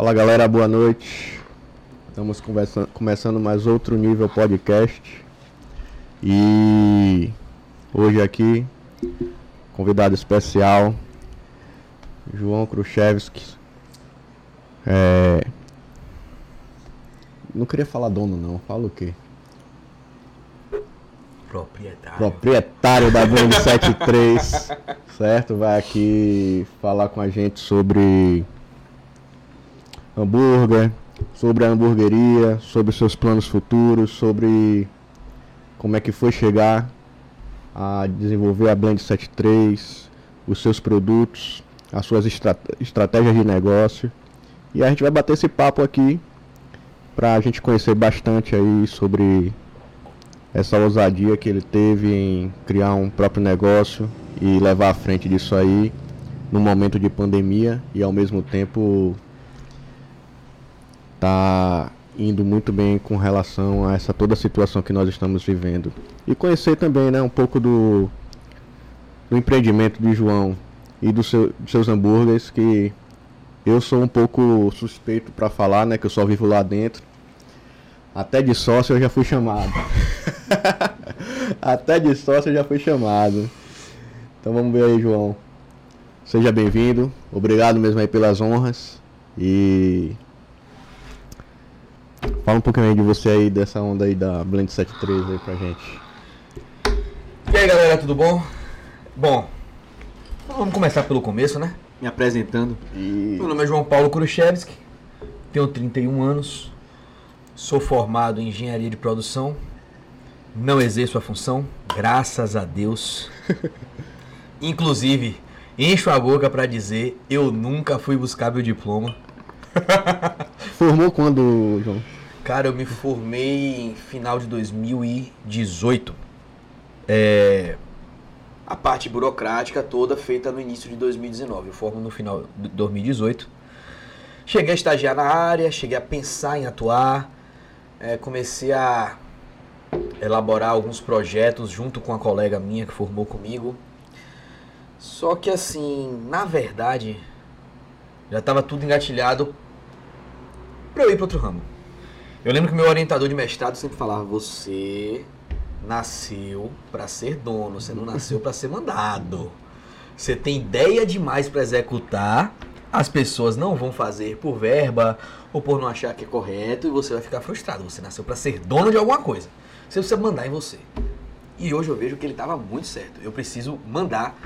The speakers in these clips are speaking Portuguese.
Fala galera, boa noite. Estamos começando mais outro nível podcast. E hoje aqui, convidado especial, João Khrushchevski. É... Não queria falar dono não, fala o quê? Proprietário. proprietário da Blend 73, certo? Vai aqui falar com a gente sobre hambúrguer, sobre a hamburgueria, sobre seus planos futuros, sobre como é que foi chegar a desenvolver a Blend 73, os seus produtos, as suas estra- estratégias de negócio. E a gente vai bater esse papo aqui para a gente conhecer bastante aí sobre essa ousadia que ele teve em criar um próprio negócio e levar à frente disso aí no momento de pandemia e ao mesmo tempo tá indo muito bem com relação a essa toda a situação que nós estamos vivendo. E conhecer também, né, um pouco do do empreendimento de João e seu, dos seus hambúrgueres que eu sou um pouco suspeito para falar, né, que eu só vivo lá dentro. Até de sócio eu já fui chamado. Até de sócio eu já fui chamado. Então vamos ver aí, João. Seja bem-vindo. Obrigado mesmo aí pelas honras. E fala um pouquinho aí de você aí, dessa onda aí da Blend 73 aí pra gente. E aí galera, tudo bom? Bom, então vamos começar pelo começo, né? Me apresentando. E Meu nome é João Paulo Khrushchevski, tenho 31 anos, sou formado em engenharia de produção, não exerço a função, graças a Deus. Inclusive, encho a boca pra dizer, eu nunca fui buscar meu diploma. formou quando, João? Cara, eu me formei em final de 2018. É, a parte burocrática toda feita no início de 2019. Eu formo no final de 2018. Cheguei a estagiar na área, cheguei a pensar em atuar, é, comecei a elaborar alguns projetos junto com a colega minha que formou comigo. Só que assim, na verdade, já estava tudo engatilhado para eu ir para outro ramo. Eu lembro que meu orientador de mestrado sempre falava: você nasceu para ser dono, você não nasceu para ser mandado. Você tem ideia demais para executar, as pessoas não vão fazer por verba ou por não achar que é correto e você vai ficar frustrado. Você nasceu para ser dono de alguma coisa. Você precisa mandar em você. E hoje eu vejo que ele estava muito certo. Eu preciso mandar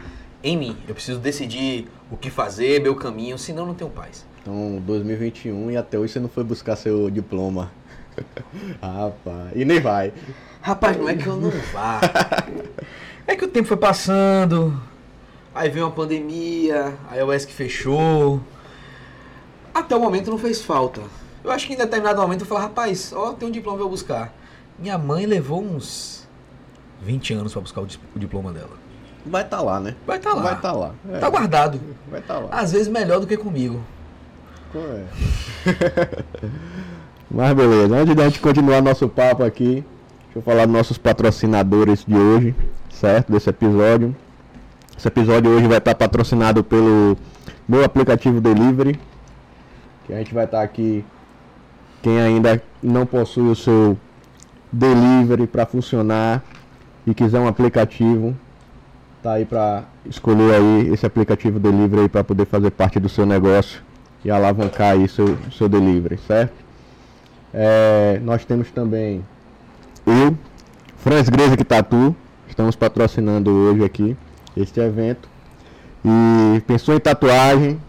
em mim. Eu preciso decidir o que fazer, meu caminho, senão não tenho paz. Então, 2021 e até hoje você não foi buscar seu diploma. Rapaz, e nem vai. Rapaz, não é que eu não vá. É que o tempo foi passando. Aí veio uma pandemia, aí a UESC fechou. Até o momento não fez falta. Eu acho que em determinado momento eu falei, rapaz, ó, tem um diploma pra eu buscar. Minha mãe levou uns 20 anos pra buscar o diploma dela. Vai estar lá, né? Vai tá lá. Vai estar lá. É, Tá guardado. Vai estar lá. Às vezes melhor do que comigo. É. Mas beleza, antes da gente continuar nosso papo aqui, deixa eu falar dos nossos patrocinadores de hoje, certo? Desse episódio. Esse episódio hoje vai estar patrocinado pelo meu aplicativo Delivery, que a gente vai estar aqui. Quem ainda não possui o seu Delivery para funcionar e quiser um aplicativo, tá aí para escolher aí esse aplicativo Delivery aí para poder fazer parte do seu negócio e alavancar aí seu, seu delivery, certo? É, nós temos também eu, Franz Greza Tatu, estamos patrocinando hoje aqui este evento. E pensou em tatuagem?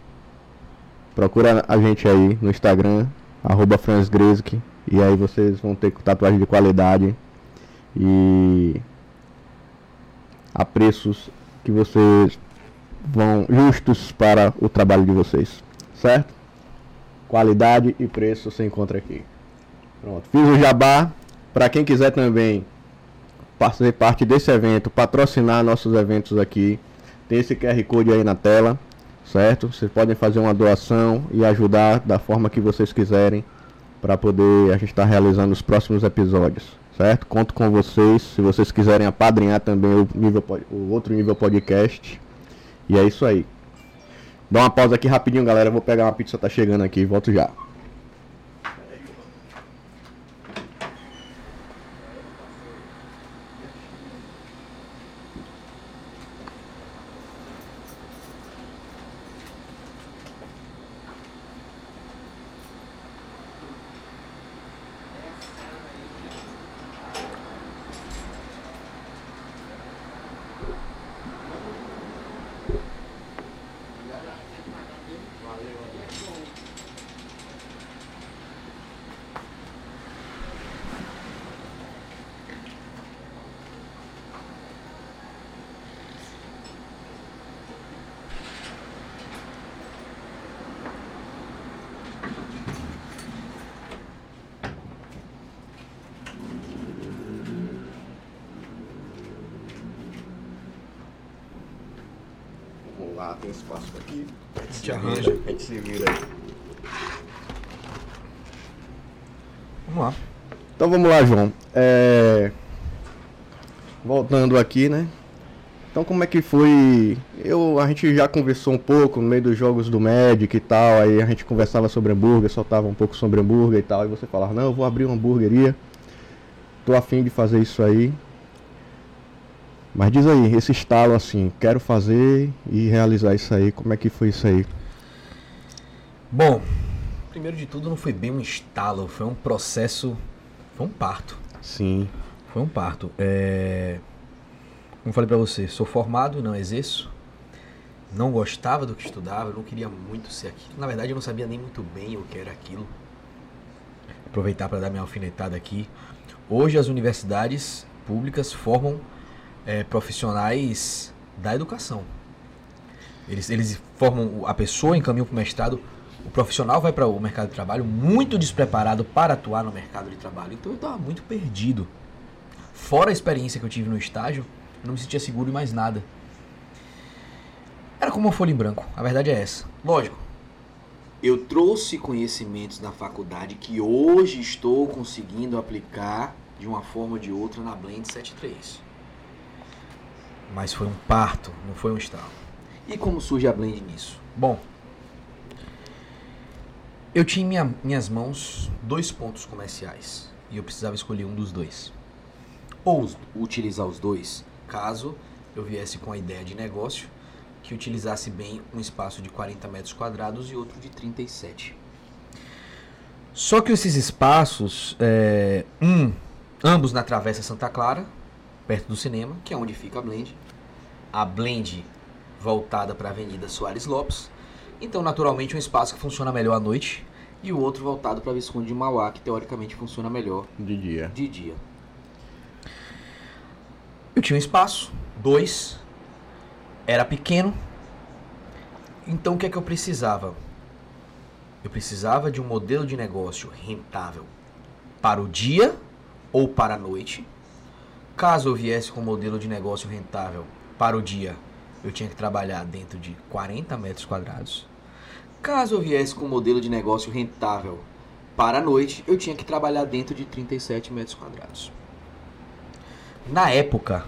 Procura a gente aí no Instagram, arroba Franz e aí vocês vão ter tatuagem de qualidade e a preços que vocês vão justos para o trabalho de vocês, certo? Qualidade e preço você encontra aqui. Pronto, fiz o jabá. Para quem quiser também fazer parte desse evento, patrocinar nossos eventos aqui, tem esse QR Code aí na tela, certo? Vocês podem fazer uma doação e ajudar da forma que vocês quiserem para poder a gente estar realizando os próximos episódios, certo? Conto com vocês, se vocês quiserem apadrinhar também o, nível, o outro nível podcast. E é isso aí. Dá uma pausa aqui rapidinho, galera. Eu vou pegar uma pizza, tá chegando aqui. Volto já. Vamos lá, tem espaço aqui. A gente se arranja. A gente se vira aí. Vamos lá. Então vamos lá, João. É... Voltando aqui, né? Então como é que foi? Eu, a gente já conversou um pouco no meio dos jogos do Magic e tal, aí a gente conversava sobre hambúrguer, soltava um pouco sobre hambúrguer e tal, e você falava, não, eu vou abrir uma hambúrgueria, tô afim de fazer isso aí. Mas diz aí, esse estalo assim, quero fazer e realizar isso aí, como é que foi isso aí? Bom, primeiro de tudo não foi bem um estalo, foi um processo, foi um parto. Sim, Foi um parto. É... Como falei pra você, sou formado, não exerço. Não gostava do que estudava, não queria muito ser aquilo. Na verdade, eu não sabia nem muito bem o que era aquilo. Aproveitar para dar minha alfinetada aqui. Hoje, as universidades públicas formam é, profissionais da educação. Eles, eles formam a pessoa, encaminham para o mestrado. O profissional vai para o mercado de trabalho muito despreparado para atuar no mercado de trabalho. Então eu estava muito perdido. Fora a experiência que eu tive no estágio, eu não me sentia seguro em mais nada. Era como uma folha em branco, a verdade é essa. Lógico, eu trouxe conhecimentos da faculdade que hoje estou conseguindo aplicar de uma forma ou de outra na Blend 73. Mas foi um parto, não foi um estalo. E como surge a Blend nisso? Bom, eu tinha em minha- minhas mãos dois pontos comerciais e eu precisava escolher um dos dois. Ou utilizar os dois, caso eu viesse com a ideia de negócio que utilizasse bem um espaço de 40 metros quadrados e outro de 37. Só que esses espaços, é, um, ambos na Travessa Santa Clara, perto do cinema, que é onde fica a Blend. A Blend voltada para a Avenida Soares Lopes. Então, naturalmente, um espaço que funciona melhor à noite e o outro voltado para Visconde de Mauá, que teoricamente funciona melhor de dia. de dia. Eu tinha um espaço, dois, era pequeno. Então o que é que eu precisava? Eu precisava de um modelo de negócio rentável para o dia ou para a noite. Caso eu viesse com um modelo de negócio rentável para o dia, eu tinha que trabalhar dentro de 40 metros quadrados. Caso eu viesse com um modelo de negócio rentável para a noite, eu tinha que trabalhar dentro de 37 metros quadrados. Na época,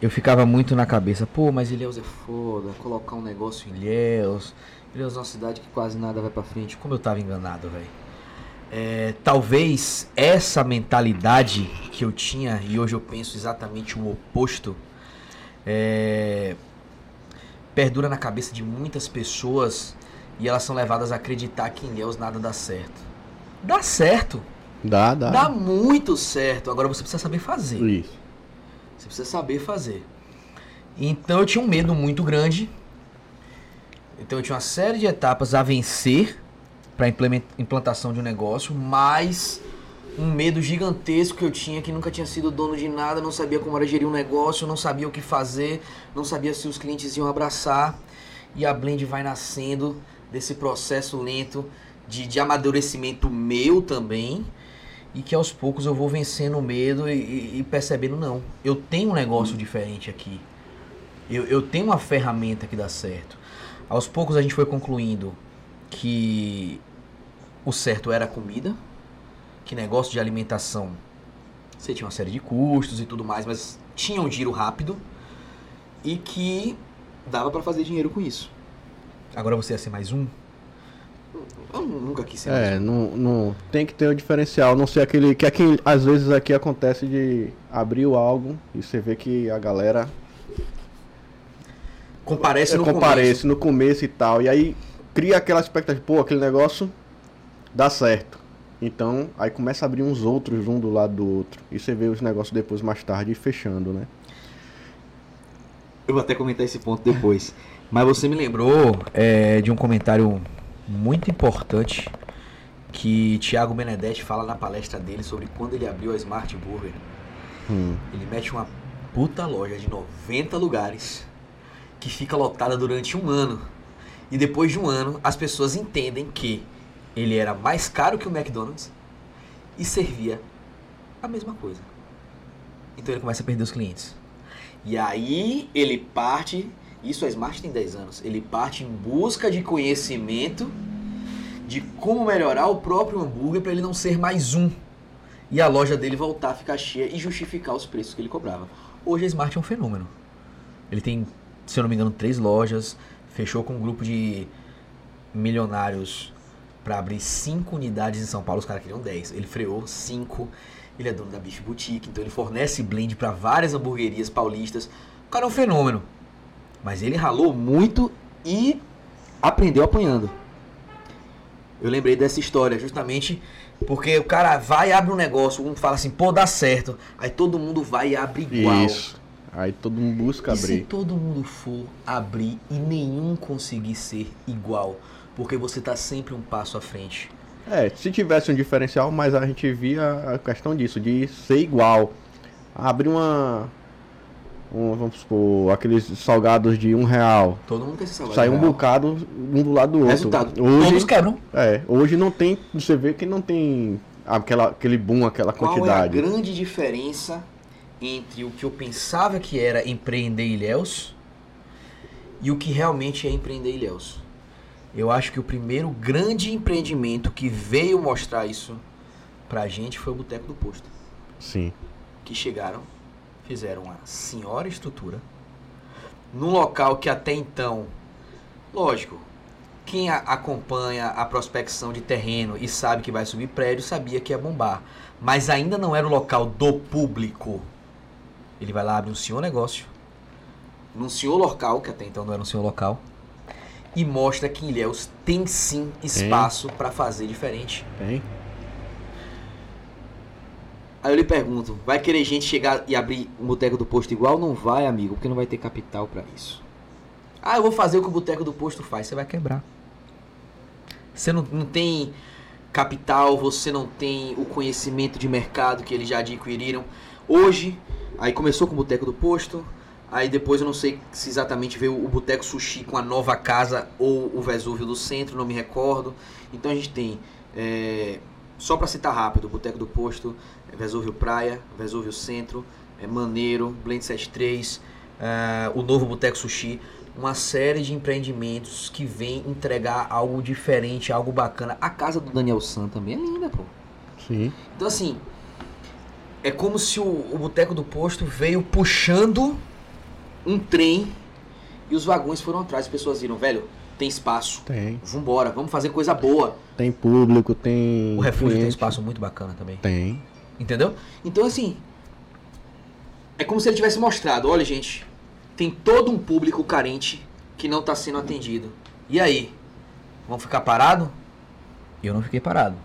eu ficava muito na cabeça, pô, mas Ilhéus é foda, colocar um negócio em Ilhéus. Ilhéus é uma cidade que quase nada vai pra frente. Como eu tava enganado, velho. É, talvez essa mentalidade que eu tinha, e hoje eu penso exatamente o oposto, é, perdura na cabeça de muitas pessoas e elas são levadas a acreditar que em Ilhéus nada dá certo. Dá certo, Dá, dá. dá muito certo. Agora você precisa saber fazer. Isso. Você precisa saber fazer. Então eu tinha um medo muito grande. Então eu tinha uma série de etapas a vencer para a implantação de um negócio, mas um medo gigantesco que eu tinha que nunca tinha sido dono de nada, não sabia como era gerir um negócio, não sabia o que fazer, não sabia se os clientes iam abraçar. E a Blend vai nascendo desse processo lento de, de amadurecimento meu também e que aos poucos eu vou vencendo o medo e, e- percebendo, não, eu tenho um negócio diferente aqui. Eu, eu tenho uma ferramenta que dá certo. Aos poucos a gente foi concluindo que o certo era a comida, que negócio de alimentação você tinha uma série de custos e tudo mais, mas tinha um giro rápido e que dava para fazer dinheiro com isso. Agora você ia ser mais um? Eu nunca quis ser É, mais um. não, não tem que ter o diferencial, não ser aquele que aqui às vezes aqui acontece de abrir o álbum e você vê que a galera Comparece no comparece no começo e tal, e aí cria aquela expectativa, pô, aquele negócio dá certo. Então, aí começa a abrir uns outros um do lado do outro. E você vê os negócios depois mais tarde fechando, né? Eu vou até comentar esse ponto depois. Mas você me lembrou é, de um comentário muito importante que Thiago Benedetti fala na palestra dele sobre quando ele abriu a Smart Burger. Hum. Ele mete uma puta loja de 90 lugares que fica lotada durante um ano. E depois de um ano, as pessoas entendem que ele era mais caro que o McDonald's e servia a mesma coisa. Então ele começa a perder os clientes. E aí ele parte, isso a Smart tem 10 anos, ele parte em busca de conhecimento de como melhorar o próprio hambúrguer para ele não ser mais um. E a loja dele voltar a ficar cheia e justificar os preços que ele cobrava. Hoje a Smart é um fenômeno. Ele tem, se eu não me engano, três lojas, fechou com um grupo de milionários para abrir cinco unidades em São Paulo, os caras queriam 10. Ele freou cinco. Ele é dono da Beef Boutique, então ele fornece blend para várias hamburguerias paulistas. O cara é um fenômeno. Mas ele ralou muito e aprendeu apanhando. Eu lembrei dessa história justamente porque o cara vai e abre um negócio, um fala assim, pô, dá certo. Aí todo mundo vai e abre igual. Isso. Aí todo mundo busca E se abrir. todo mundo for abrir e nenhum conseguir ser igual? Porque você tá sempre um passo à frente. É, se tivesse um diferencial, mas a gente via a questão disso, de ser igual. Abrir uma. um, vamos supor, aqueles salgados de um real. Todo mundo quer ser salvado. Sai um bocado um do lado do outro. Resultado. Hoje, Todos quebram. é, hoje não tem. Você vê que não tem aquela, aquele boom, aquela Qual é a quantidade. grande diferença entre o que eu pensava que era empreender Ilhéus e o que realmente é empreender Ilhéus? Eu acho que o primeiro grande empreendimento que veio mostrar isso pra gente foi o Boteco do Posto. Sim. Que chegaram, fizeram uma senhora estrutura num local que até então, lógico, quem a- acompanha a prospecção de terreno e sabe que vai subir prédio sabia que ia bombar, mas ainda não era o local do público. Ele vai lá abre um senhor negócio, num senhor local, que até então não era um senhor local, e mostra que Ilhéus tem sim espaço para fazer diferente. Tem. Aí eu lhe pergunto, vai querer gente chegar e abrir um boteco do posto igual? Não vai, amigo, porque não vai ter capital pra isso. Ah, eu vou fazer o que o boteco do posto faz, você vai quebrar. Você não, não tem capital, você não tem o conhecimento de mercado que eles já adquiriram. Hoje, aí começou com o boteco do posto, aí depois eu não sei se exatamente veio o boteco sushi com a nova casa ou o Vesúvio do centro, não me recordo. Então a gente tem, é, só pra citar rápido, boteco do posto, é Vesúvio Praia, Vesúvio Centro, é Maneiro, Blend 73, é, o novo Boteco Sushi, uma série de empreendimentos que vem entregar algo diferente, algo bacana. A casa do Daniel San também é linda, pô. Sim. Então assim, é como se o, o Boteco do Posto veio puxando um trem e os vagões foram atrás. As pessoas viram, velho, tem espaço. Tem. Vambora, vamos fazer coisa boa. Tem público, tem. O refúgio tem um cliente. espaço muito bacana também. Tem. Entendeu? Então, assim. É como se ele tivesse mostrado: olha, gente, tem todo um público carente que não está sendo atendido. E aí? Vamos ficar parado? Eu não fiquei parado.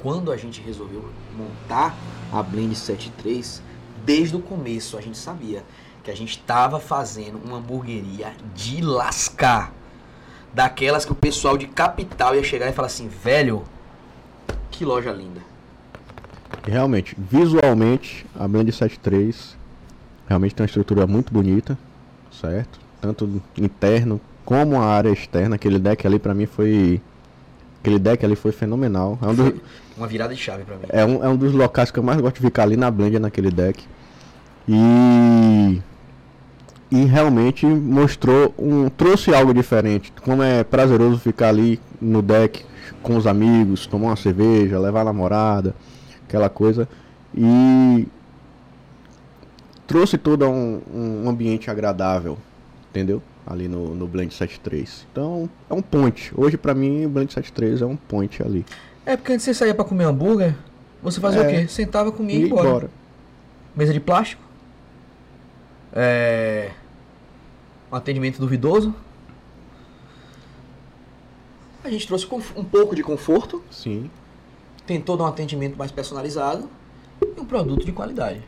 Quando a gente resolveu montar a Blend 73, desde o começo a gente sabia que a gente estava fazendo uma hamburgueria de lascar. Daquelas que o pessoal de capital ia chegar e falar assim: velho, que loja linda. Realmente, visualmente, a Blend 73 realmente tem uma estrutura muito bonita, certo? Tanto interno como a área externa. Aquele deck ali pra mim foi. Aquele deck ali foi fenomenal. É um, dos, uma virada de chave pra mim. é, um, é um dos locais que eu mais gosto de ficar ali na Blend, naquele deck. E. E realmente mostrou um. trouxe algo diferente. Como é prazeroso ficar ali no deck com os amigos, tomar uma cerveja, levar a namorada, aquela coisa. E trouxe todo um, um ambiente agradável, entendeu? ali no, no Blend 73. Então, é um point. Hoje, pra mim, o Blend 73 é um point ali. É porque antes você saía pra comer hambúrguer, você fazia É. o quê? Sentava, comia E ia embora. embora. Mesa de plástico. É... Um atendimento duvidoso. A gente trouxe um pouco de conforto, Sim. tentou dar um atendimento mais personalizado e um produto de qualidade.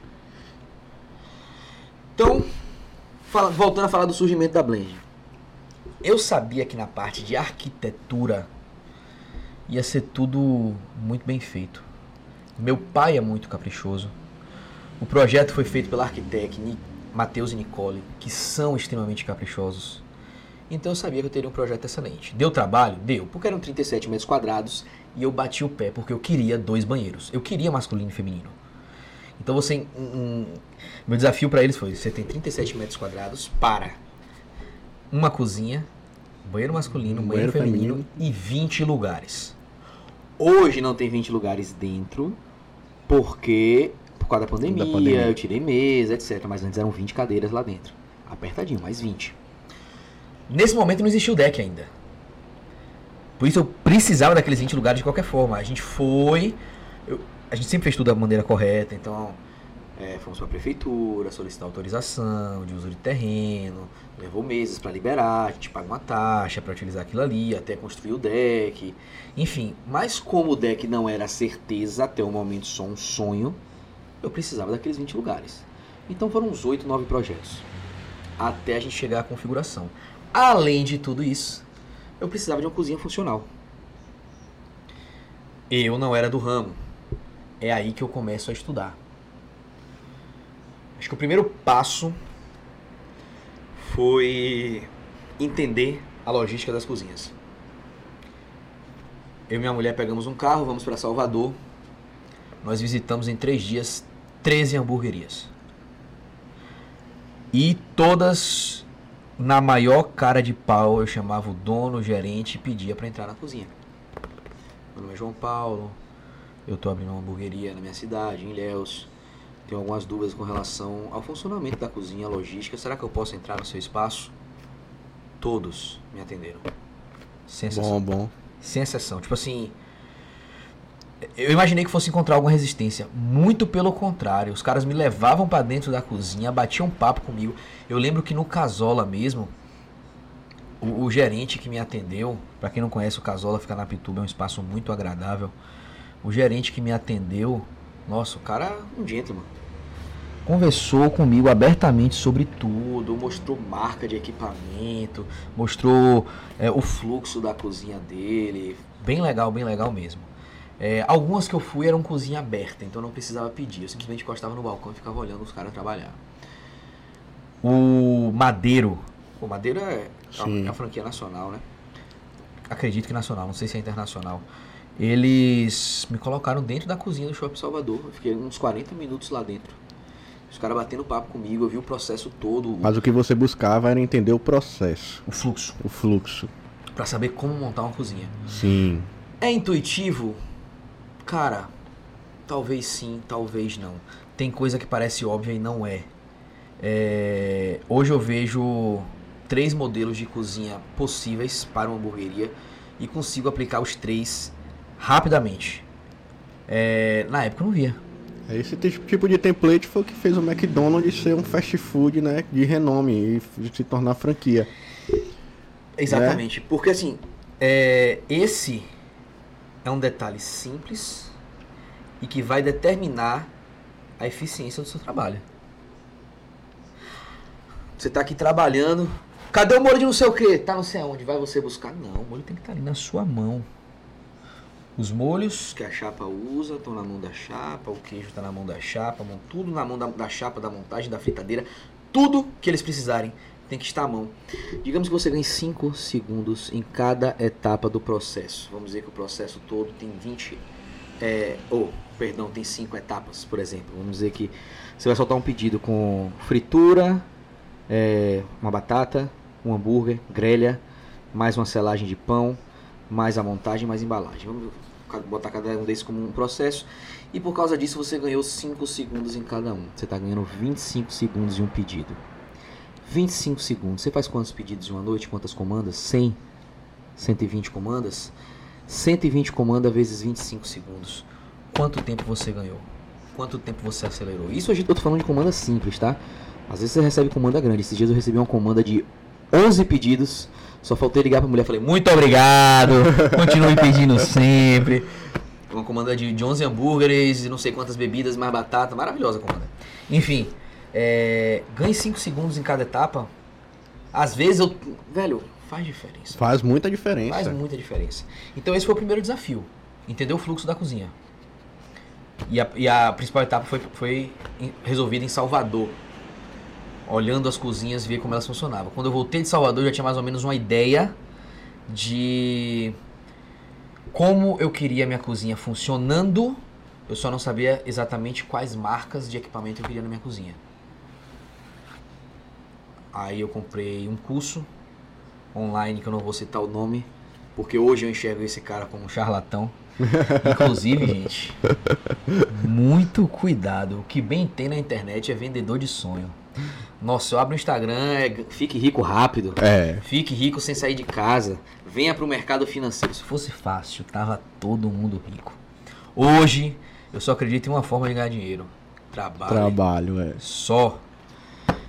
Então, fala- voltando a falar do surgimento da Blend. Eu sabia que na parte de arquitetura ia ser tudo muito bem feito. Meu pai é muito caprichoso. O projeto foi feito pela arquitect Ni- Matheus e Nicole, que são extremamente caprichosos. Então eu sabia que eu teria um projeto excelente. Deu trabalho? Deu, porque eram 37 metros quadrados e eu bati o pé porque eu queria dois banheiros. Eu queria masculino e feminino. Então você. um- um- meu desafio para eles foi: você tem 37 metros quadrados para uma cozinha, banheiro masculino, Um banheiro, banheiro feminino, feminino. e 20 lugares. Hoje não tem 20 lugares dentro, porque por causa da pandemia, Da pandemia. eu tirei mesa, etc. Mas antes eram 20 cadeiras lá dentro. Apertadinho, mais 20. Nesse momento não existia o deck ainda. Por isso eu precisava daqueles 20 lugares de qualquer forma. A gente foi. eu- a gente sempre fez tudo da maneira correta, então. é, fomos para a prefeitura, solicitar autorização de uso de terreno, levou meses para liberar, a gente paga uma taxa para utilizar aquilo ali, até construir o deck, enfim. Mas como o deck não era certeza, até o momento só um sonho, eu precisava daqueles 20 lugares. Então foram uns 8, 9 projetos, até a gente chegar à configuração. Além de tudo isso, eu precisava de uma cozinha funcional. Eu não era do ramo. É aí que eu começo a estudar. Acho que o primeiro passo foi entender a logística das cozinhas. Eu e minha mulher pegamos um carro, vamos para Salvador. Nós visitamos em três dias 13 hamburguerias. E todas na maior cara de pau, eu chamava o dono, o gerente e pedia para entrar na cozinha. Meu nome é João Paulo, eu tô abrindo uma hamburgueria na minha cidade, em Ilhéus. Tenho algumas dúvidas com relação ao funcionamento da cozinha, logística. Será que eu posso entrar no seu espaço? Todos me atenderam. Sem exceção. Bom, bom. Sem exceção. Tipo assim. Eu imaginei que fosse encontrar alguma resistência. Muito pelo contrário. Os caras me levavam pra dentro da cozinha, batiam papo comigo. Eu lembro que no Casola mesmo, o, o gerente que me atendeu, pra quem não conhece o Casola, fica na Pituba, é um espaço muito agradável. O gerente que me atendeu, nossa, o cara um gentleman. Conversou comigo abertamente sobre tudo, mostrou marca de equipamento, mostrou é, o fluxo da cozinha dele. Bem legal, bem legal mesmo. É, algumas que eu fui eram cozinha aberta, então não precisava pedir. Eu simplesmente encostava no balcão e ficava olhando os caras trabalhar. O Madeiro. O Madeiro é, é Sim. é franquia nacional, né? Acredito que nacional, não sei se é internacional. Eles me colocaram dentro da cozinha do Shopping Salvador. Eu fiquei uns 40 minutos lá dentro. Os caras batendo papo comigo, eu vi o processo todo, Mas o que você buscava era entender o processo, o fluxo, o fluxo. Pra saber como montar uma cozinha. Sim. É intuitivo? Cara, talvez sim, talvez não. Tem coisa que parece óbvia e não é. É, Hoje eu vejo três modelos de cozinha possíveis para uma hamburgueria e consigo aplicar os três rapidamente. É, Na época eu não via. É Esse ti- tipo de template foi o que fez o McDonald's ser um fast food, né, de renome e se tornar franquia. Exatamente. Porque assim, é, esse é um detalhe simples e que vai determinar a eficiência do seu trabalho. Você tá aqui trabalhando. Cadê o molho de não sei o que? Tá não sei aonde. Vai você buscar? Não, o molho tem que estar ali na sua mão. Os molhos que a chapa usa estão na mão da chapa, o queijo está na mão da chapa, tudo na mão da, da chapa, da montagem, da fritadeira. Tudo que eles precisarem tem que estar à mão. Digamos que você ganhe 5 segundos em cada etapa do processo. Vamos dizer que o processo todo tem 20. É, ou, perdão, tem 5 etapas, por exemplo. Vamos dizer que você vai soltar um pedido com fritura, é, uma batata, um hambúrguer, grelha, mais uma selagem de pão, mais a montagem, mais embalagem. Vamos botar cada um desses como um processo. E por causa disso você ganhou 5 segundos em cada um. Você está ganhando 25 segundos em um pedido. 25 segundos. Você faz quantos pedidos em uma noite? Quantas comandas? 100? 120 comandas? 120 comandas vezes 25 segundos. Quanto tempo você ganhou? Quanto tempo você acelerou? Isso a eu tô falando de comanda simples, tá? Às vezes você recebe comanda grande. Esses dias eu recebi uma comanda de 11 pedidos. Só faltei ligar pra mulher e falei, muito obrigado, continue pedindo sempre. Uma comanda de, de 11 hambúrgueres e não sei quantas bebidas, mais batata. Maravilhosa a comanda. Enfim, é, ganhe 5 segundos em cada etapa. Às vezes eu. Velho, faz diferença. Faz muita diferença. Faz muita diferença. Então esse foi o primeiro desafio. Entender o fluxo da cozinha. E a, e a principal etapa foi, foi resolvida em Salvador. Olhando as cozinhas, ver como elas funcionavam. Quando eu voltei de Salvador, eu já tinha mais ou menos uma ideia de como eu queria minha cozinha funcionando. Eu só não sabia exatamente quais marcas de equipamento eu queria na minha cozinha. Aí eu comprei um curso online, que eu não vou citar o nome, porque hoje eu enxergo esse cara como um charlatão. Inclusive, gente, muito cuidado. O que bem tem na internet é vendedor de sonho. Nossa, eu abro o Instagram, é fique rico rápido. É. Fique rico sem sair de casa. Venha pro mercado financeiro. Se fosse fácil, tava todo mundo rico. Hoje, eu só acredito em uma forma de ganhar dinheiro. Trabalho. Trabalho, é. Só.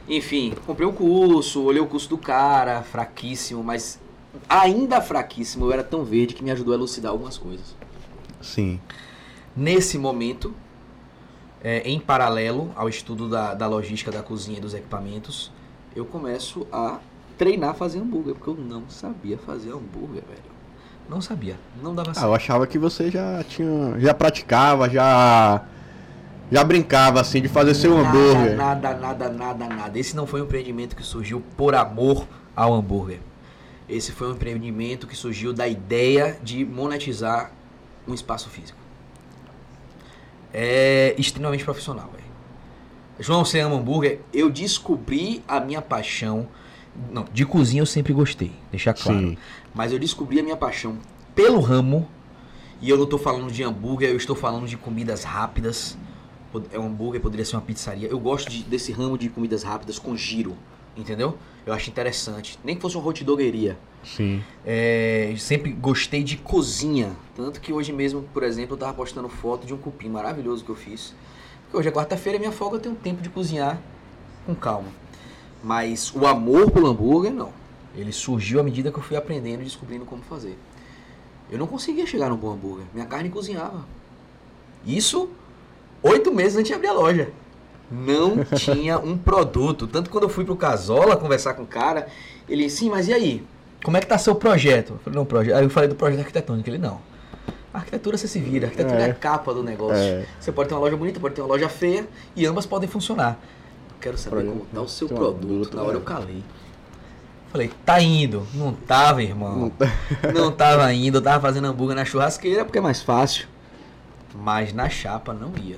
Enfim, comprei um curso, olhei o curso do cara, fraquíssimo, mas ainda fraquíssimo, eu era tão verde que me ajudou a elucidar algumas coisas. Sim. Nesse momento, é, em paralelo ao estudo da, da logística da cozinha e dos equipamentos, eu começo a treinar a fazer hambúrguer, porque eu não sabia fazer hambúrguer, velho. Não sabia, não dava Ah, certo. eu achava que você já tinha. Já praticava, já. Já brincava assim de fazer seu nada, hambúrguer. Nada, nada, nada, nada. Esse não foi um empreendimento que surgiu por amor ao hambúrguer. Esse foi um empreendimento que surgiu da ideia de monetizar um espaço físico. É extremamente profissional, velho. João, você ama hambúrguer? Eu descobri a minha paixão. Não, de cozinha eu sempre gostei, deixar claro. Sim. Mas eu descobri a minha paixão pelo ramo. E eu não estou falando de hambúrguer, eu estou falando de comidas rápidas. É um hambúrguer, poderia ser uma pizzaria. Eu gosto de- desse ramo de comidas rápidas com giro, entendeu? Eu acho interessante. Nem que fosse uma hot dogueria. Sim. É, sempre gostei de cozinha. Tanto que hoje mesmo, por exemplo, eu tava postando foto de um cupim maravilhoso que eu fiz. Porque hoje é quarta-feira, minha folga, eu tenho tempo de cozinhar com calma. Mas o amor pelo hambúrguer, não. Ele surgiu à medida que eu fui aprendendo e descobrindo como fazer. Eu não conseguia chegar num bom hambúrguer. Minha carne cozinhava. Isso oito meses antes de abrir a loja. Não tinha um produto. Tanto quando eu fui pro Casola conversar com o cara, ele, sim, mas e aí? Como é que tá seu projeto? Eu falei, não, projeto. Aí eu falei do projeto arquitetônico. Ele, não. A arquitetura você se vira, a arquitetura é, É. a capa do negócio. É. Você pode ter uma loja bonita, pode ter uma loja feia, e ambas podem funcionar. Eu quero saber Projeto- como tá o seu produto. produto, Na hora é. eu calei. Falei, tá indo. Não tava, irmão. Não tá- Não tava indo, eu tava fazendo hambúrguer na churrasqueira porque é mais fácil. Mas na chapa não ia.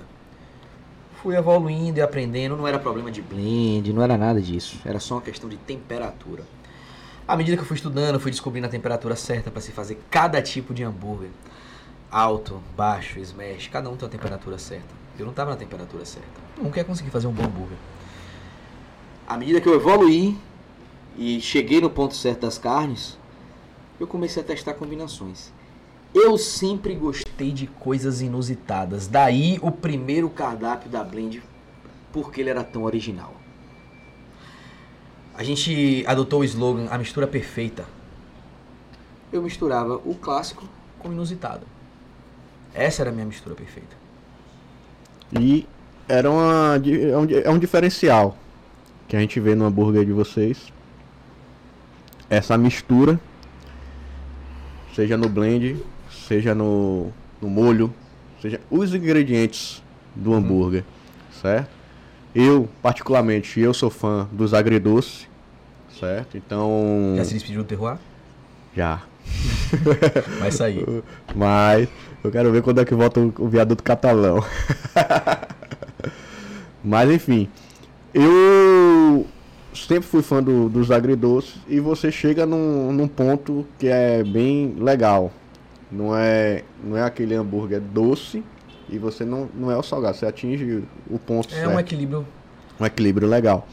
Fui evoluindo e aprendendo, não era problema de blend, não era nada disso. Era só uma questão de temperatura. À medida que eu fui estudando, fui descobrindo a temperatura certa para se fazer cada tipo de hambúrguer. Alto, baixo, smash, cada um tem a temperatura certa. Eu não tava na temperatura certa. Nunca ia conseguir fazer um bom hambúrguer. À medida que eu evoluí e cheguei no ponto certo das carnes, eu comecei a testar combinações. Eu sempre gostei de coisas inusitadas. Daí o primeiro cardápio da Blend, porque ele era tão original. A gente adotou o slogan A Mistura Perfeita. Eu misturava o clássico com o inusitado. Essa era a minha mistura perfeita. E era uma, é, um, é um diferencial que a gente vê no hambúrguer de vocês. Essa mistura, seja no blend, seja no, no molho, seja os ingredientes do hambúrguer, certo? Eu, particularmente, eu sou fã dos agridoces, certo? Então, Já se despediu do terroir? já. Vai sair. Mas eu quero ver quando é que volta o, o viaduto catalão. Mas enfim, eu sempre fui fã do- dos agridoces e você chega num, num ponto que é bem legal. Não é, não é aquele hambúrguer doce e você não, não é o salgado, você atinge o ponto É certo um equilíbrio. um equilíbrio legal.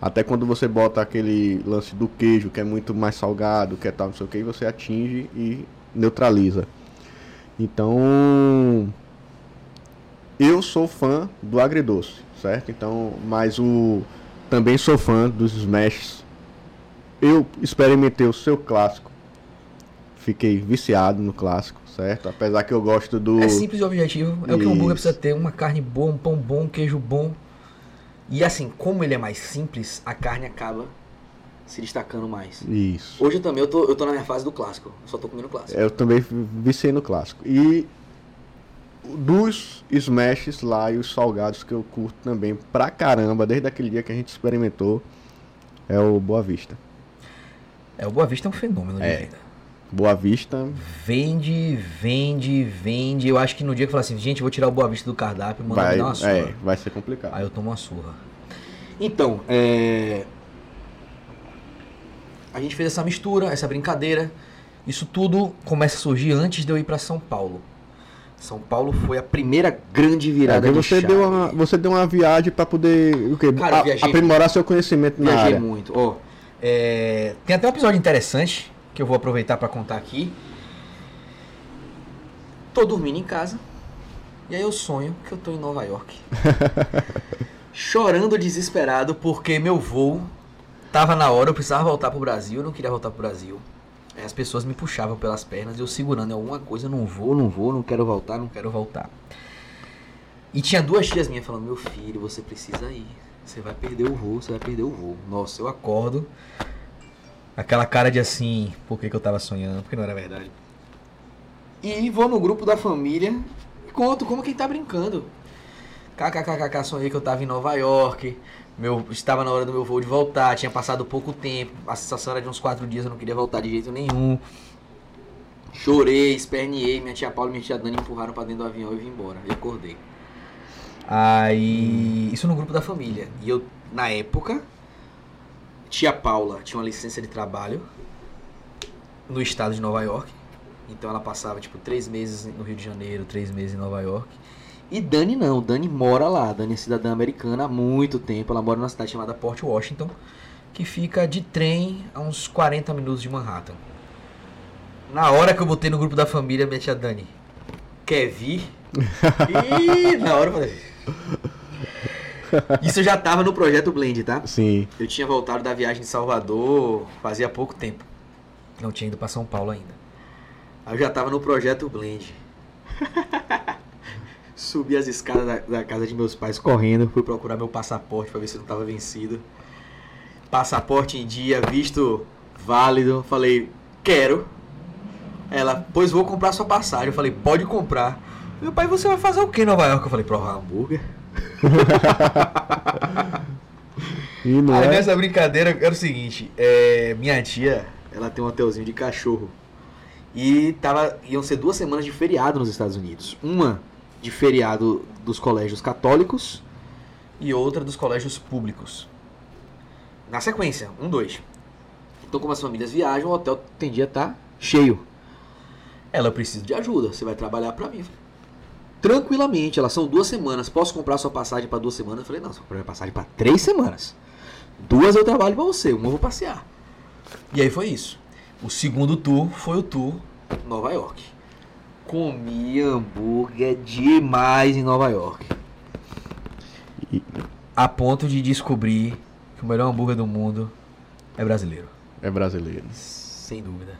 Até quando você bota aquele lance do queijo, que é muito mais salgado, que é tal, não sei o que, você atinge e neutraliza. Então, eu sou fã do agridoce, certo? Então, mas o também sou fã dos smashes. Eu experimentei o seu clássico. Fiquei viciado no clássico, certo? Apesar que eu gosto do É simples e objetivo. É o que um hambúrguer Isso. precisa ter: uma carne boa, um pão bom, um queijo bom. E assim, como ele é mais simples, a carne acaba se destacando mais. Isso. Hoje também eu tô, eu tô na minha fase do clássico. Eu só tô comendo clássico. Eu também viciei no clássico. E dos smashes lá e os salgados que eu curto também pra caramba, desde aquele dia que a gente experimentou, é o Boa Vista. É, o Boa Vista é um fenômeno de É. Boa Vista, Vende, vende, vende. Eu acho que no dia que eu falar assim, gente, eu vou tirar o Boa Vista do cardápio, manda vai, me dar uma surra. é, vai ser complicado. Aí eu tomo uma surra. Então, é... a gente fez essa mistura, essa brincadeira. Isso tudo começa a surgir antes de eu ir pra São Paulo. São Paulo foi a primeira grande É, virada de você, chave. deu uma, você deu uma viagem pra poder o quê? Cara, A- viajei- aprimorar seu conhecimento na Viajei área. muito. Ó, é, Tem até um episódio interessante que eu vou aproveitar pra contar aqui. Tô dormindo em casa. E aí eu sonho que eu tô em Nova York. Chorando desesperado porque meu voo tava na hora, eu precisava voltar pro Brasil, eu não queria voltar pro Brasil. Aí as pessoas me puxavam pelas pernas eu segurando em alguma coisa, não vou, não vou, não quero voltar, não quero voltar. E tinha duas tias minhas falando, meu filho, você precisa ir. Você vai perder o voo, você vai perder o voo. Nossa, eu acordo. Aquela cara de assim, por que, que eu tava sonhando? Porque não era verdade. E vou no grupo da família e conto como quem tá brincando. KKKK, sonhei que eu tava em Nova York. Meu, estava na hora do meu voo de voltar, tinha passado pouco tempo. A sensação era de uns quatro dias, eu não queria voltar de jeito nenhum. Chorei, esperneei, minha tia Paula e minha tia Dani empurraram pra dentro do avião e eu vim embora. E acordei. Aí. Isso no grupo da família. E eu, na época, tia Paula tinha uma licença de trabalho no estado de Nova York. Então ela passava, tipo, três meses no Rio de Janeiro, três meses em Nova York. E Dani não, Dani mora lá. Dani é cidadã americana há muito tempo. Ela mora numa cidade chamada Port Washington, que fica de trem a uns 40 minutos de Manhattan. Na hora que eu botei no grupo da família, minha tia Dani, quer vir? E na hora eu falei. Isso já tava no projeto Blend, tá? Sim. Eu tinha voltado da viagem de Salvador fazia pouco tempo. Não tinha ido pra São Paulo ainda. Aí eu já tava no projeto Blend. Subi as escadas da, da casa de meus pais correndo, fui procurar meu passaporte pra ver se não tava vencido. Passaporte em dia, visto válido. Falei, quero. Ela, pois vou comprar sua passagem. Eu falei, pode comprar. Meu pai, você vai fazer o que em Nova York? Eu falei, provar hambúrguer. E não Aí é. nessa brincadeira era o seguinte, é, minha tia, ela tem um hotelzinho de cachorro. E tava, iam ser duas semanas de feriado nos Estados Unidos. Uma de feriado dos colégios católicos e outra dos colégios públicos. Na sequência, um, dois. Então, como as famílias viajam, o hotel tendia a estar cheio. Ela, eu preciso de ajuda, você vai trabalhar pra mim. Tranquilamente, elas são duas semanas. Posso comprar sua passagem pra duas semanas? Eu falei, não, você comprar minha passagem pra três semanas. Duas eu trabalho pra você, uma eu vou passear. E aí foi isso. O segundo tour foi o tour Nova York. Comi hambúrguer demais em Nova York. A ponto de descobrir que o melhor hambúrguer do mundo é brasileiro. É brasileiro. Sem dúvida.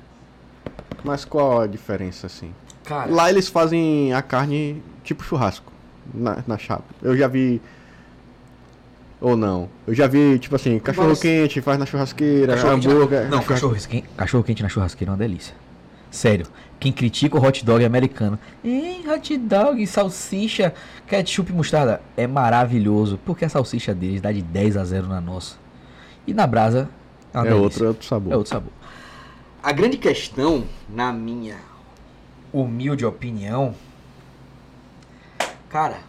Mas qual a diferença, assim? Cara, Lá eles fazem a carne tipo churrasco, na, na chapa. Eu já vi. Ou não. Eu já vi, tipo assim, cachorro Vários- quente, faz na churrasqueira, Cachorro hambúrguer. na... Não, cachorro, quente- cachorro quente na churrasqueira é uma delícia. Sério. Quem critica o hot dog americano, Ei, hot dog, salsicha, ketchup e mostarda, é maravilhoso, porque a salsicha deles dá de 10 a 0 na nossa. E na brasa é É outro, é outro sabor. É outro sabor. A grande questão, na minha humilde opinião, cara,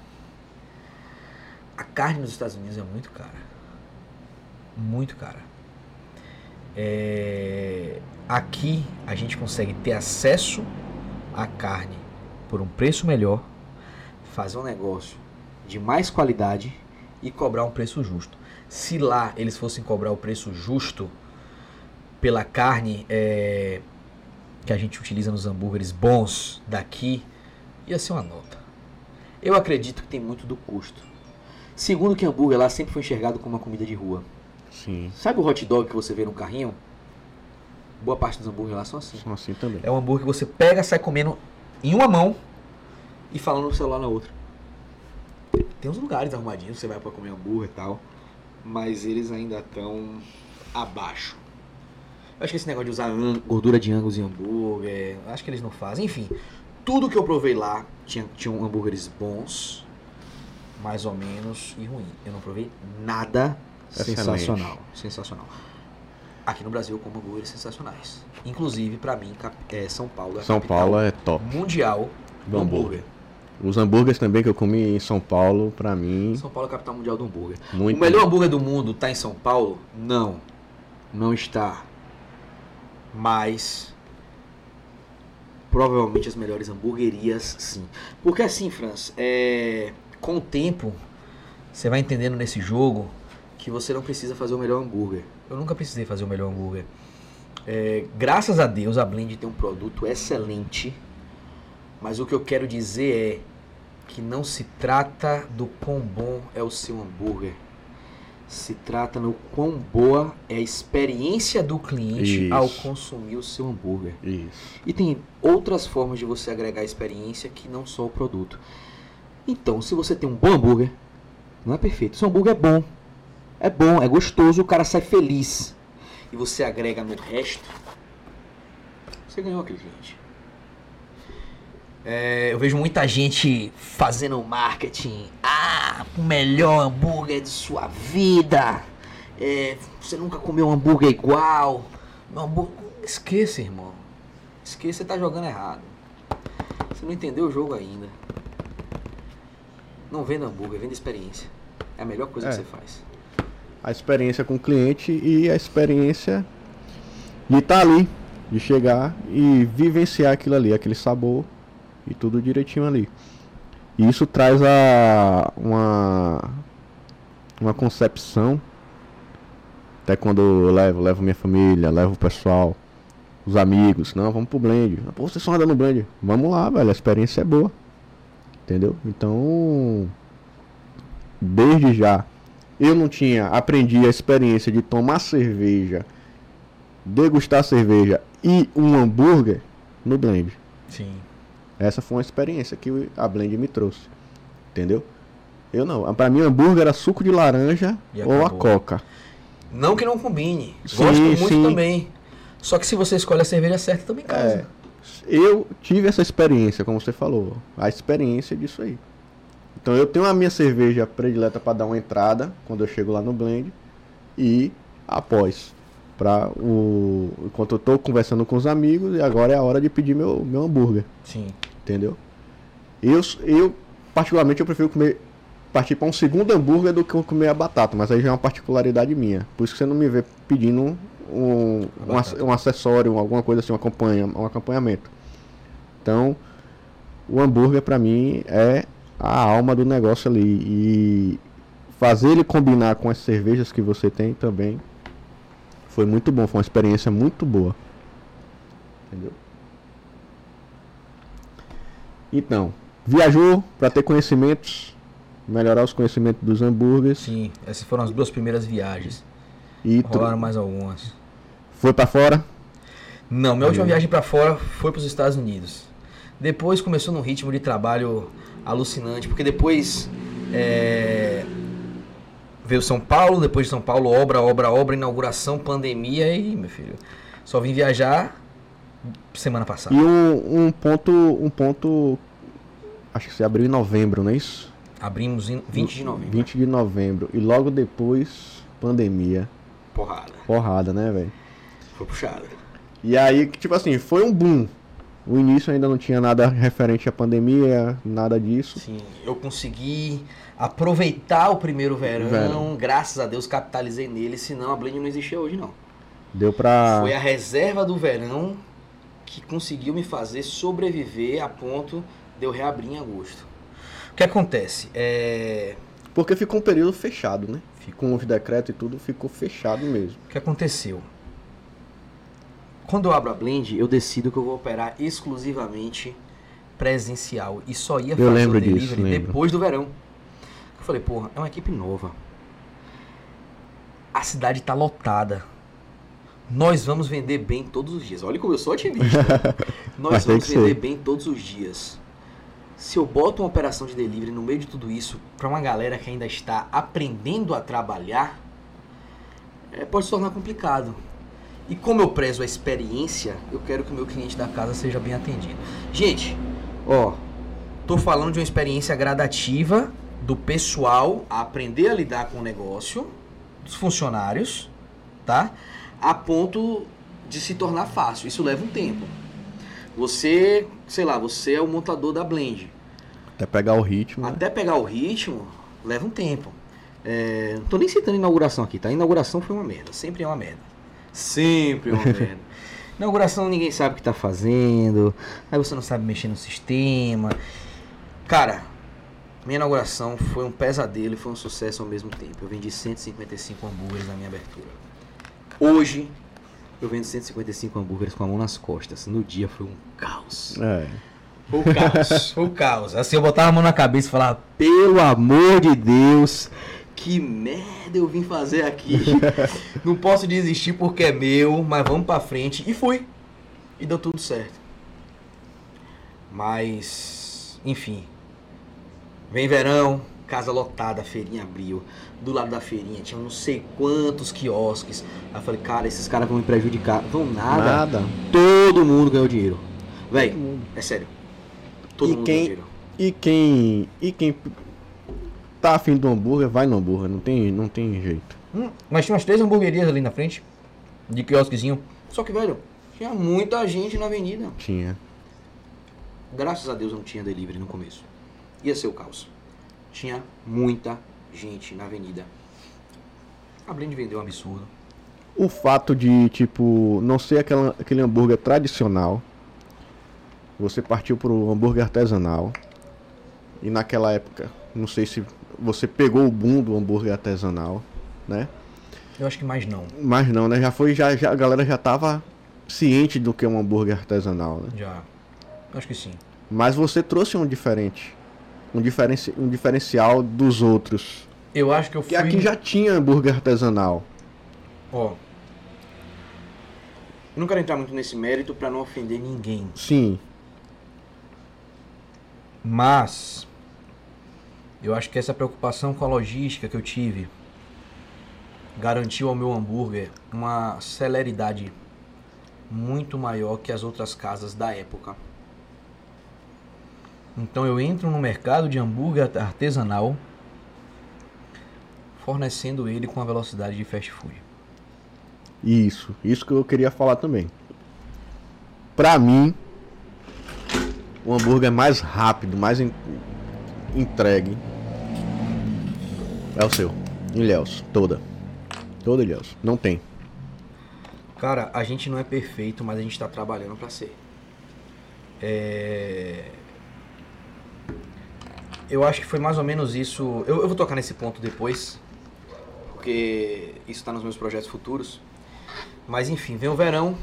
a carne nos Estados Unidos é muito cara. Muito cara. É, Aqui a gente consegue ter acesso à carne por um preço melhor, fazer um negócio de mais qualidade e cobrar um preço justo. Se lá eles fossem cobrar o preço justo pela carne é, que a gente utiliza nos hambúrgueres bons daqui, ia ser uma nota. Eu acredito que tem muito do custo. Segundo que hambúrguer lá sempre foi enxergado como uma comida de rua. Sim. Sabe o hot dog que você vê no carrinho? Boa parte dos hambúrgueres lá são assim. São assim também. É um hambúrguer que você pega, sai comendo em uma mão e falando no celular na outra. Tem uns lugares arrumadinhos que você vai pra comer hambúrguer e tal, mas eles ainda estão abaixo. Acho que esse negócio de usar gordura de angus em hambúrguer, acho que eles não fazem. Enfim, tudo que eu provei lá tinha, tinham hambúrgueres bons, mais ou menos, e ruim. Eu não provei nada Excelente. sensacional. Sensacional. Aqui no Brasil eu como hambúrgueres sensacionais. Inclusive, pra mim, é, São Paulo é São Paulo é top. mundial do hambúrguer. hambúrguer. Os hambúrgueres também que eu comi em São Paulo, pra mim, São Paulo é a capital mundial do hambúrguer. muito. O melhor hambúrguer do mundo tá em São Paulo? Não. Não está. Mas provavelmente as melhores hamburguerias, sim. Porque assim, Franz, é... com o tempo você vai entendendo nesse jogo que você não precisa fazer o melhor hambúrguer. Eu nunca precisei fazer o melhor hambúrguer. É, graças a Deus a Blend tem um produto excelente. Mas o que eu quero dizer é que não se trata do quão bom é o seu hambúrguer. Se trata no quão boa é a experiência do cliente Isso. ao consumir o seu hambúrguer. Isso. E tem outras formas de você agregar experiência que não só o produto. Então, se você tem um bom hambúrguer, não é perfeito. Seu hambúrguer é bom. É bom, é gostoso, o cara sai feliz. E você agrega no resto, você ganhou aquele cliente. É, eu vejo muita gente fazendo marketing. Ah, o melhor hambúrguer de sua vida. É, você nunca comeu um hambúrguer igual. Meu hambúrguer... Esqueça, irmão. Esqueça, você tá jogando errado. Você não entendeu o jogo ainda. Não venda hambúrguer, venda experiência. É a melhor coisa É. que você faz. A experiência com o cliente e a experiência de estar ali, de chegar e vivenciar aquilo ali, aquele sabor e tudo direitinho ali. E isso traz a uma uma concepção até quando eu levo, levo minha família, levo o pessoal, os amigos, não, vamos pro blend. Pô, vocês estão andando no blend. Vamos lá, velho, a experiência é boa. Entendeu? Então, desde já eu não tinha aprendi a experiência de tomar cerveja, degustar cerveja e um hambúrguer no blend. Sim. Essa foi uma experiência que a blend me trouxe. Entendeu? Eu não. Pra mim, hambúrguer era suco de laranja ou a coca. Não que não combine. Sim, Gosto muito sim. também. Só que se você escolhe a cerveja certa, também casa. É. Eu tive essa experiência, como você falou. A experiência disso aí. Então eu tenho a minha cerveja predileta para dar uma entrada quando eu chego lá no blend e após para o enquanto eu tô conversando com os amigos e agora é a hora de pedir meu meu hambúrguer, Sim. Entendeu? Eu eu particularmente eu prefiro comer partir para um segundo hambúrguer do que comer a batata, mas aí já é uma particularidade minha. Por isso que você não me vê pedindo um, um, um acessório, alguma coisa assim, um, acompanha, um acompanhamento. Então, o hambúrguer para mim é a alma do negócio ali e fazer ele combinar com as cervejas que você tem também foi muito bom, foi uma experiência muito boa. Entendeu? Então, viajou para ter conhecimentos, melhorar os conhecimentos dos hambúrgueres Sim. Essas foram as duas primeiras viagens. e Rolaram mais algumas. foi para fora. Não, minha última Aí. viagem pra fora foi pros Estados Unidos. Depois começou num ritmo de trabalho alucinante, porque depois é, veio São Paulo, depois de São Paulo, obra, obra, obra, inauguração, pandemia e, meu filho, só vim viajar semana passada. E um, um ponto, um ponto, acho que você abriu em novembro, não é isso? Abrimos em 20 de novembro. 20 de novembro. E logo depois, pandemia. Porrada. Porrada, né, velho? Foi puxada. E aí, tipo assim, foi um boom. O início ainda não tinha nada referente à pandemia, nada disso. Sim, eu consegui aproveitar o primeiro verão, Verão. graças a Deus capitalizei nele, senão a Blend não existia hoje não. Deu pra. Foi a reserva do verão que conseguiu me fazer sobreviver a ponto de eu reabrir em agosto. O que acontece? É... Porque ficou um período fechado, né? Com os decretos e tudo, ficou fechado mesmo. O que aconteceu? Quando eu abro a Blend, eu decido que eu vou operar exclusivamente presencial e só ia Eu fazer lembro o delivery disso, lembro. depois do verão. Eu falei, porra, é uma equipe nova. A cidade tá lotada. Nós vamos vender bem todos os dias. Olha como eu sou otimista. Nós vamos vender bem todos os dias. Se eu boto uma operação de delivery no meio de tudo isso, para uma galera que ainda está aprendendo a trabalhar, é, pode se tornar complicado. E como eu prezo a experiência, eu quero que o meu cliente da casa seja bem atendido. Gente, ó, tô falando de uma experiência gradativa do pessoal a aprender a lidar com o negócio, dos funcionários, tá? A ponto de se tornar fácil. Isso leva um tempo. Você, sei lá, você é o montador da blend. Até pegar o ritmo. né? Até pegar o ritmo, leva um tempo. É, não tô nem citando inauguração aqui, tá? Inauguração foi uma merda. Sempre é uma merda. Sempre é uma merda. Inauguração ninguém sabe o que tá fazendo. Aí você não sabe mexer no sistema. Cara, minha inauguração foi um pesadelo e foi um sucesso ao mesmo tempo. Eu vendi 155 hambúrgueres na minha abertura. Hoje, eu vendo 155 hambúrgueres com a mão nas costas. No dia foi um caos. É. Foi o caos, o caos. Assim, eu botava a mão na cabeça e falava, pelo amor de Deus, que merda eu vim fazer aqui. Não posso desistir porque é meu, mas vamos pra frente. E fui. E deu tudo certo. Mas, enfim. Vem verão, casa lotada, feirinha abriu. Do lado da feirinha tinha não sei quantos quiosques. Aí eu falei, cara, esses caras vão me prejudicar. Vão nada. Nada. Todo mundo ganhou dinheiro. Véi, é sério. Todo E mundo quem- ganhou dinheiro. E quem. E quem tá afim do hambúrguer, vai no hambúrguer. Não tem, não tem jeito. Hum, mas tinha umas três hamburguerias ali na frente. De quiosquezinho. Só que, velho, tinha muita gente na avenida. Tinha. Graças a Deus não tinha delivery no começo. Ia ser o caos. Tinha muita gente na avenida. A Blend vendeu um absurdo. O fato de, tipo, não ser aquela, aquele hambúrguer tradicional. Você partiu pro hambúrguer artesanal. E naquela época, não sei se você pegou o boom do hambúrguer artesanal, né? Eu acho que mais não. Mas não, né? Já foi, já, já a galera já tava ciente do que é um hambúrguer artesanal, né? Já. Acho que sim. Mas você trouxe um diferente. Um, diferenci, um diferencial dos outros. Eu acho que eu fui. Que aqui já tinha hambúrguer artesanal. Ó. Eu não quero entrar muito nesse mérito pra não ofender ninguém. Sim. Mas eu acho que essa preocupação com a logística que eu tive garantiu ao meu hambúrguer uma celeridade muito maior que as outras casas da época. Então eu entro no mercado de hambúrguer artesanal fornecendo ele com a velocidade de fast food. Isso. Isso que eu queria falar também. Pra mim, o hambúrguer mais rápido, mais en- entregue é o seu. Ilhéus. Toda. Toda Ilhéus. Não tem. Cara, a gente não é perfeito, mas a gente tá trabalhando pra ser. É... Eu acho que foi mais ou menos isso. Eu, eu vou tocar nesse ponto depois, porque isso tá nos meus projetos futuros. Mas enfim, vem o verão,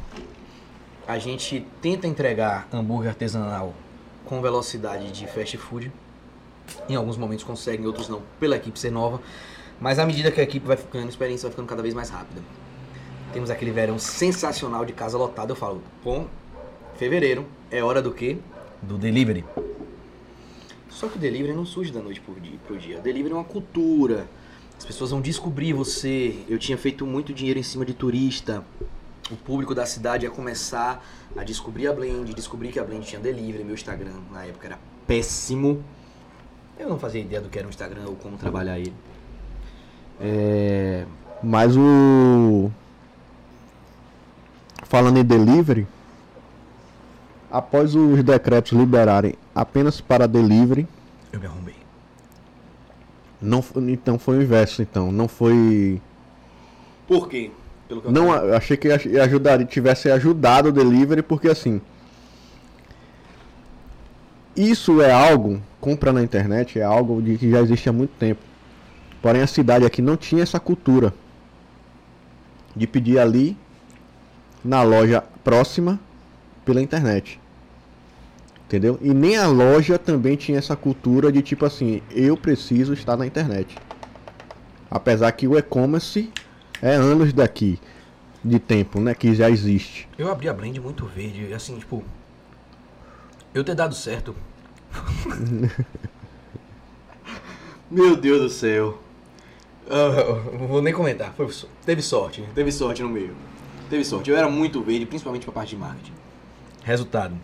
a gente tenta entregar hambúrguer artesanal com velocidade de fast food. Em alguns momentos consegue, em outros não, pela equipe ser nova. Mas à medida que a equipe vai ficando, a experiência vai ficando cada vez mais rápida. Temos aquele verão sensacional de casa lotada. Eu falo, bom, fevereiro é hora do quê? Do delivery. Só que o delivery não surge da noite pro dia. Pro dia. O delivery é uma cultura. As pessoas vão descobrir você. Eu tinha feito muito dinheiro em cima de turista. O público da cidade ia começar a descobrir a Blend, descobrir que a Blend tinha delivery. Meu Instagram na época era péssimo. Eu não fazia ideia do que era um Instagram ou como trabalhar ele. É, Mas o. Falando em delivery, após os decretos liberarem apenas para delivery, eu me arrumei. não, então foi o inverso, então. Não foi. Por quê? Pelo que eu Não, eu achei que ia ajudar, tivesse ajudado o delivery, porque assim. Isso é algo, compra na internet, é algo de que já existe há muito tempo. Porém, a cidade aqui não tinha essa cultura de pedir ali na loja próxima pela internet. Entendeu? E nem a loja também tinha essa cultura de tipo assim, eu preciso estar na internet. Apesar que o e-commerce é anos daqui de tempo, né, que já existe. Eu abri a blend muito verde, assim, tipo, eu ter dado certo. Meu Deus do céu. Uh, não vou nem comentar. Foi, teve sorte. Teve sorte no meio. Teve sorte. Eu era muito verde, principalmente pra parte de marketing. Resultado.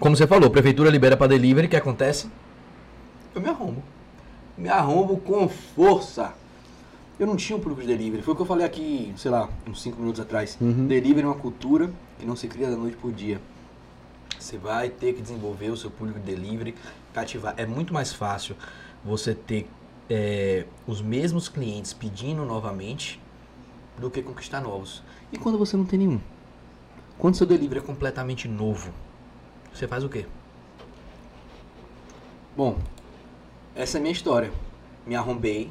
Como você falou, prefeitura libera para delivery, o que acontece? Eu me arrombo. Me arrombo com força. Eu não tinha um público de delivery. Foi o que eu falei aqui, sei lá, uns 5 minutos atrás. Uhum. Delivery é uma cultura que não se cria da noite por dia. Você vai ter que desenvolver o seu público de delivery, cativar. É muito mais fácil você ter é, os mesmos clientes pedindo novamente do que conquistar novos. E quando você não tem nenhum? Quando seu delivery é completamente novo, você faz o quê? Bom, essa é a minha história. Me arrombei,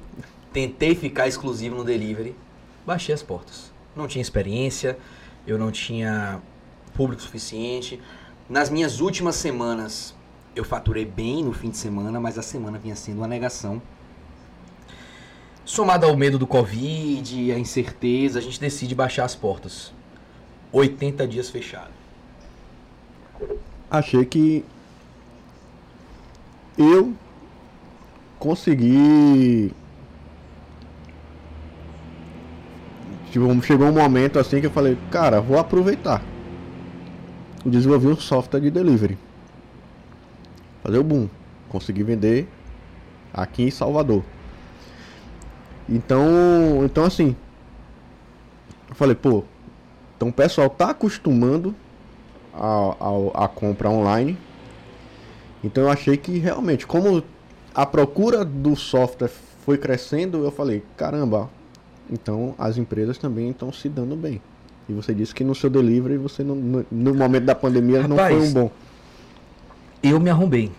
tentei ficar exclusivo no delivery, baixei as portas. Não tinha experiência, eu não tinha público suficiente. Nas minhas últimas semanas, eu faturei bem no fim de semana, mas a semana vinha sendo uma negação. Somado ao medo do Covid, a incerteza, a gente decide baixar as portas. 80 dias fechado. Achei que eu consegui. Tipo, chegou um momento assim que eu falei, cara, vou aproveitar. Desenvolvi um software de delivery. Fazer o boom. Consegui vender aqui em Salvador. Então, então assim, eu falei, pô, então o pessoal tá acostumando a, a, compra online. Então eu achei que realmente, como a procura do software foi crescendo, eu falei, caramba, então as empresas também estão se dando bem. E você disse que no seu delivery você não, no, no momento da pandemia Rapaz, não foi um bom. Eu me arrombei.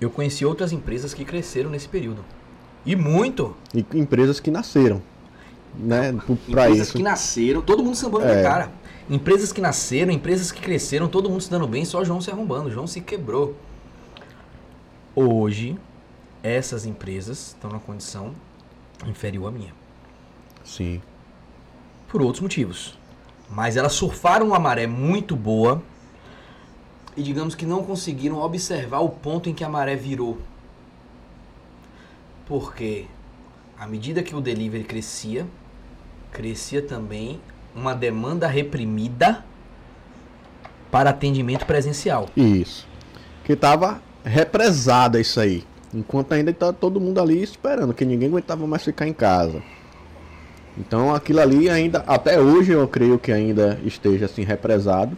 Eu conheci outras empresas que cresceram nesse período. E muito. E empresas que nasceram. Né, pra empresas isso. que nasceram, todo mundo sambando É. na cara. Empresas que nasceram, empresas que cresceram, todo mundo se dando bem, só João se arrombando. João se quebrou. Hoje, essas empresas estão numa condição inferior à minha. Sim. Por outros motivos. Mas elas surfaram uma maré muito boa e digamos que não conseguiram observar o ponto em que a maré virou. Porque à medida que o delivery crescia, crescia também uma demanda reprimida para atendimento presencial. Isso. Que tava represada isso aí. Enquanto ainda tá todo mundo ali esperando, que ninguém aguentava mais ficar em casa. Então aquilo ali ainda, até hoje eu creio que ainda esteja assim represado,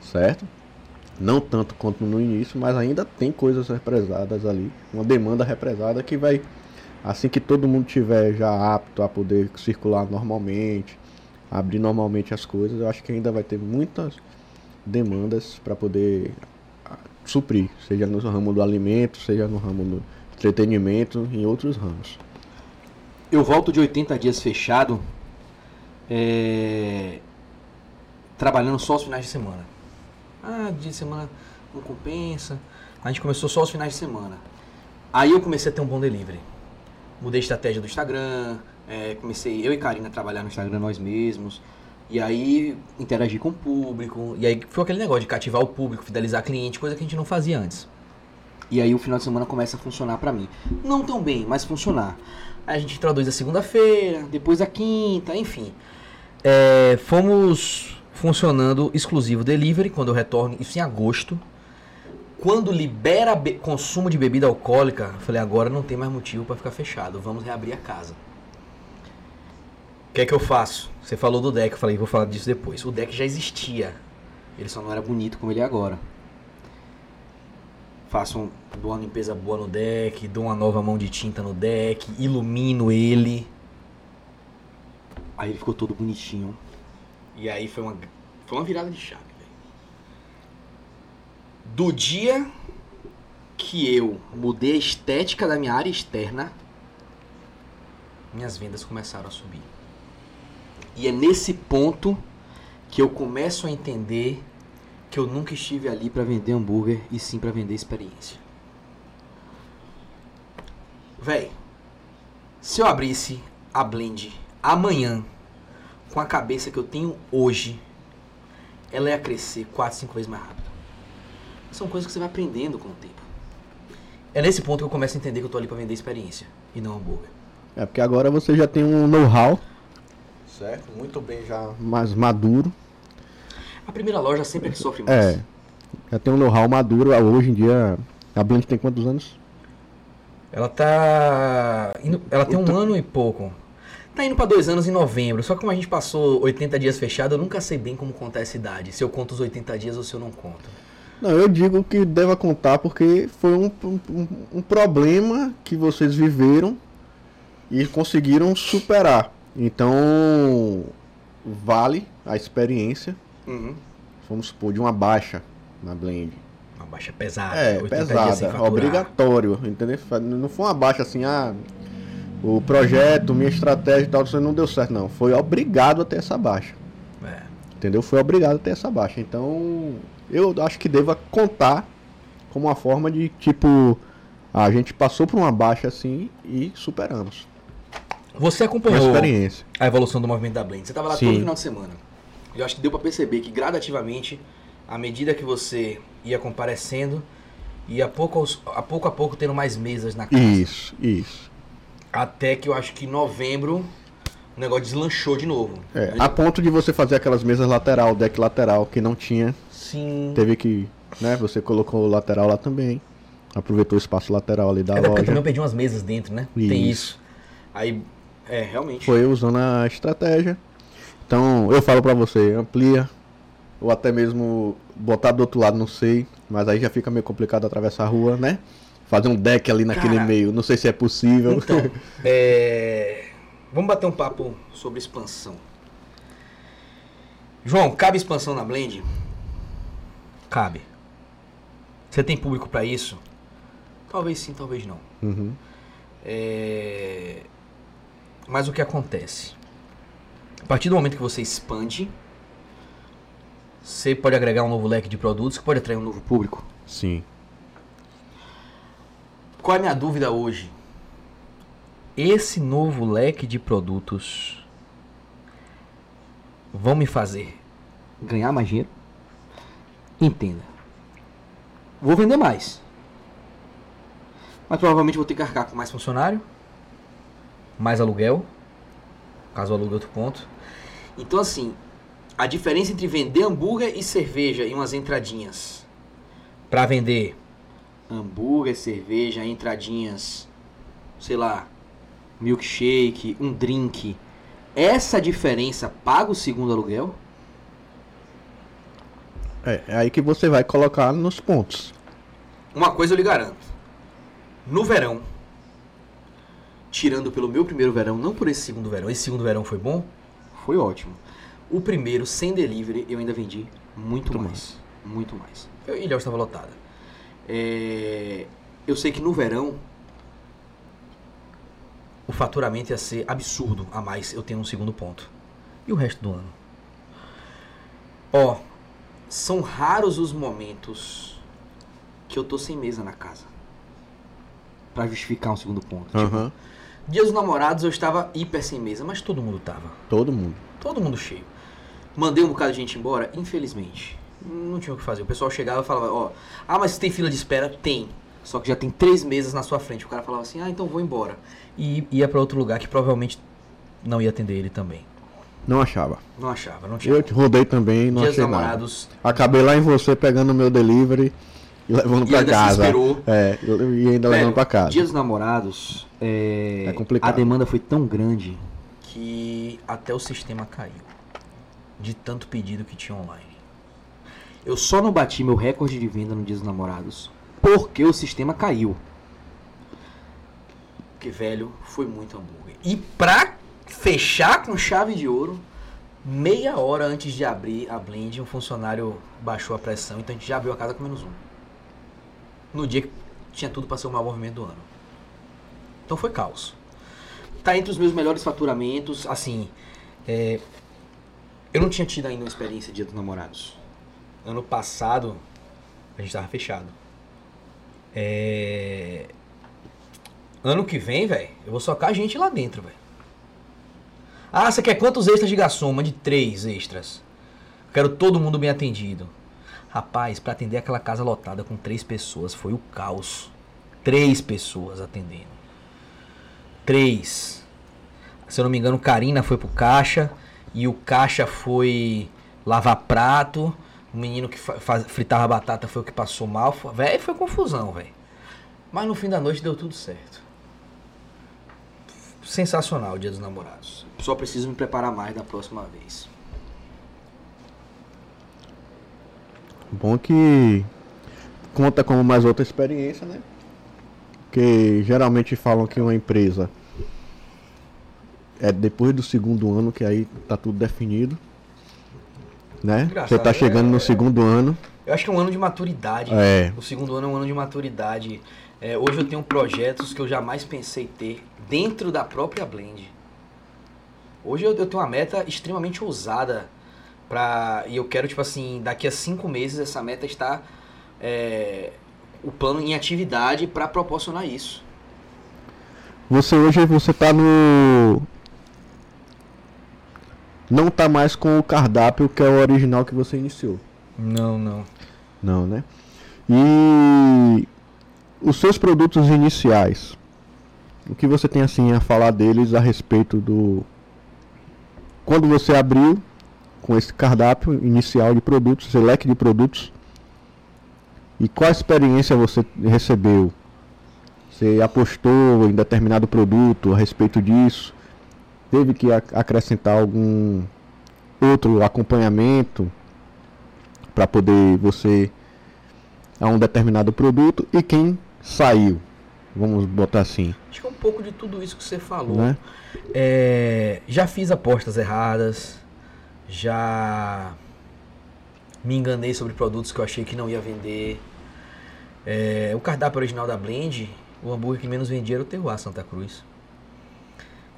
certo? Não tanto quanto no início, mas ainda tem coisas represadas ali, uma demanda represada que vai, assim que todo mundo tiver já apto a poder circular normalmente, abrir normalmente as coisas, eu acho que ainda vai ter muitas demandas para poder ah, suprir, seja no ramo do alimento, seja no ramo do entretenimento, em outros ramos. Eu volto de 80 dias fechado, é, trabalhando só os finais de semana. Ah, dia de semana não compensa. A gente começou só os finais de semana. Aí eu comecei a ter um bom delivery. Mudei a estratégia do Instagram, é, comecei eu e Karina a trabalhar no Instagram nós mesmos. E aí interagir com o público. E aí foi aquele negócio de cativar o público, fidelizar cliente, coisa que a gente não fazia antes. E aí o final de semana começa a funcionar pra mim. Não tão bem, mas funcionar. Aí a gente introduz a segunda-feira, depois a quinta, enfim. É, fomos funcionando exclusivo delivery quando eu retorno, isso em agosto. Quando libera be- consumo de bebida alcoólica, falei, agora não tem mais motivo pra ficar fechado, vamos reabrir a casa. O que é que eu faço? Você falou do deck, eu falei, vou falar disso depois. O deck já existia, ele só não era bonito como ele é agora. Faço um, dou uma limpeza boa no deck, dou uma nova mão de tinta no deck, ilumino ele. Aí ele ficou todo bonitinho. E aí foi uma, foi uma virada de chave, velho. Do dia que eu mudei a estética da minha área externa, minhas vendas começaram a subir. E é nesse ponto que eu começo a entender que eu nunca estive ali para vender hambúrguer e sim para vender experiência. Véi, se eu abrisse a Blend amanhã com a cabeça que eu tenho hoje, ela ia crescer 4, 5 vezes mais rápido. São coisas que você vai aprendendo com o tempo. É nesse ponto que eu começo a entender que eu tô ali para vender experiência e não hambúrguer. É porque agora você já tem um know-how Certo? Muito bem já. mais maduro. A primeira loja sempre é que sofre mais. É. Já tem um know-how maduro. Hoje em dia, a Blend tem quantos anos? Ela tá. indo- ela tem um ano e pouco. Tá indo pra dois anos em novembro. Só que como a gente passou 80 dias fechado, eu nunca sei bem como contar essa idade. Se eu conto os 80 dias ou se eu não conto. Não, eu digo que deva contar porque foi um, um, um problema que vocês viveram e conseguiram superar. Então, vale a experiência, vamos supor, de uma baixa na Blend. Uma baixa pesada. É, 80 dias sem pesada, obrigatório, entendeu? Não foi uma baixa assim, ah, o projeto, minha estratégia e tal, isso não deu certo, não. Foi obrigado a ter essa baixa, É. entendeu? Foi obrigado a ter essa baixa. Então, eu acho que deva contar como uma forma de, tipo, a gente passou por uma baixa assim e superamos. Você Com acompanhou a evolução do movimento da Blend. Você tava lá Sim. todo final de semana. Eu acho que deu pra perceber que gradativamente, à medida que você ia comparecendo, ia pouco, a pouco a pouco tendo mais mesas na casa. Isso, isso. Até que eu acho que em novembro o negócio deslanchou de novo. É, a ponto de você fazer aquelas mesas lateral, deck lateral, que não tinha, Sim. teve que, né, você colocou o lateral lá também, aproveitou o espaço lateral ali da É loja. também eu perdi umas mesas dentro, né? Tem Isso. isso. Aí, é, realmente. Foi usando a estratégia. Então, eu falo pra você, amplia, ou até mesmo botar do outro lado, não sei, mas aí já fica meio complicado atravessar a rua, né? Fazer um deck ali naquele Cara, meio, não sei se é possível. Então, é, vamos bater um papo sobre expansão. João, cabe expansão na Blend? Cabe. Você tem público pra isso? Talvez sim, talvez não. Uhum. É, Mas o que acontece? A partir do momento que você expande, você pode agregar um novo leque de produtos que pode atrair um novo público. Sim. Qual é a minha dúvida hoje? Esse novo leque de produtos vão me fazer ganhar mais dinheiro? Entenda. Vou vender mais. Mas provavelmente vou ter que arcar com mais funcionário, mais aluguel, caso alugue outro ponto. Então assim, a diferença entre vender hambúrguer e cerveja e umas entradinhas para vender hambúrguer, cerveja, entradinhas, sei lá, milkshake, um drink. Essa diferença paga o segundo aluguel? É, é aí que você vai colocar nos pontos. Uma coisa eu lhe garanto. No verão, tirando pelo meu primeiro verão, não por esse segundo verão, esse segundo verão foi bom? Foi ótimo. O primeiro, sem delivery, eu ainda vendi muito, Muito mais. Muito mais. Eu, Ilhéus estava lotada. É, eu sei que no verão, o faturamento ia ser absurdo a mais, eu tenho um segundo ponto. E o resto do ano? Ó, são raros os momentos que eu tô sem mesa na casa. Pra justificar um segundo ponto. Tipo, Aham. Dia dos namorados eu estava hiper sem mesa, mas todo mundo tava. Todo mundo. Todo mundo cheio. Mandei um bocado de gente embora, infelizmente. Não tinha o que fazer. O pessoal chegava e falava, ó, ah, mas tem fila de espera? Tem. Só que já tem três mesas na sua frente. O cara falava assim, ah, então vou embora. E ia pra outro lugar que provavelmente não ia atender ele também. Não achava. Não achava, não tinha. Eu te rodei também, não Dia dos achei nada. namorados, Acabei lá em você pegando o meu delivery e levando se casa. É, e ainda Velho, levando pra casa. Dia dos namorados, é, É complicado. a demanda foi tão grande que até o sistema caiu. De tanto pedido que tinha online. Eu só não bati meu recorde de venda no Dia dos Namorados porque o sistema caiu. Porque, velho, foi muito hambúrguer. E pra fechar com chave de ouro, meia hora antes de abrir a blend, um funcionário baixou a pressão, então a gente já abriu a casa com menos um. No dia que tinha tudo pra ser o maior movimento do ano. Então foi caos. tá entre os meus melhores faturamentos. Assim, é, eu não tinha tido ainda uma experiência de Dia dos Namorados. Ano passado, a gente tava fechado. É, ano que vem, velho, eu vou socar a gente lá dentro, velho. Ah, você quer quantos extras de garçom? Mande três extras. Quero todo mundo bem atendido. Rapaz, para atender aquela casa lotada com três pessoas foi o caos. Três pessoas atendendo. Três. Se eu não me engano, Karina foi pro caixa e o caixa foi lavar prato. O menino que fritava batata foi o que passou mal. Velho, foi confusão, velho. Mas no fim da noite deu tudo certo. Sensacional o Dia dos Namorados. Só preciso me preparar mais da próxima vez. Bom que conta como mais outra experiência, né? Porque geralmente falam que uma empresa é depois do segundo ano que aí tá tudo definido. Né? Você tá chegando é, no segundo ano. Eu acho que é um ano de maturidade. É. O segundo ano é um ano de maturidade. É, hoje eu tenho projetos que eu jamais pensei ter dentro da própria Blend. Hoje eu, eu tenho uma meta extremamente ousada Pra, e eu quero, tipo assim, daqui a cinco meses essa meta está é, o plano em atividade para proporcionar isso. Você hoje você tá no não tá mais com o cardápio que é o original que você iniciou. Não, não. Não, né? E os seus produtos iniciais, o que você tem assim a falar deles a respeito do quando você abriu com esse cardápio inicial de produtos, esse leque de produtos. E qual experiência você recebeu? Você apostou em determinado produto a respeito disso? Teve que acrescentar algum outro acompanhamento para poder você a um determinado produto e quem saiu? Vamos botar assim. Acho que é um pouco de tudo isso que você falou. Né? É, já fiz apostas erradas, já me enganei sobre produtos que eu achei que não ia vender. É, o cardápio original da Blend, o hambúrguer que menos vendia era o Terroir Santa Cruz.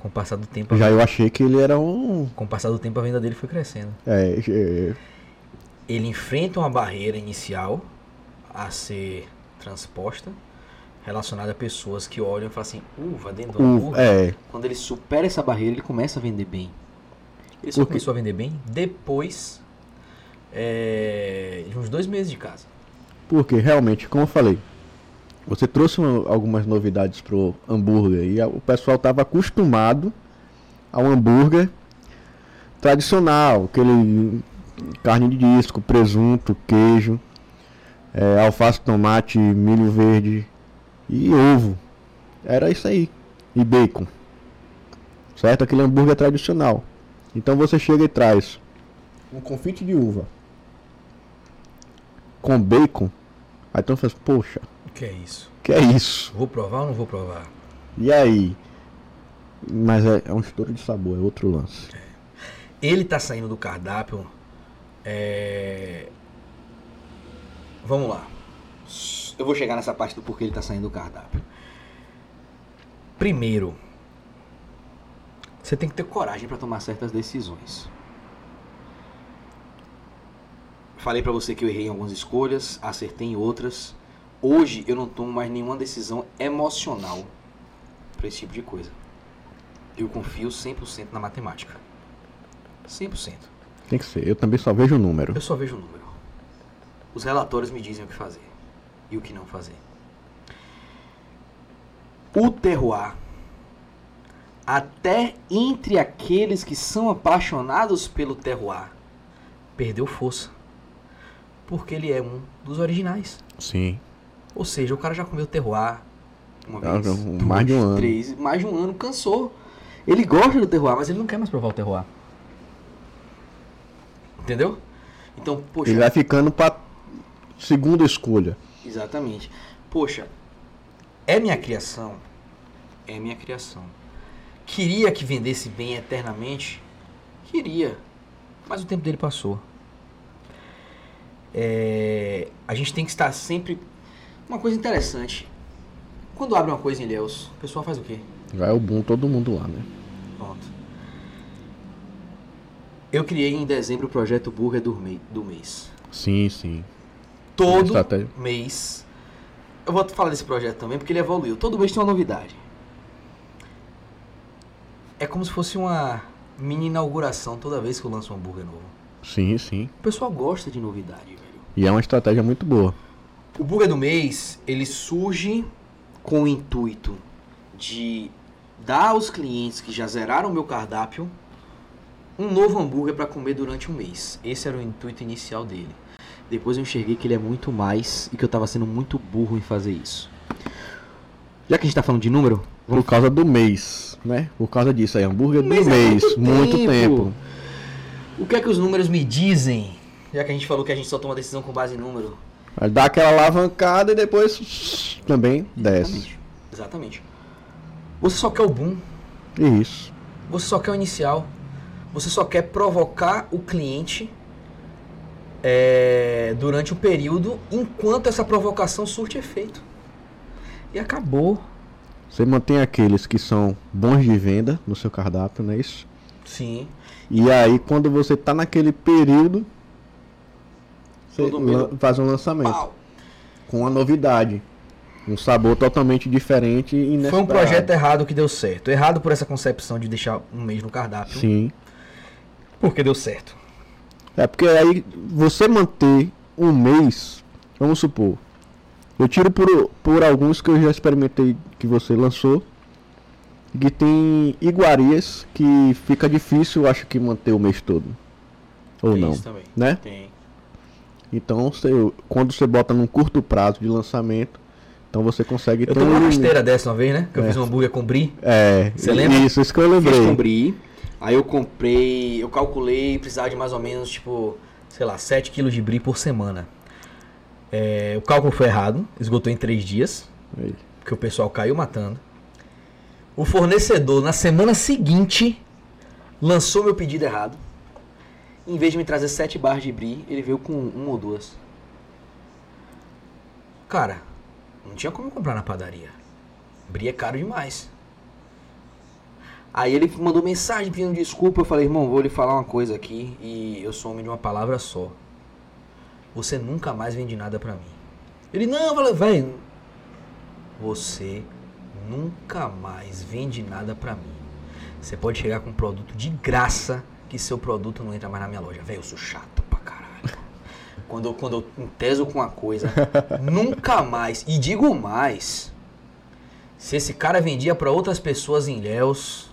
Com o passar do tempo. Já eu achei que ele era um. Com o passar do tempo a venda dele foi crescendo. É, é... Ele enfrenta uma barreira inicial a ser transposta relacionada a pessoas que olham e falam assim, uva dentro do hambúrguer. É. Quando ele supera essa barreira, ele começa a vender bem. Ele só começou a vender bem depois é, de uns dois meses de casa. Porque realmente, como eu falei, você trouxe uma, algumas novidades pro hambúrguer e a, o pessoal estava acostumado ao hambúrguer tradicional, aquele carne de disco, presunto, queijo, é, alface, tomate, milho verde e ovo. Era isso aí. E bacon. Certo? Aquele hambúrguer tradicional. Então você chega e traz um confite de uva com bacon. Aí então faz, poxa. Que é isso? que é isso? Vou provar ou não vou provar? E aí? Mas é, é um estouro de sabor, é outro lance. É. Ele tá saindo do cardápio. É... Vamos lá. Eu vou chegar nessa parte do porquê ele tá saindo do cardápio. Primeiro, você tem que ter coragem para tomar certas decisões. Falei para você que eu errei em algumas escolhas, acertei em outras. Hoje eu não tomo mais nenhuma decisão emocional para esse tipo de coisa. Eu confio 100% na matemática. 100%. Tem que ser. Eu também só vejo o número. Eu só vejo o número. Os relatórios me dizem o que fazer e o que não fazer. O terroir até entre aqueles que são apaixonados pelo terroir, perdeu força. Porque ele é um dos originais. Sim. Ou seja, o cara já comeu terroir uma ah, vez, duas, mais de um ano. três, mais de um ano, cansou. Ele gosta do terroir, mas ele não quer mais provar o terroir. Entendeu? Então, poxa. Ele vai ficando para segunda escolha. Exatamente. Poxa, é minha criação. É minha criação. Queria que vendesse bem eternamente? Queria. Mas o tempo dele passou. É, a gente tem que estar sempre. Uma coisa interessante. Quando abre uma coisa em Ilhéus, o pessoal faz o quê? É o boom todo mundo lá, né? Pronto. Eu criei em dezembro o projeto Burger do, mei- do mês. Sim, sim. Todo mês. Eu vou falar desse projeto também porque ele evoluiu. Todo mês tem uma novidade. É como se fosse uma mini inauguração toda vez que eu lanço um hambúrguer novo. Sim, sim. O pessoal gosta de novidade, velho. E é uma estratégia muito boa. O Burger do Mês, ele surge com o intuito de dar aos clientes que já zeraram o meu cardápio um novo hambúrguer para comer durante um mês. Esse era o intuito inicial dele. Depois eu enxerguei que ele é muito mais e que eu tava sendo muito burro em fazer isso. Já que a gente tá falando de número, Por causa do mês, né? Por causa disso aí, hambúrguer do Mês mês. é muito muito tempo. tempo. o que é que os números me dizem? Já que a gente falou que a gente só toma decisão com base em número. Mas dá aquela alavancada e depois também desce. Exatamente. Exatamente. Você só quer o boom. Isso. Você só quer o inicial. Você só quer provocar o cliente é, durante o período enquanto essa provocação surte efeito. E acabou. Você mantém aqueles que são bons de venda no seu cardápio, não é isso? Sim. E aí, quando você tá naquele período, você Todo mês lan- faz um lançamento Pau. com uma novidade. Um sabor totalmente diferente e Foi um inesperado. projeto errado que deu certo. Errado por essa concepção de deixar um mês no cardápio. Sim. Porque deu certo. É porque aí você manter um mês, vamos supor. Eu tiro por, por alguns que eu já experimentei que você lançou. Que tem iguarias que fica difícil, eu acho que manter o mês todo. Ou Tem não. isso também. Né? Tem. Então, você, quando você bota num curto prazo de lançamento, então você consegue Eu ter uma limite. rasteira dessa uma vez, né? Que eu É. fiz um hambúrguer com brie. É, Você lembra? isso, isso que eu Fiz lembrei. com brie. Aí eu comprei, eu calculei precisar de mais ou menos, tipo, sei lá, 7 kg de brie por semana. É, o cálculo foi errado, esgotou em 3 dias, Aí. Porque o pessoal caiu matando. O fornecedor, na semana seguinte, lançou meu pedido errado. Em vez de me trazer 7 barras de brie, ele veio com uma ou duas. Cara, não tinha como comprar na padaria. Brie é caro demais. Aí ele mandou mensagem pedindo desculpa. Eu falei, irmão, vou lhe falar uma coisa aqui e eu sou homem de uma palavra só. Você nunca mais vende nada pra mim. Ele, não, velho, você nunca mais vende nada pra mim. Você pode chegar com um produto de graça que seu produto não entra mais na minha loja. Velho, eu sou chato pra caralho. Quando eu, quando eu enteso com uma coisa, nunca mais. E digo mais. Se esse cara vendia pra outras pessoas em Ilhéus,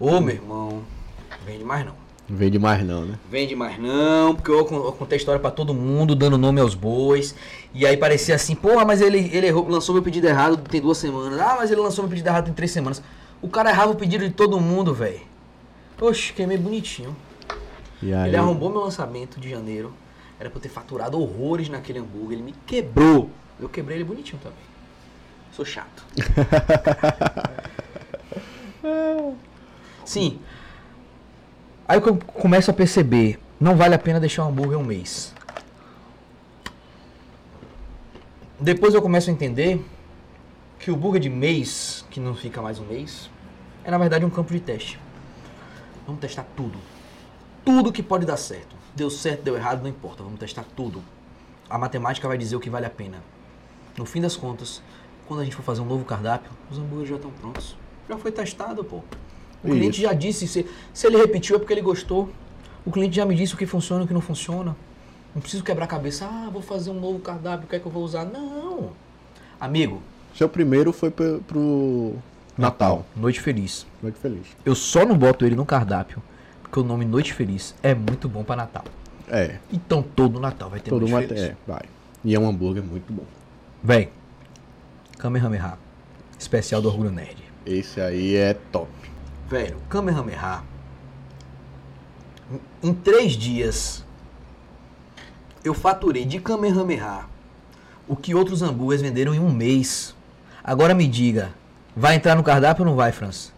ô meu irmão, vende mais não. Vende mais não, né? Vende mais não, porque eu, con- eu contei a história pra todo mundo, dando nome aos bois. E aí parecia assim, porra, mas ele, ele errou, lançou meu pedido errado tem duas semanas. Ah, mas ele lançou meu pedido errado tem três semanas. O cara errava o pedido de todo mundo, velho. Oxe, queimei bonitinho. E aí, Ele arrombou meu lançamento de janeiro. Era pra eu ter faturado horrores naquele hambúrguer. Ele me quebrou. Eu quebrei ele bonitinho também. Sou chato. Sim. Aí eu começo a perceber, não vale a pena deixar o hambúrguer um mês. Depois eu começo a entender que o hambúrguer de mês, que não fica mais um mês, é na verdade um campo de teste. Vamos testar tudo. Tudo que pode dar certo. Deu certo, deu errado, não importa. Vamos testar tudo. A matemática vai dizer o que vale a pena. No fim das contas, quando a gente for fazer um novo cardápio, os hambúrgueres já estão prontos. Já foi testado, pô. O Isso. cliente já disse, se, se ele repetiu é porque ele gostou. O cliente já me disse o que funciona e o que não funciona. Não preciso quebrar a cabeça. Ah, vou fazer um novo cardápio, o que é que eu vou usar? Não. Amigo, seu primeiro foi pro, pro Natal. Noite Feliz. Muito feliz. Eu só não boto ele no cardápio porque o nome Noite Feliz é muito bom pra Natal. É, Então todo Natal vai ter todo Noite Feliz. é, vai. E é um hambúrguer muito bom. Véi, Kamehameha, especial do Orgulho Nerd. Esse aí é top. Velho, Kamehameha, em- em três dias, eu faturei de Kamehameha o que outros hambúrgueres venderam em um mês. Agora me diga, vai entrar no cardápio ou não vai, Franz?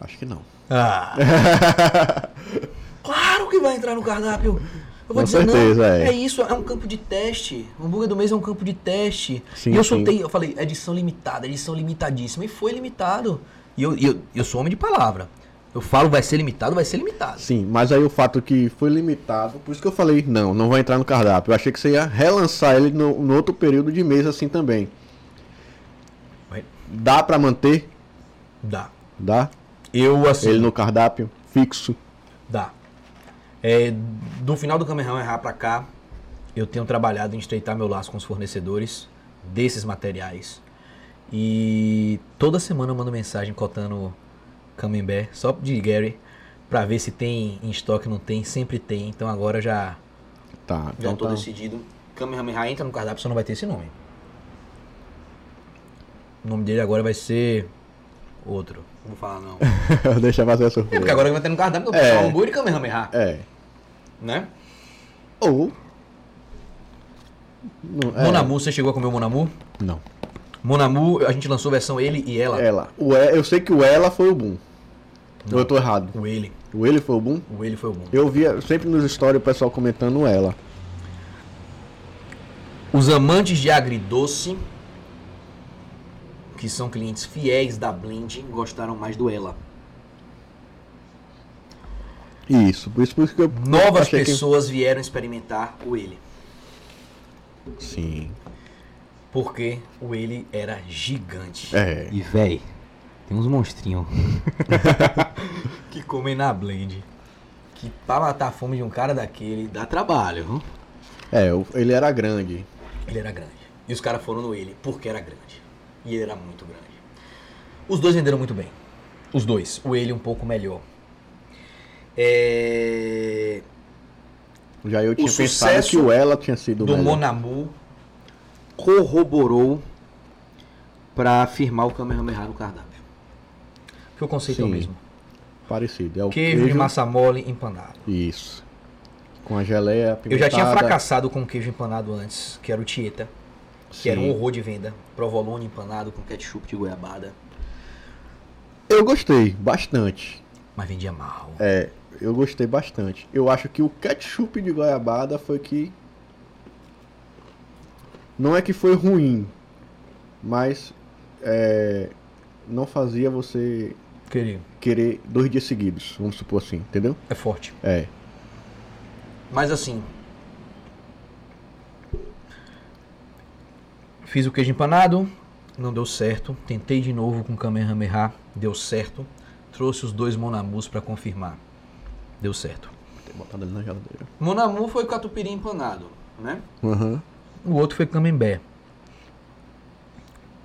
Acho que não. Ah. claro que vai entrar no cardápio. Eu vou Com dizer, certeza, não, é. é isso, é um campo de teste. O hambúrguer do mês é um campo de teste. Sim, e eu sim. soltei, eu falei, edição limitada, edição limitadíssima. E foi limitado. E eu, eu, eu sou homem de palavra. Eu falo, vai ser limitado, vai ser limitado. Sim, mas aí o fato que foi limitado, por isso que eu falei, não, não vai entrar no cardápio. Eu achei que você ia relançar ele no, no outro período de mês assim também. Dá pra manter? Dá. Dá? Eu, assim, Ele no cardápio fixo. dá. É, do final do Kamehameha pra cá, eu tenho trabalhado em estreitar meu laço com os fornecedores desses materiais. E toda semana eu mando mensagem cotando Camembert, só de Gary, pra ver se tem em estoque, não tem, sempre tem. Então agora já Tá, Já então estou tá. decidido. Kamehameha entra no cardápio, só não vai ter esse nome. O nome dele agora vai ser outro. Não vou falar não. Deixa eu fazer a É porque surpresa. agora vai ter no cardápio, eu É. hambúrguer e Kamehameha, É. né? Ou. Não, é. Monamu, você chegou a comer o Monamu? Não. Monamu, a gente lançou a versão ele e ela. Ela. O eu sei que o ela foi o boom. Ou eu tô errado. O ele. O ele foi o boom? O ele foi o bom. Eu via sempre nos stories o pessoal comentando ela. Os amantes de agridoce, que são clientes fiéis da Blend, gostaram mais do ela. Isso, por isso, por isso que eu. Novas achei que- pessoas vieram experimentar o ele. Sim. Porque o ele era gigante. É. E véi, tem uns monstrinhos que comem na blend. Que pra matar a fome de um cara daquele dá trabalho, viu? É, o- ele era grande. Ele era grande. E os caras foram no ele porque era grande. E ele era muito grande. Os dois venderam muito bem. Os dois. O ele um pouco melhor. É... Já eu tinha pensado sucesso que o ela tinha sido do melhor. Monamu corroborou pra afirmar o Kamehameha no cardápio. Que o conceito é o Sim. mesmo. Parecido. É o Queijo, queijo, de massa mole empanado. Isso. Com a geleia Eu já tinha apimentada. fracassado com queijo empanado antes, que era o Tieta, que era um Sim. horror de venda. Provolone empanado com ketchup de goiabada, Eu gostei bastante. mas vendia mal. É, eu gostei bastante. Eu acho que o ketchup de goiabada foi que. Não é que foi ruim, mas é, não fazia você Queria. querer dois dias seguidos, vamos supor assim, entendeu? É forte. É. Mas assim. Fiz o queijo empanado, não deu certo. Tentei de novo com Kamehameha, deu certo. Trouxe os dois Monamus pra confirmar. Deu certo. Tem botado ali na geladeira. Monamu foi catupiry empanado, né? Aham. O outro foi camembert.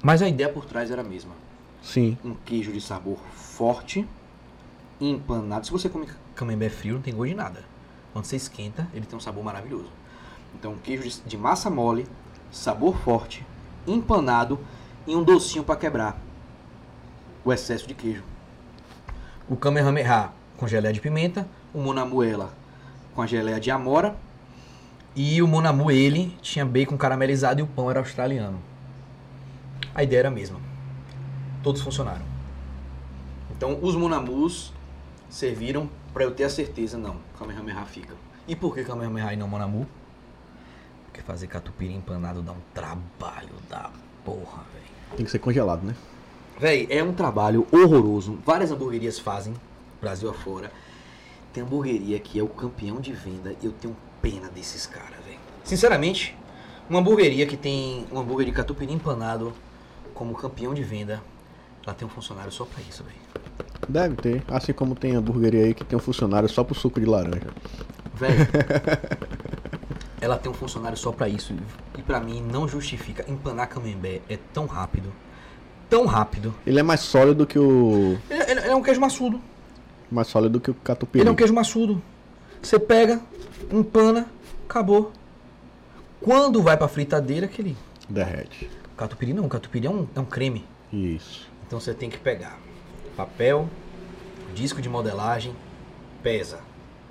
Mas a ideia por trás era a mesma. Sim. Um queijo de sabor forte, empanado. Se você come camembert frio, não tem gosto de nada. Quando você esquenta, ele tem um sabor maravilhoso. Então, um queijo de, massa mole, sabor forte, empanado e um docinho para quebrar o excesso de queijo. O Kamehameha com geleia de pimenta, o Monamuela com a geleia de amora e o Monamu ele tinha bacon caramelizado e o pão era australiano. A ideia era a mesma. Todos funcionaram. Então os Monamus serviram para eu ter a certeza, não, Kamehameha fica. E por que Kamehameha e não Monamu? Porque fazer catupiry empanado dá um trabalho da porra, velho. Tem que ser congelado, né? Véi, é um trabalho horroroso. Várias hamburguerias fazem, Brasil afora. Tem hamburgueria que é o campeão de venda e eu tenho pena desses caras, velho. Sinceramente, uma hamburgueria que tem um hambúrguer de catupiry empanado como campeão de venda, ela tem um funcionário só pra isso, velho. Deve ter. Assim como tem hamburgueria aí que tem um funcionário só pro suco de laranja. Velho, ela tem um funcionário só pra isso. E pra mim não justifica. Empanar camembert é tão rápido. Tão rápido. Ele é mais sólido que o. Ele, ele- ele é um queijo maçudo. Mais sólido que o catupiry. Ele é um queijo maçudo. Você pega, empana, acabou. Quando vai pra fritadeira, aquele. Derrete. Catupiry não, catupiry é um, é um creme. Isso. Então você tem que pegar papel, disco de modelagem, pesa,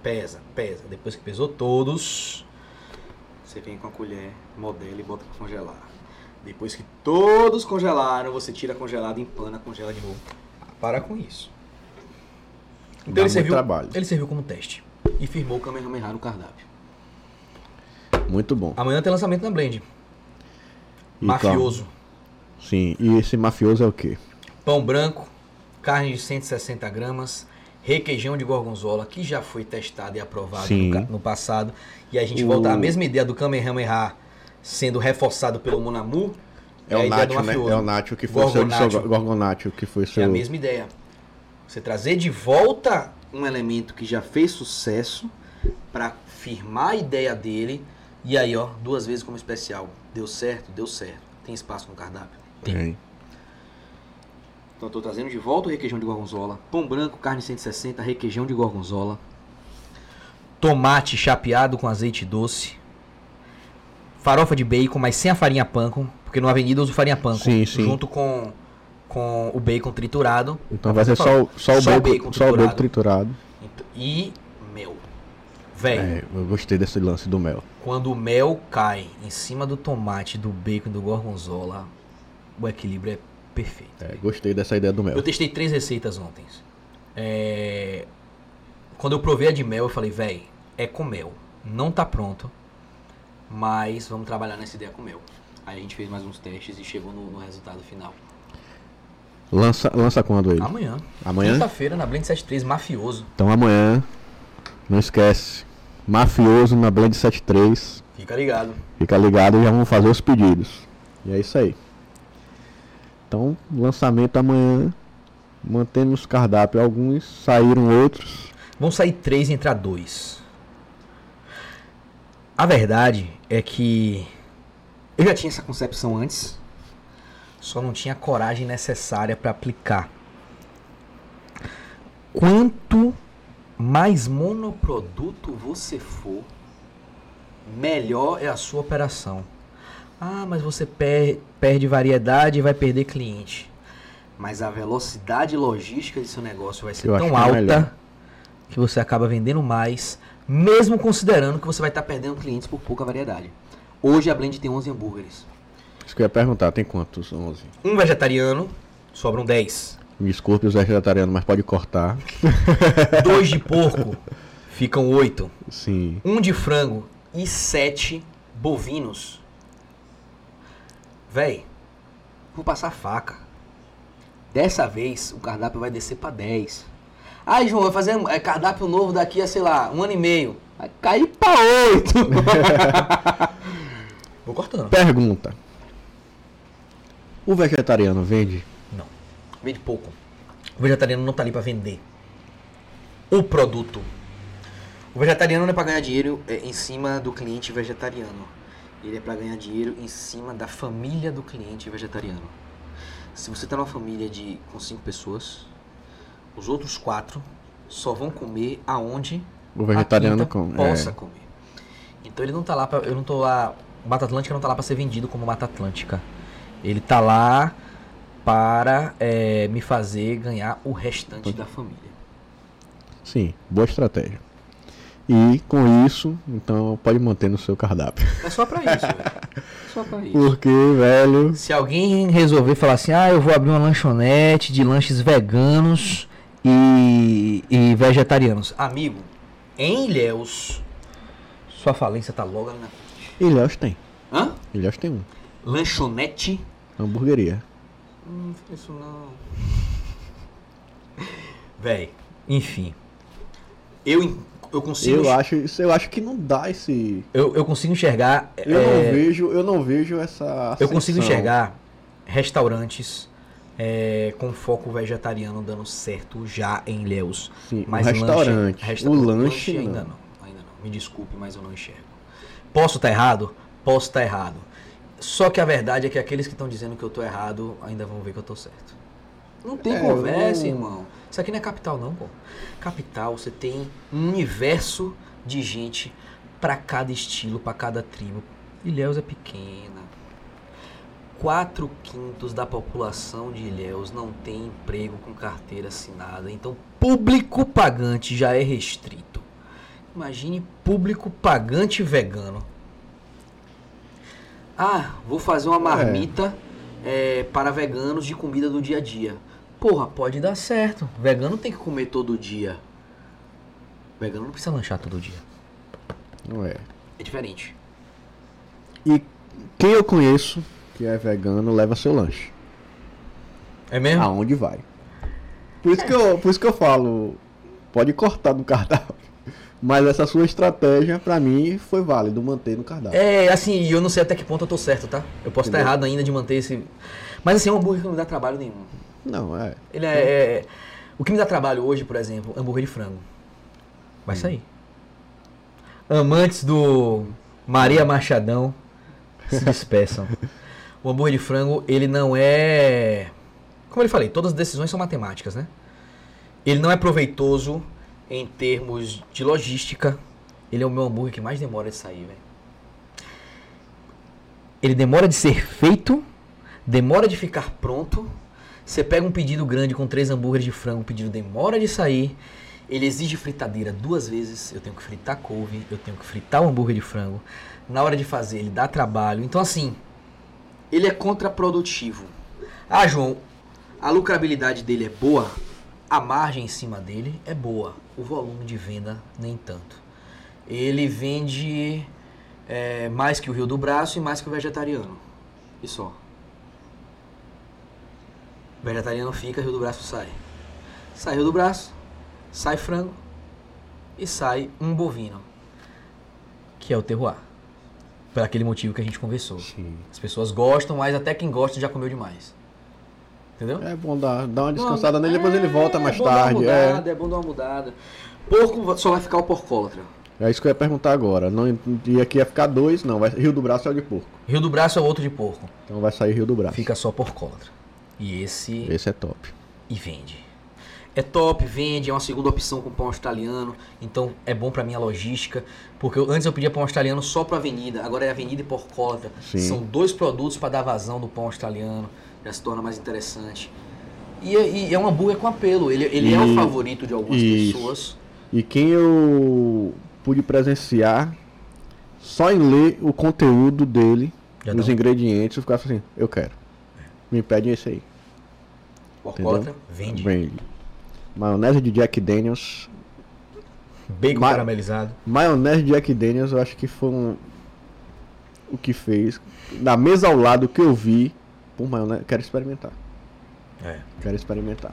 pesa, pesa. Depois que pesou todos, você vem com a colher, modela e bota pra congelar. Depois que todos congelaram, você tira congelado, empana, congela de novo. Para com isso. Então Dá ele serviu, trabalho. ele serviu como teste e firmou o Kamehameha no cardápio. Muito bom. Amanhã tem lançamento na Blend. E Mafioso. Sim, e esse mafioso é o quê? Pão branco, carne de 160 gramas, requeijão de gorgonzola, que já foi testado e aprovado no, no passado. E a gente O- volta à mesma ideia do Kamehameha sendo reforçado pelo Monamu. É, o Nacho, né? É o Nacho que foi seu, Gorgonacho. seu Gorgonacho, que foi É seu. a mesma ideia. Você trazer de volta um elemento que já fez sucesso para firmar a ideia dele. E aí, ó, duas vezes como especial. Deu certo? Deu certo. Tem espaço no cardápio? Tem. Então eu tô trazendo de volta o requeijão de gorgonzola, pão branco, carne 160, requeijão de gorgonzola, tomate chapeado com azeite doce, farofa de bacon, mas sem a farinha panko, porque no Avenida eu uso farinha panko, Sim, sim. junto com, com o bacon triturado Então vai ser só, o- só, o Só bacon, bacon só o bacon triturado. triturado. Ent- e mel. Velho, É, eu gostei desse lance do mel. quando o mel cai em cima do tomate, do bacon e do gorgonzola, o equilíbrio é perfeito. É, gostei dessa ideia do mel. Eu testei três receitas ontem. É, Quando eu provei a de mel, eu falei, véi, é com mel. Não tá pronto, mas vamos trabalhar nessa ideia com mel. Aí a gente fez mais uns testes e chegou no, no resultado final. Lança, lança quando ele? Amanhã. Amanhã? Quinta-feira, na Blend 73, mafioso. Então amanhã, não esquece. Mafioso na Blend 73. Fica ligado. Fica ligado e já vamos fazer os pedidos. E é isso aí. Então, lançamento amanhã. Mantendo os cardápios. Alguns saíram outros. Vão sair três e entrar dois. A verdade é que eu já tinha essa concepção antes, só não tinha a coragem necessária para aplicar. Quanto mais monoproduto você for, melhor é a sua operação. Ah, mas você per- perde variedade e vai perder cliente. Mas a velocidade logística de seu negócio vai ser Eu tão é alta melhor. que você acaba vendendo mais, mesmo considerando que você vai estar perdendo clientes por pouca variedade. Hoje a Blend tem 11 hambúrgueres. Isso que eu ia perguntar, tem quantos? 11. Um vegetariano, sobram 10. Me desculpe os vegetarianos, mas pode cortar. Dois de porco, ficam 8. Sim. Um de frango e 7 bovinos. Véi, vou passar faca. Dessa vez o cardápio vai descer pra 10. Ai, João, vai fazer é, cardápio novo daqui a, sei lá, um ano e meio. Vai cair pra 8. vou cortando. Pergunta. O vegetariano vende? Não. Vende pouco. O vegetariano não tá ali pra vender o produto. O vegetariano não é pra ganhar dinheiro é, em cima do cliente vegetariano. Ele é pra ganhar dinheiro em cima da família do cliente vegetariano. Se você tá numa família de com cinco pessoas, os outros quatro só vão comer aonde O vegetariano come. possa É. comer. Então ele não tá lá pra, eu não tô lá, o Mata Atlântica não tá lá para ser vendido como Mata Atlântica. Ele tá lá para é, me fazer ganhar o restante da família. Sim, boa estratégia. E com isso, então pode manter no seu cardápio. É só pra isso, velho. Só pra isso. Porque, velho. Se alguém resolver falar assim, ah, eu vou abrir uma lanchonete de lanches veganos e, e vegetarianos. Amigo, em Ilhéus, sua falência tá logo ali na frente. Ilhéus tem. Hã? Ilhéus tem um. Lanchonete? Hamburgueria. Hum, isso não. Véi, enfim. Eu, eu consigo. Eu acho, isso- eu acho que não dá esse. Eu, eu consigo enxergar. Eu é, não vejo, eu não vejo essa. Eu consigo ascensão. enxergar restaurantes é, com foco vegetariano dando certo já em Ilhéus. Sim, Mas restaurante. resta- o lanche, ainda não. não. Ainda não. Me desculpe, mas eu não enxergo. Posso estar errado? Posso estar errado. Só que a verdade é que aqueles que estão dizendo que eu tô errado ainda vão ver que eu tô certo. Não tem É, conversa, eu- irmão. Isso aqui não é capital, não, pô. Capital, você tem um universo de gente pra cada estilo, pra cada tribo. Ilhéus é pequena. Quatro quintos da população de Ilhéus não tem emprego com carteira assinada. Então, público pagante já é restrito. Imagine público pagante vegano. Ah, vou fazer uma marmita é, para veganos de comida do dia a dia. Porra, pode dar certo. Vegano tem que comer todo dia. Vegano não precisa lanchar todo dia. Não é. É diferente. E quem eu conheço que é vegano leva seu lanche. É mesmo? Aonde vai. Por isso, que eu, por isso que eu falo, pode cortar no cardápio. Mas essa sua estratégia, pra mim, foi válido manter no cardápio. É, assim, e eu não sei até que ponto eu tô certo, tá? Eu posso estar Entendeu? errado ainda de manter esse. Mas assim, é um hambúrguer que não dá trabalho nenhum. Não, é. Ele é, é- O que me dá trabalho hoje, por exemplo, hambúrguer de frango. Vai sair. Amantes do Maria Machadão se despeçam. o hambúrguer de frango, ele não é. Como eu falei, todas as decisões são matemáticas, né? Ele não é proveitoso em termos de logística. Ele é o meu hambúrguer que mais demora de sair, velho. Ele demora de ser feito, demora de ficar pronto. Você pega um pedido grande com três hambúrgueres de frango, o pedido demora de sair. Ele exige fritadeira duas vezes. Eu tenho que fritar couve, eu tenho que fritar o hambúrguer de frango. Na hora de fazer, ele dá trabalho. Então, assim, ele é contraprodutivo. Ah, João, a lucrabilidade dele é boa, a margem em cima dele é boa, o volume de venda nem tanto. Ele vende é, mais que o Rio do Braço e mais que o vegetariano. E só. Vegetariano fica, Rio do Braço sai. Sai Rio do Braço, sai frango e sai um bovino, que é o terroir. Por aquele motivo que a gente conversou. Sim. As pessoas gostam, mas até quem gosta já comeu demais. Entendeu? É bom dar, dar uma descansada nele, depois ele volta mais é bom dar uma tarde. É, mudada, é bom dar uma mudada. Porco só vai ficar o porcólatra. é isso que eu ia perguntar agora. Não, e aqui ia ficar dois, não. Vai, Rio do Braço é o de porco. Rio do Braço é outro de porco. Então vai sair Rio do Braço. Fica só porcólatra. E esse. Esse é top. E vende. É top, vende, é uma segunda opção com pão australiano. Então é bom pra minha logística. Porque eu- antes eu pedia pão australiano só pra avenida. Agora é avenida e porcólatra. São dois produtos pra dar vazão do pão australiano. Já se torna mais interessante. E, é- e é um hambúrguer com apelo. Ele, ele é o E- favorito de algumas isso. pessoas. E quem eu pude presenciar, só em ler o conteúdo dele, Já os ingredientes, eu ficava assim, eu quero. Me pedem esse aí. Entendeu? vende. Vende. Maionese de Jack Daniels. Bacon Ma- caramelizado. Maionese de Jack Daniels, eu acho que foi um... o que fez. Na mesa ao lado que eu vi, pô, maionese, quero experimentar. É. Quero experimentar.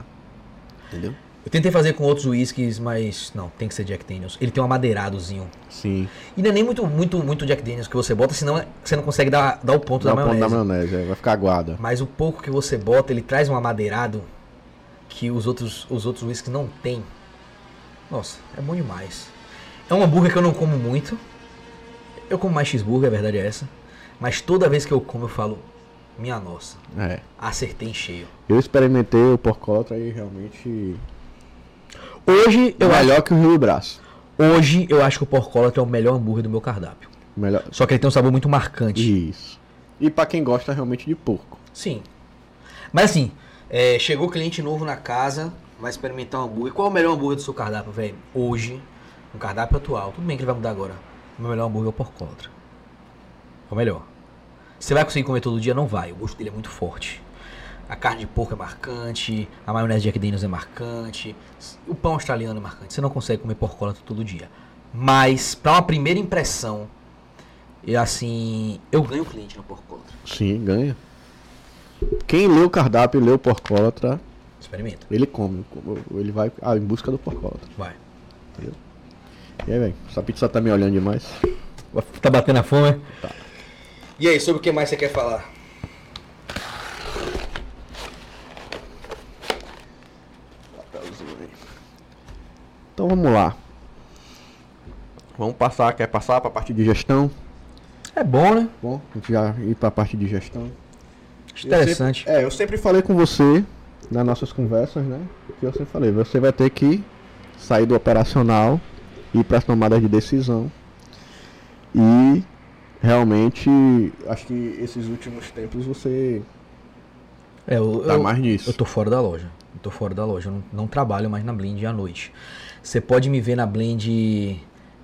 Entendeu? Eu tentei fazer com outros whiskies, mas não, tem que ser Jack Daniels. Ele tem um amadeiradozinho. Sim. E não é nem muito, muito, muito Jack Daniels que você bota, senão é- você não consegue dar, dar o ponto Dá da o ponto maionese. da maionese, é, vai ficar aguada. Mas o pouco que você bota, ele traz um amadeirado que os outros, os outros whiskies não tem. Nossa, é bom demais. É um hambúrguer que eu não como muito. Eu como mais cheeseburger, a verdade é essa. Mas toda vez que eu como, eu falo, minha nossa, É. acertei em cheio. Eu experimentei o porcólatra e realmente. Hoje eu, acho, melhor que o Rio do Braço. hoje eu acho que o porcólatra é o melhor hambúrguer do meu cardápio. Melhor. Só que ele tem um sabor muito marcante. Isso. E pra quem gosta realmente de porco. Sim. Mas assim, é, chegou cliente novo na casa, vai experimentar um hambúrguer. Qual é o melhor hambúrguer do seu cardápio, velho? Hoje, no cardápio atual, tudo bem que ele vai mudar agora. O meu melhor hambúrguer é o porcólatra. É o melhor. Você vai conseguir comer todo dia? Não vai. O gosto dele é muito forte. A carne de porco é marcante, a maionese Jack Daniels é marcante, o pão australiano é marcante. Você não consegue comer porcólatra todo dia. Mas, pra uma primeira impressão, e assim, eu ganho cliente no porcólatra. Sim, ganha. Quem lê o cardápio e lê o porcólatra, Experimenta. ele come. Ele vai ah, em busca do porcólatra. Vai. E aí, velho? Essa pizza tá me olhando demais. Tá batendo a fome? Tá. E aí, sobre o que mais você quer falar? Então vamos lá. Vamos passar, quer passar pra parte de gestão? É bom, né? Bom, a gente já ir pra parte de gestão. Interessante. Eu sempre- é, eu sempre falei com você nas nossas conversas, né? Que eu sempre falei, você vai ter que sair do operacional e ir para as tomadas de decisão. E realmente acho que esses últimos tempos você É, eu, tá eu, mais nisso. eu tô fora da loja. Eu tô fora da loja. Eu não, não trabalho mais na Blend à noite. Você pode me ver na Blend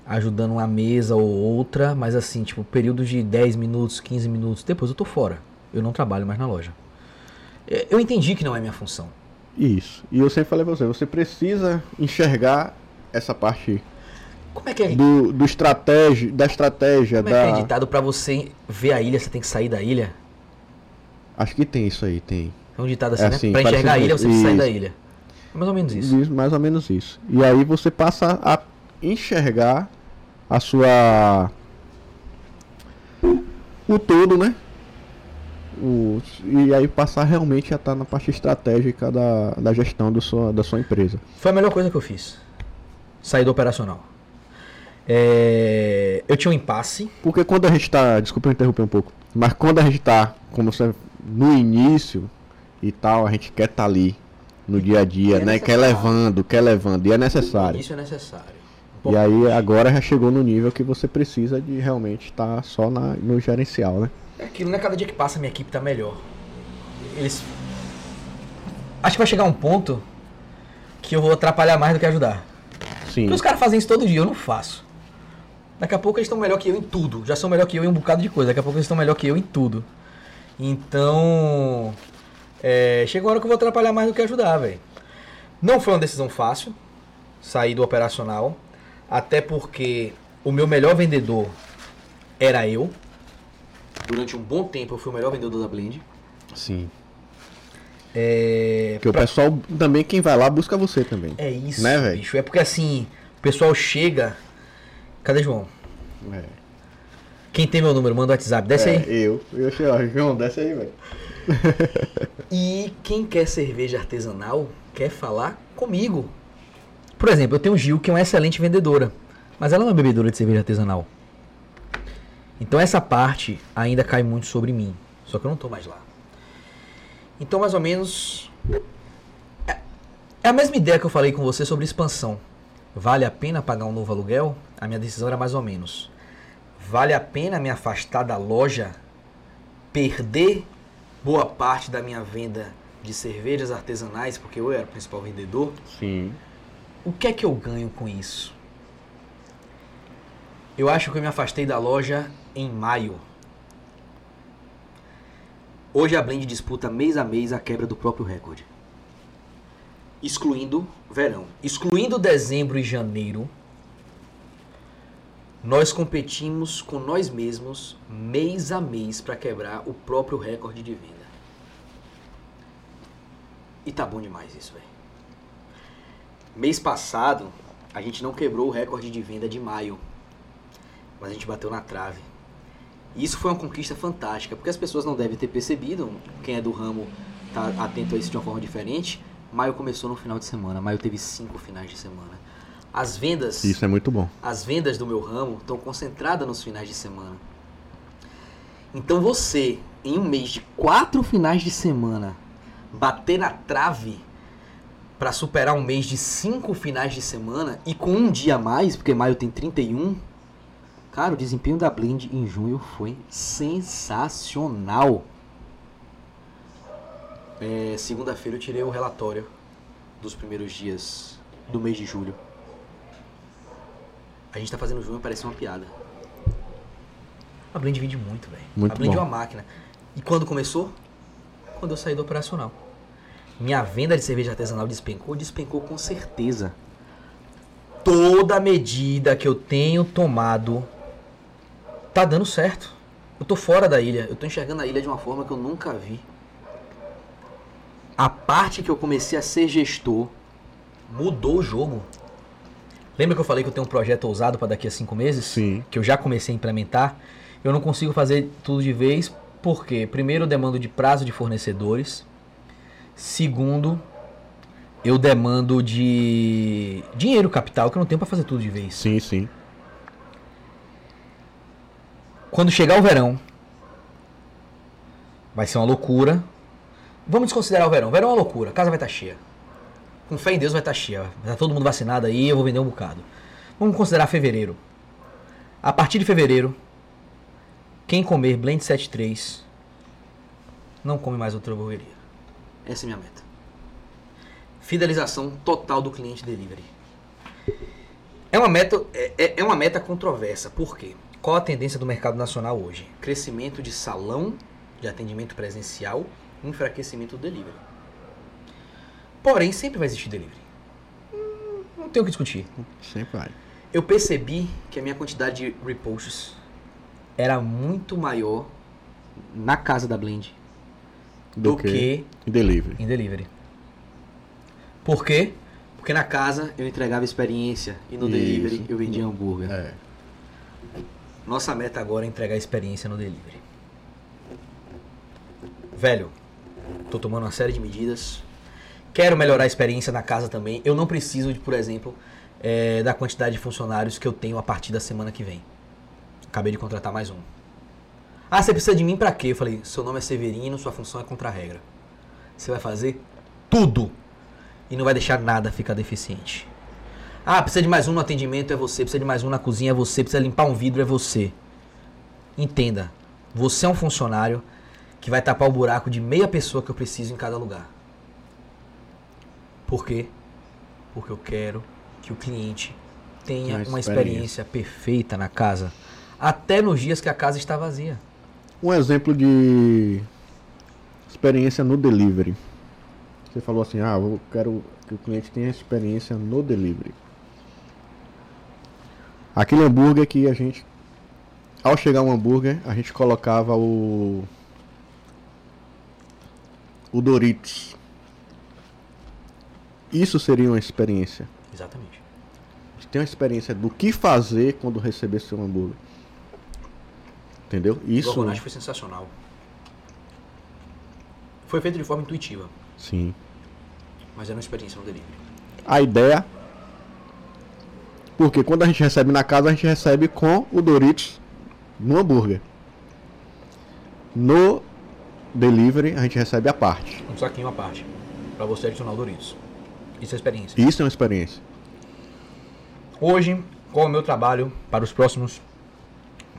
ajudando uma mesa ou outra, mas assim, tipo, período de 10 minutos, 15 minutos, depois eu tô fora. Eu não trabalho mais na loja. É, Eu entendi que não é minha função. Isso. E eu sempre falei pra você, você precisa enxergar essa parte Como é que é? do, do estratégia, da estratégia, Como é que é da... editado pra você ver a ilha, você tem que sair da ilha? Acho que tem isso aí, tem. É um ditado assim, É né? assim, pra enxergar a ilha, você tem que sair isso. da ilha. É mais ou menos isso. Isso, mais ou menos isso. E aí você passa a enxergar a sua. O todo, né? O... E aí passar realmente a estar na parte estratégica da, da gestão do sua, da sua empresa. Foi a melhor coisa que eu fiz. Sair do operacional. É, Eu tinha um impasse. Porque quando a gente tá. Desculpa eu interromper um pouco. Mas quando a gente tá, como você. No início e tal, a gente quer estar ali no dia a dia, é né? Quer necessário. levando, quer levando. E é necessário. Isso é necessário. E aí agora já chegou no nível que você precisa de realmente estar só na, no gerencial, né? É aquilo, né? Cada dia que passa, minha equipe tá melhor. Eles. Acho que vai chegar um ponto que eu vou atrapalhar mais do que ajudar. Sim. Porque os caras fazem isso todo dia, eu não faço. Daqui a pouco eles estão melhor que eu em tudo. Já são melhor que eu em um bocado de coisa. Daqui a pouco eles estão melhor que eu em tudo. Então. É, chega uma hora que eu vou atrapalhar mais do que ajudar, velho. Não foi uma decisão fácil sair do operacional. Até porque o meu melhor vendedor era eu. Durante um bom tempo eu fui o melhor vendedor da Blend. Sim. É, Porque o pessoal também, quem vai lá, busca você também. é isso, Né, bicho. É porque assim, o pessoal chega. Cadê João? É. Quem tem meu número, manda o WhatsApp, desce aí. É, eu. Eu ó, João, desce aí, velho. E quem quer cerveja artesanal quer falar comigo. Por exemplo, eu tenho o Gil, que é uma excelente vendedora, mas ela não é bebedora de cerveja artesanal. Então essa parte ainda cai muito sobre mim. Só que eu não tô mais lá. Então, mais ou menos. É é a mesma ideia que eu falei com você sobre expansão. Vale a pena pagar um novo aluguel? A minha decisão era mais ou menos. Vale a pena me afastar da loja, perder boa parte da minha venda de cervejas artesanais, porque eu era o principal vendedor? Sim. O que é que eu ganho com isso? Eu acho que eu me afastei da loja em maio. Hoje a Blend disputa mês a mês a quebra do próprio recorde. Excluindo verão. Excluindo dezembro e janeiro, nós competimos com nós mesmos mês a mês para quebrar o próprio recorde de venda. E tá bom demais isso, velho. Mês passado, a gente não quebrou o recorde de venda de maio, mas a gente bateu na trave. E isso foi uma conquista fantástica, porque as pessoas não devem ter percebido, quem é do ramo tá atento a isso de uma forma diferente. Maio começou no final de semana, maio teve cinco finais de semana. As vendas Isso é muito bom. as vendas do meu ramo estão concentradas nos finais de semana. Então você, em um mês de quatro finais de semana, bater na trave para superar um mês de cinco finais de semana e com um dia a mais, porque maio tem 31, cara, o desempenho da Blend em junho foi sensacional. É, Segunda-feira eu tirei o relatório dos primeiros dias do mês de julho. A gente tá fazendo junho parecer uma piada. A Blend vende muito, velho. Muito A Blend bom. é uma máquina. E quando começou? Quando eu saí do operacional. Minha venda de cerveja artesanal despencou? Despencou com certeza. Toda medida que eu tenho tomado tá dando certo. Eu tô fora da ilha. Eu tô enxergando a ilha de uma forma que eu nunca vi. A parte que eu comecei a ser gestor mudou o jogo. Lembra que eu falei que eu tenho um projeto ousado para daqui a cinco meses? Sim. Que eu já comecei a implementar. Eu não consigo fazer tudo de vez, porque primeiro eu demando de prazo de fornecedores. Segundo, eu demando de dinheiro capital que eu não tenho para fazer tudo de vez. Sim, sim. Quando chegar o verão, vai ser uma loucura. Vamos desconsiderar o verão. O verão é uma loucura. A casa vai estar cheia. Com fé em Deus vai estar cheia. Vai estar todo mundo vacinado aí, eu vou vender um bocado. Vamos considerar fevereiro. A partir de fevereiro, quem comer Blend 73 não come mais outra hamburgueria. Essa é minha meta. Fidelização total do cliente delivery. É uma meta, é, é- é uma meta controversa. Por quê? Qual a tendência do mercado nacional hoje? Crescimento de salão de atendimento presencial, enfraquecimento do delivery. Porém, sempre vai existir delivery. Hum, Não tem o que discutir. Sempre vai. Eu percebi que a minha quantidade de reposts era muito maior na casa da Blend do, que, Delivery. em delivery. Por quê? Porque na casa eu entregava experiência e no Isso. delivery eu vendia hambúrguer. É. Nossa meta agora é entregar experiência no delivery. Velho, tô tomando uma série de medidas. Quero melhorar a experiência na casa também. Eu não preciso, de, por exemplo, eh, da quantidade de funcionários que eu tenho a partir da semana que vem. Acabei de contratar mais um. Ah, você precisa de mim pra quê? Eu falei, seu nome é Severino, sua função é contra-regra. Você vai fazer tudo e não vai deixar nada ficar deficiente. Ah, precisa de mais um no atendimento, é você. Precisa de mais um na cozinha, é você. Precisa limpar um vidro, é você. Entenda, você é um funcionário que vai tapar o buraco de meia pessoa que eu preciso em cada lugar. Por quê? Porque eu quero que o cliente tenha Uma uma experiência. experiência perfeita na casa, até nos dias que a casa está vazia. Um exemplo de experiência no delivery. Você falou assim, ah, eu quero que o cliente tenha experiência no delivery. Aquele hambúrguer que a gente, ao chegar um hambúrguer, a gente colocava o o Doritos. Isso seria uma experiência. Exatamente. Você tem uma experiência do que fazer quando receber seu hambúrguer. Entendeu? O Isso. Gorgonite foi sensacional. Foi feito de forma intuitiva, Sim. mas era uma experiência no delivery. a ideia. Porque quando a gente recebe na casa, a gente recebe com o Doritos no hambúrguer. No delivery, a gente recebe a parte. Um saquinho à parte, para você adicionar o Doritos. Isso é experiência. Isso é uma experiência. Hoje, qual é o meu trabalho para os próximos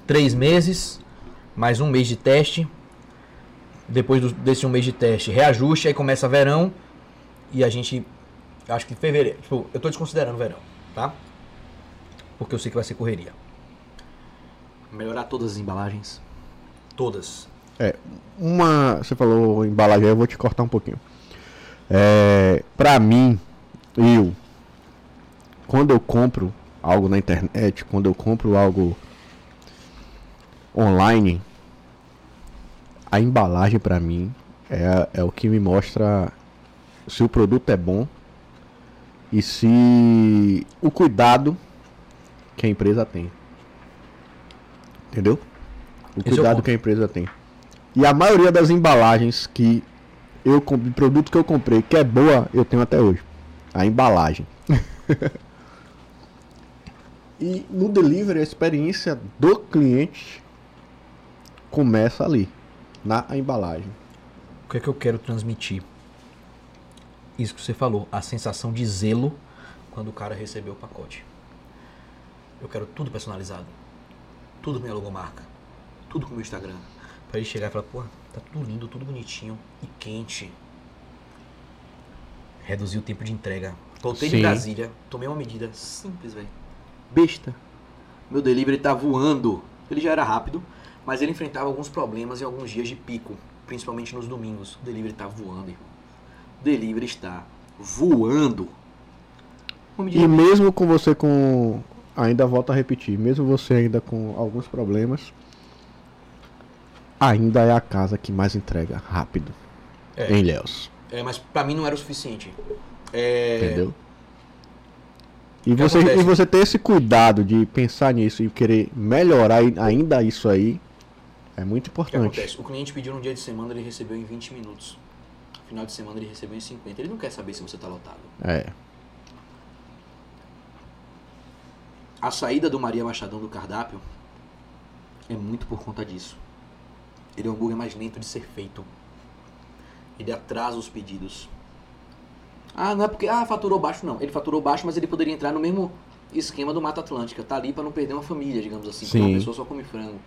três meses, mais um mês de teste. Depois do- desse um mês de teste, reajuste, aí começa verão. E a gente, acho que fevereiro, tipo, eu tô desconsiderando verão, tá? Porque eu sei que vai ser correria. Melhorar todas as embalagens. Todas. Uma. Você falou embalagem, aí eu vou te cortar um pouquinho. É, pra mim, eu. Quando eu compro algo na internet, quando eu compro algo online, a embalagem pra mim é, é o que me mostra se o produto é bom e se o cuidado que a empresa tem. Entendeu? O Esse é o cuidado ponto. que a empresa tem. E a maioria das embalagens que eu comprei, produto que eu comprei, que é boa, eu tenho até hoje. A embalagem. e no delivery, a experiência do cliente começa ali, na embalagem. O que é que eu quero transmitir? Isso que você falou, a sensação de zelo quando o cara recebeu o pacote. Eu quero tudo personalizado. Tudo com minha logomarca. Tudo com meu Instagram. Pra ele chegar e falar, pô, tá tudo lindo, tudo bonitinho e quente. Reduzir o tempo de entrega. Voltei de Sim. Brasília, tomei uma medida simples, velho. Besta. Meu delivery tá voando. Ele já era rápido, mas ele enfrentava alguns problemas em alguns dias de pico, principalmente nos domingos. O delivery tá voando, irmão. O delivery está voando. E mesmo com você com. Ainda volto a repetir, mesmo você ainda com alguns problemas, ainda é a casa que mais entrega rápido É. em Ilhéus. É, mas pra mim não era o suficiente. É, Entendeu? E você, acontece? e você ter esse cuidado de pensar nisso e querer melhorar ai- ainda isso aí é muito O importante. acontece? O cliente pediu num dia de semana, ele recebeu em 20 minutos. Final de semana ele recebeu em 50. Ele não quer saber se você tá lotado. É. A saída do Maria Machadão do cardápio é muito por conta disso. Ele é o hambúrguer mais lento de ser feito. Ele atrasa os pedidos. Ah, não é porque ah, faturou baixo, não. Ele faturou baixo, mas ele poderia entrar no mesmo esquema do Mata Atlântica. Tá ali para não perder uma família, digamos assim. Porque Sim. uma pessoa só come frango.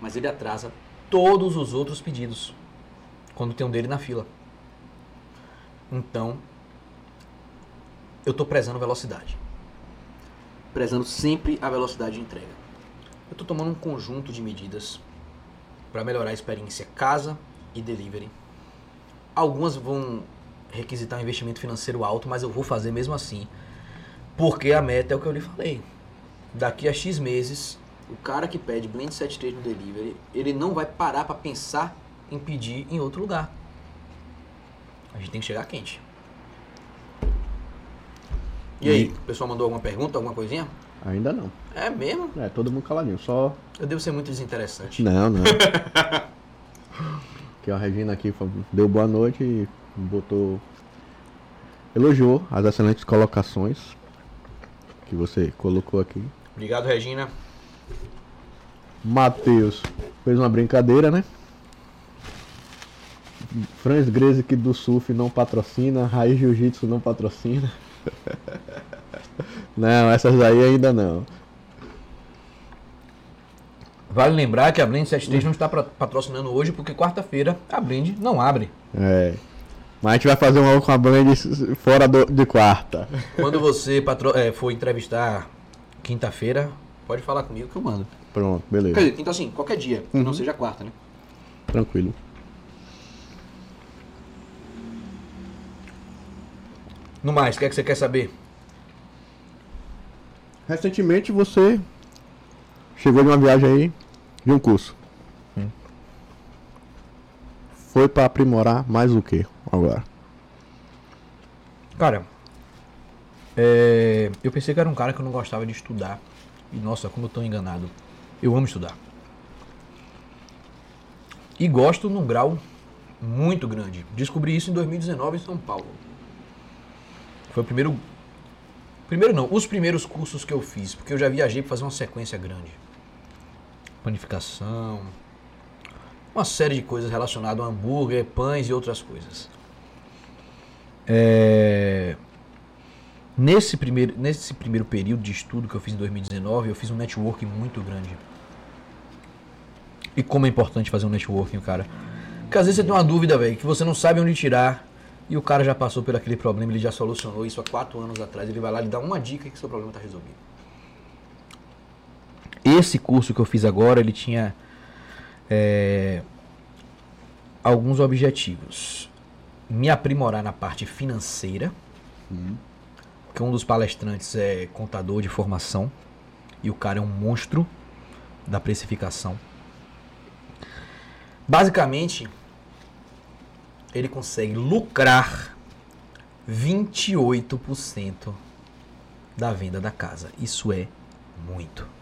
Mas ele atrasa todos os outros pedidos. Quando tem um dele na fila. Então, eu tô prezando velocidade prezando sempre a velocidade de entrega. Eu estou tomando um conjunto de medidas para melhorar a experiência casa e delivery. Algumas vão requisitar um investimento financeiro alto, mas eu vou fazer mesmo assim. Porque a meta é o que eu lhe falei. daqui a X meses, o cara que pede Blend 73 no delivery, ele não vai parar para pensar em pedir em outro lugar. A gente tem que chegar quente. E aí, o pessoal mandou alguma pergunta, alguma coisinha? Ainda não. É mesmo? É, todo mundo caladinho, só. Eu devo ser muito desinteressante. Não, não. que a Regina aqui deu boa noite e botou. Elogiou as excelentes colocações que você colocou aqui. Obrigado, Regina. Matheus fez uma brincadeira, né? Franz Greze do Surf não patrocina, Raiz Jiu-Jitsu não patrocina. não, essas aí ainda não. Vale lembrar que a Blend 73 não está patrocinando hoje porque quarta-feira a Blend não abre. É. Mas a gente vai fazer uma com a Blend fora do, de quarta. Quando você patro, é, for entrevistar quinta-feira, pode falar comigo que eu mando. Pronto, beleza. Quer dizer, então assim, qualquer dia, que não uhum. seja quarta, né? Tranquilo. No mais, o que é que você quer saber? Recentemente você chegou de uma viagem aí de um curso. Hum. Foi para aprimorar mais o que agora? Cara, é, eu pensei que era um cara que eu não gostava de estudar. E nossa, como eu tô enganado. Eu amo estudar. E gosto num grau muito grande. Descobri isso em 2019 em São Paulo. Foi o primeiro. Primeiro não, os primeiros cursos que eu fiz, porque eu já viajei para fazer uma sequência grande. Panificação, uma série de coisas relacionadas a hambúrguer, pães e outras coisas. É... Nesse, primeiro, nesse primeiro período de estudo que eu fiz em 2019, eu fiz um networking muito grande. E como é importante fazer um networking, cara. Porque às vezes você tem uma dúvida, velho, que você não sabe onde tirar e o cara já passou por aquele problema, ele já solucionou isso há quatro anos atrás. Ele vai lá e dá uma dica que seu problema está resolvido. Esse curso que eu fiz agora, ele tinha é, alguns objetivos. Me aprimorar na parte financeira, uhum. que um dos palestrantes é contador de formação, e o cara é um monstro da precificação. Basicamente, ele consegue lucrar 28% da venda da casa. Isso é muito.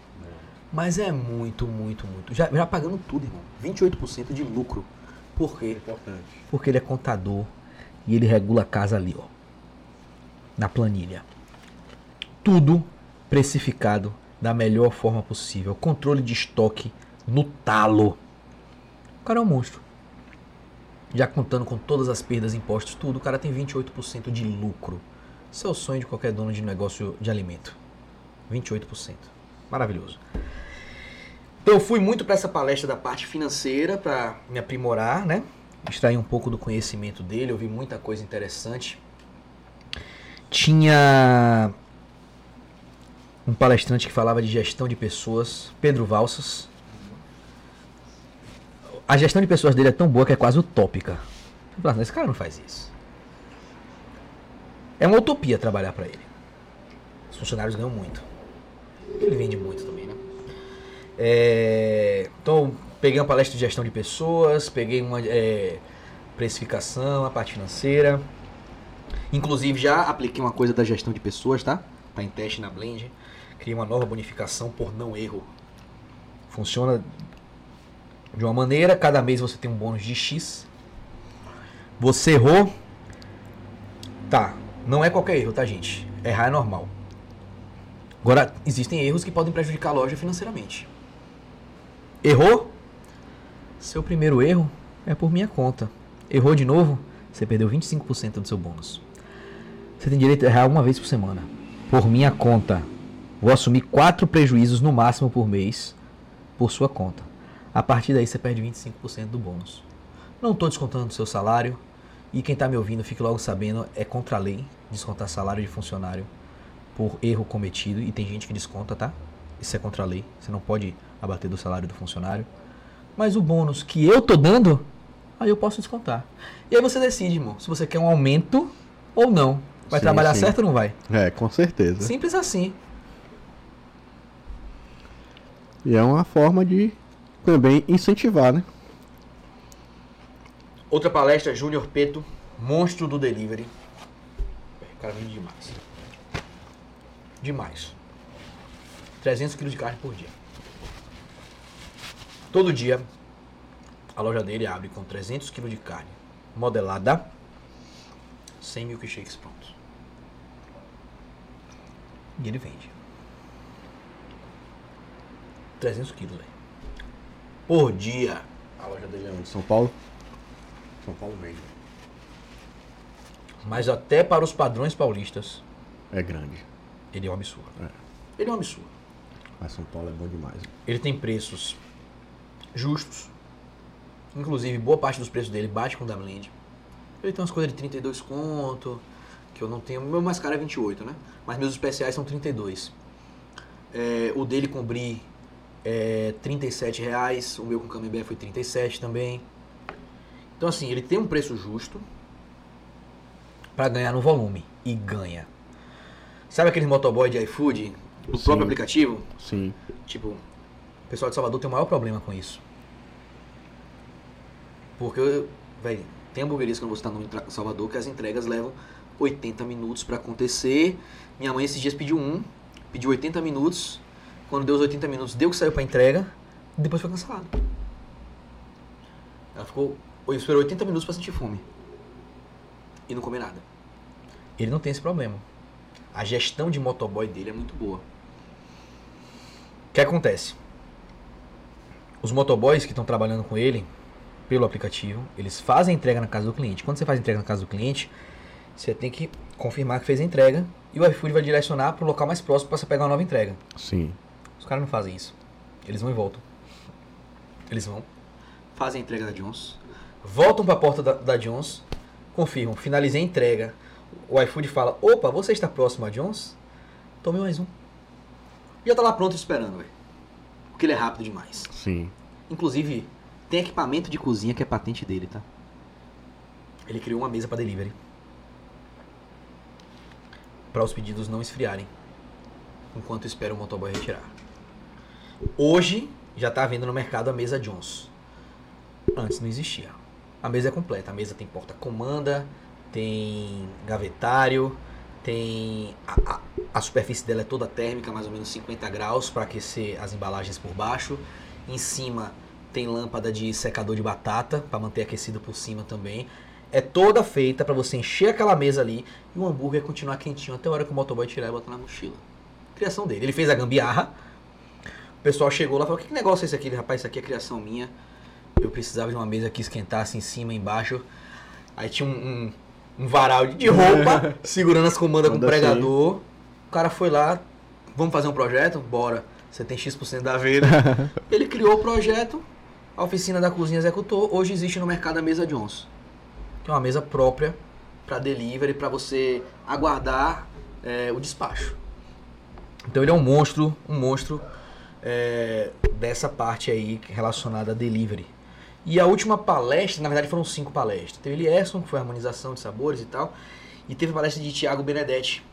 Mas é muito, muito, muito. Já, já pagando tudo, irmão. 28% de lucro. Por quê? Importante. Porque ele é contador e ele regula a casa ali, ó. Na planilha. Tudo precificado da melhor forma possível. Controle de estoque no talo. O cara é um monstro já contando com todas as perdas, impostos, tudo, o cara tem 28% de lucro. Esse é o sonho de qualquer dono de negócio de alimento. 28%. Maravilhoso. Então eu fui muito para essa palestra da parte financeira para me aprimorar, né? Extrair um pouco do conhecimento dele, eu vi muita coisa interessante. Tinha um palestrante que falava de gestão de pessoas, Pedro Valsas, a gestão de pessoas dele é tão boa que é quase utópica. Esse cara não faz isso. É uma utopia trabalhar para ele. Os funcionários ganham muito. Ele vende muito também, né? É, então, peguei uma palestra de gestão de pessoas, peguei uma é, precificação, a parte financeira. Inclusive, já apliquei uma coisa da gestão de pessoas, tá? Tá em teste na Blend. Criei uma nova bonificação por não erro. Funciona de uma maneira, cada mês você tem um bônus de X. Você errou. Tá, não é qualquer erro, tá, gente? Errar é normal. Agora, existem erros que podem prejudicar a loja financeiramente. Errou? Seu primeiro erro é por minha conta. Errou de novo? Você perdeu 25% do seu bônus. Você tem direito a errar uma vez por semana. Por minha conta. Vou assumir quatro prejuízos no máximo por mês por sua conta. A partir daí você perde 25% do bônus. Não estou descontando o seu salário. E quem está me ouvindo, fique logo sabendo, é contra a lei descontar salário de funcionário por erro cometido. E tem gente que desconta, tá? Isso é contra a lei. Você não pode abater do salário do funcionário. Mas o bônus que eu tô dando, aí eu posso descontar. E aí você decide, irmão, se você quer um aumento ou não. Vai sim, trabalhar sim. certo ou não vai? É, com certeza. Simples assim. E é uma forma de também incentivar, né? Outra palestra, Júnior Peto, monstro do delivery. O cara vende demais. Demais. 300 quilos de carne por dia. Todo dia, a loja dele abre com 300 quilos de carne modelada, 100 milkshakes prontos. E ele vende. 300 quilos, velho. Por dia. A loja dele é onde? São Paulo? São Paulo vende. Mas até para os padrões paulistas, É grande. Ele é um absurdo. É. Ele é um absurdo. Mas São Paulo é bom demais. Ele tem preços justos. Inclusive, boa parte dos preços dele bate com o da Blend. Ele tem umas coisas de 32 conto, que eu não tenho. Meu mais caro é 28, né? Mas meus especiais são 32. É, o dele com Brie é 37 reais. O meu com Camembert foi 37 também. Então, assim, ele tem um preço justo para ganhar no volume. E ganha. Sabe aquele motoboy de iFood? O Sim. próprio aplicativo? Sim. Tipo, o pessoal de Salvador tem o maior problema com isso. Porque, velho, tem hamburguerias que eu não vou citar no em Salvador que as entregas levam 80 minutos pra acontecer. Minha mãe esses dias pediu um, pediu 80 minutos. Quando deu os 80 minutos, deu que saiu pra entrega, e depois foi cancelado. Ela ficou, ou esperou 80 minutos pra sentir fome. E não comer nada. Ele não tem esse problema. A gestão de motoboy dele é muito boa. O que acontece? Os motoboys que estão trabalhando com ele, pelo aplicativo, eles fazem a entrega na casa do cliente. Quando você faz a entrega na casa do cliente, você tem que confirmar que fez a entrega e o iFood vai direcionar para o local mais próximo para você pegar uma nova entrega. Sim. Os caras não fazem isso. Eles vão e voltam. Eles vão, fazem a entrega da Jones, voltam para a porta da, da Jones, confirmam, finalizei a entrega. O iFood fala: opa, você está próximo a Jones? Tome mais um. Já tá lá pronto esperando, velho. Porque ele é rápido demais. Sim. Inclusive, tem equipamento de cozinha que é patente dele, tá? Ele criou uma mesa para delivery. Para os pedidos não esfriarem. Enquanto espera o motoboy retirar. Hoje já tá vendo no mercado a mesa Jones. Antes não existia. A mesa é completa. A mesa tem porta-comanda, tem gavetário, tem a, a, a superfície dela é toda térmica, mais ou menos 50 graus para aquecer as embalagens por baixo. Em cima tem lâmpada de secador de batata para manter aquecido por cima também. É toda feita para você encher aquela mesa ali e o hambúrguer continuar quentinho até a hora que o motoboy tirar e botar na mochila. Criação dele. Ele fez a gambiarra. O pessoal chegou lá e falou: Que negócio é esse aqui? Rapaz, isso aqui é criação minha. Eu precisava de uma mesa que esquentasse em cima e embaixo. Aí tinha um, um, um varal de roupa segurando as comandas com o Manda assim. pregador. O cara foi lá, vamos fazer um projeto? Bora. Você tem X% da venda. Ele criou o projeto, a oficina da cozinha executou. Hoje existe no mercado a mesa Jones. Que é uma mesa própria para delivery, para você aguardar é, o despacho. Então ele é um monstro, um monstro é, dessa parte aí relacionada a delivery. E a última palestra, na verdade foram cinco palestras. Teve Elierson, que foi harmonização de sabores e tal. E teve a palestra de Thiago Benedetti,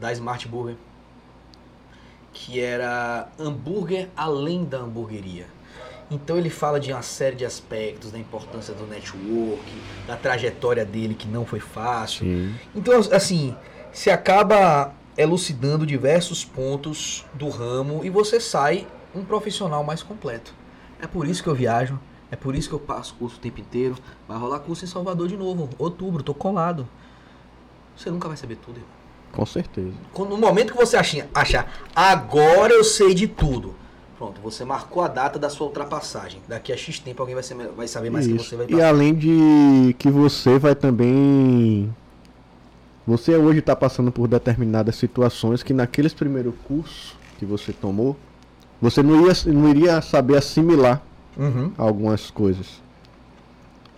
da Smart Burger. Que era hambúrguer além da hamburgueria. Então ele fala de uma série de aspectos, da importância do network, da trajetória dele que não foi fácil. Sim. Então, assim, se acaba elucidando diversos pontos do ramo e você sai um profissional mais completo. É por isso que eu viajo, é por isso que eu passo curso o tempo inteiro. Vai rolar curso em Salvador de novo, outubro, tô colado. Você nunca vai saber tudo, irmão. Com certeza. Quando- No momento que você achar, achar, agora eu sei de tudo. Pronto, você marcou a data da sua ultrapassagem. Daqui a X tempo alguém vai, ser- vai saber mais que Isso. você vai E passar. além de que você vai também. Você hoje está passando por determinadas situações que naqueles primeiros cursos que você tomou, você não, ia, não iria saber assimilar Uhum. algumas coisas.